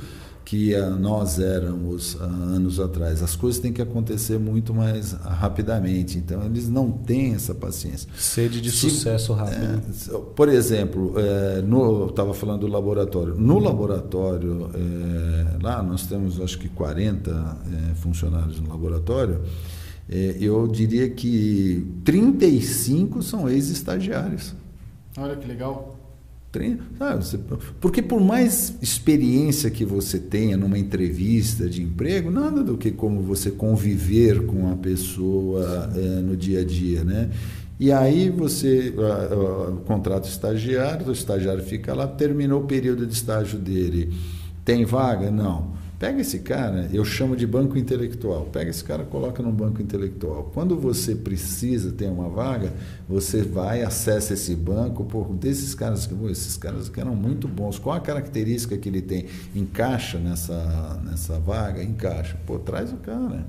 que nós éramos uh, anos atrás. As coisas têm que acontecer muito mais rapidamente. Então, eles não têm essa paciência. Sede de Se, sucesso rápido. É, por exemplo, é, no, eu estava falando do laboratório. No laboratório, é, lá nós temos acho que 40 é, funcionários no laboratório é, eu diria que 35 são ex-estagiários. Olha que legal. Porque por mais experiência que você tenha numa entrevista de emprego, nada do que como você conviver com a pessoa é, no dia a dia, né? E aí você uh, uh, contrata o estagiário, o estagiário fica lá, terminou o período de estágio dele. Tem vaga? Não. Pega esse cara, eu chamo de banco intelectual. Pega esse cara, coloca num banco intelectual. Quando você precisa ter uma vaga, você vai, acessa esse banco, por desses caras, esses caras que eram muito bons. Qual a característica que ele tem? Encaixa nessa, nessa vaga? Encaixa. Pô, traz o cara.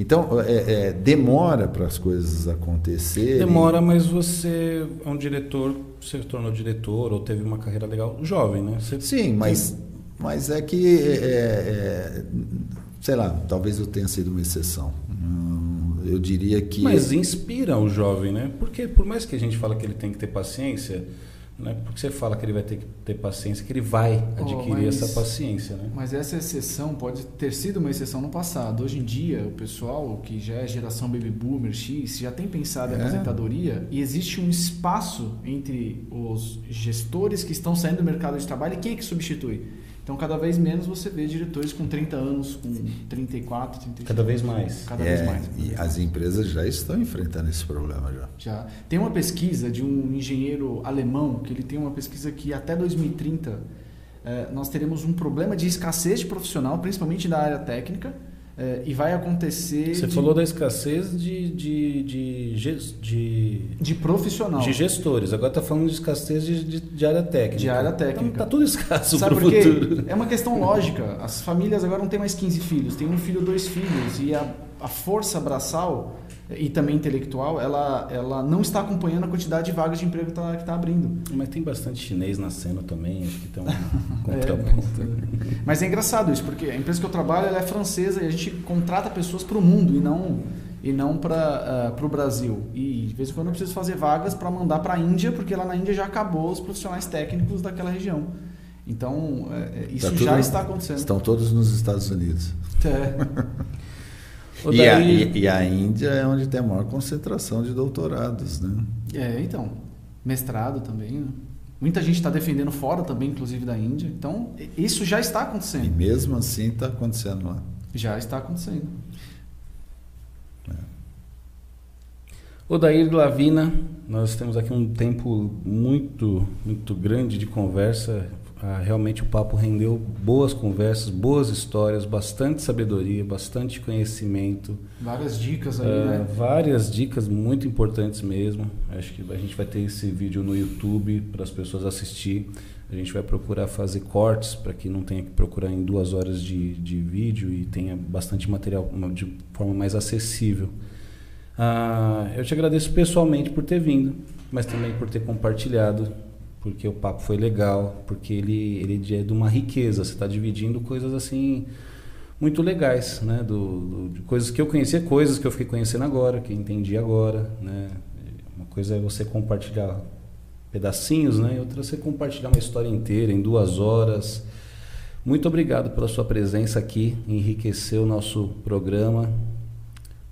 Então, é, é, demora para as coisas acontecerem. Demora, mas você é um diretor, você se tornou diretor ou teve uma carreira legal jovem, né? Você Sim, mas mas é que, é, é, sei lá, talvez eu tenha sido uma exceção. Hum, eu diria que. Mas inspira o jovem, né? Porque por mais que a gente fale que ele tem que ter paciência, né? porque você fala que ele vai ter que ter paciência, que ele vai adquirir oh, mas, essa paciência. Né? Mas essa exceção pode ter sido uma exceção no passado. Hoje em dia, o pessoal que já é geração baby boomer X já tem pensado em é. aposentadoria e existe um espaço entre os gestores que estão saindo do mercado de trabalho e quem é que substitui? Então, cada vez menos você vê diretores com 30 anos, com 34, 35 Cada vez mais. Cada é, vez mais. E as empresas já estão enfrentando esse problema já. Já. Tem uma pesquisa de um engenheiro alemão, que ele tem uma pesquisa que até 2030 eh, nós teremos um problema de escassez de profissional, principalmente da área técnica, É, e vai acontecer. Você de, falou da escassez de, de, de, de, de profissional. de gestores, agora está falando de escassez de, de, de área técnica. De área técnica. Então tá tudo escasso Sabe para o por quê? futuro. É uma questão lógica. As famílias agora não têm mais 15 filhos, tem um filho, dois filhos. E a, a força braçal e também intelectual, ela, ela não está acompanhando a quantidade de vagas de emprego que está abrindo. Mas tem bastante chinês nascendo também, acho que tem um É, contraponto. mas, mas é engraçado isso, porque a empresa que eu trabalho ela é francesa e a gente contrata pessoas para o mundo e não, e não para o Brasil. E de vez em quando eu preciso fazer vagas para mandar para a Índia, porque lá na Índia já acabou os profissionais técnicos daquela região. Então, é, é, isso Tá já tudo- está acontecendo. Estão todos nos Estados Unidos. É. E a, e- e a Índia é onde tem a maior concentração de doutorados, né? É, então. Mestrado também, né? Muita gente está defendendo fora também, inclusive da Índia. Então, isso já está E acontecendo. mesmo assim está acontecendo lá. Já está acontecendo. Odair Glavina, nós temos aqui um tempo muito, muito grande de conversa. Ah, realmente o papo rendeu boas conversas, boas histórias, bastante sabedoria, bastante conhecimento, Várias dicas aí, ah, né? várias dicas muito importantes mesmo. Acho que a gente vai ter esse vídeo no YouTube para as pessoas assistir. A gente vai procurar fazer cortes para que não tenha que procurar em duas horas de, de vídeo e tenha bastante material de forma mais acessível. Ah, eu te agradeço pessoalmente por ter vindo, mas também por ter compartilhado, porque o papo foi legal, porque ele, ele é de uma riqueza. Você está dividindo coisas assim muito legais, né? Do, do- de coisas que eu conhecia, coisas que eu fiquei conhecendo agora, que entendi agora, né? Uma coisa é você compartilhar pedacinhos, né? E outra é você compartilhar uma história inteira em duas horas. Muito obrigado pela sua presença aqui, enriqueceu o nosso programa.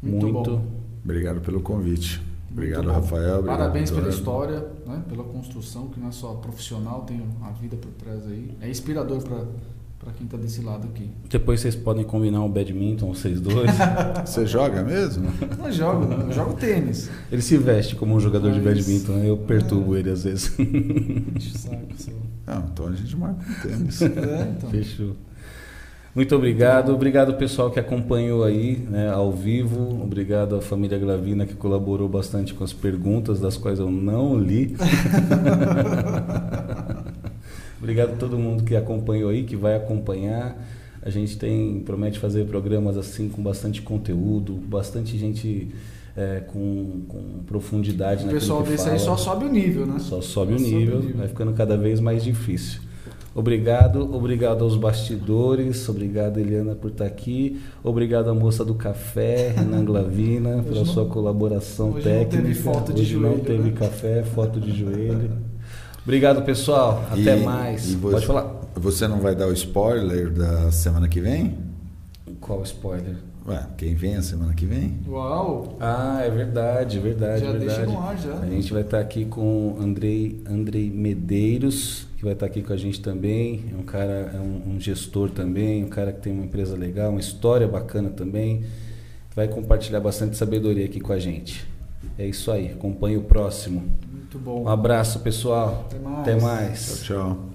Muito Muito. Obrigado pelo convite. Obrigado. Rafael. Obrigado, Parabéns pela história, né? pela construção, que não é só profissional, tem a vida por trás aí. É inspirador para quem está desse lado aqui. Depois vocês podem combinar um badminton, vocês dois. Você joga mesmo? Eu jogo, né? eu jogo tênis. ele se veste como um jogador de Mas- badminton, né? eu perturbo ele às vezes. Saco, seu. Não, então a gente marca um tênis. É, então. Fechou. Muito obrigado. Obrigado pessoal que acompanhou aí né, ao vivo. Obrigado à família Glavina que colaborou bastante com as perguntas, das quais eu não li. obrigado a todo mundo que acompanhou aí, que vai acompanhar. A gente tem promete fazer programas assim com bastante conteúdo, bastante gente é, com, com profundidade O pessoal desse aí fala. só sobe o nível, né? Só sobe o Só sobe o nível, nível. vai ficando cada vez mais difícil. Obrigado, obrigado aos bastidores, obrigado Eliana por estar aqui, obrigado à moça do café, Renan Glavina, pela não- sua colaboração hoje não técnica. teve foto de Hoje não joelho, teve né? café, foto de joelho. Obrigado pessoal, até E- mais. e você- Pode falar. Você não vai dar o spoiler da semana que vem? Qual spoiler? Ué, quem vem a semana que vem? Uau! Ah, é verdade, verdade, Já verdade. deixa no ar, já. A gente vai estar aqui com Andrei, Andrei Medeiros, que vai estar aqui com a gente também. É um cara, é um, um gestor também, um cara que tem uma empresa legal, uma história bacana também. Vai compartilhar bastante sabedoria aqui com a gente. É isso aí. Acompanhe o próximo. Muito bom. Um abraço, pessoal. Até mais. Até mais. Tchau, tchau.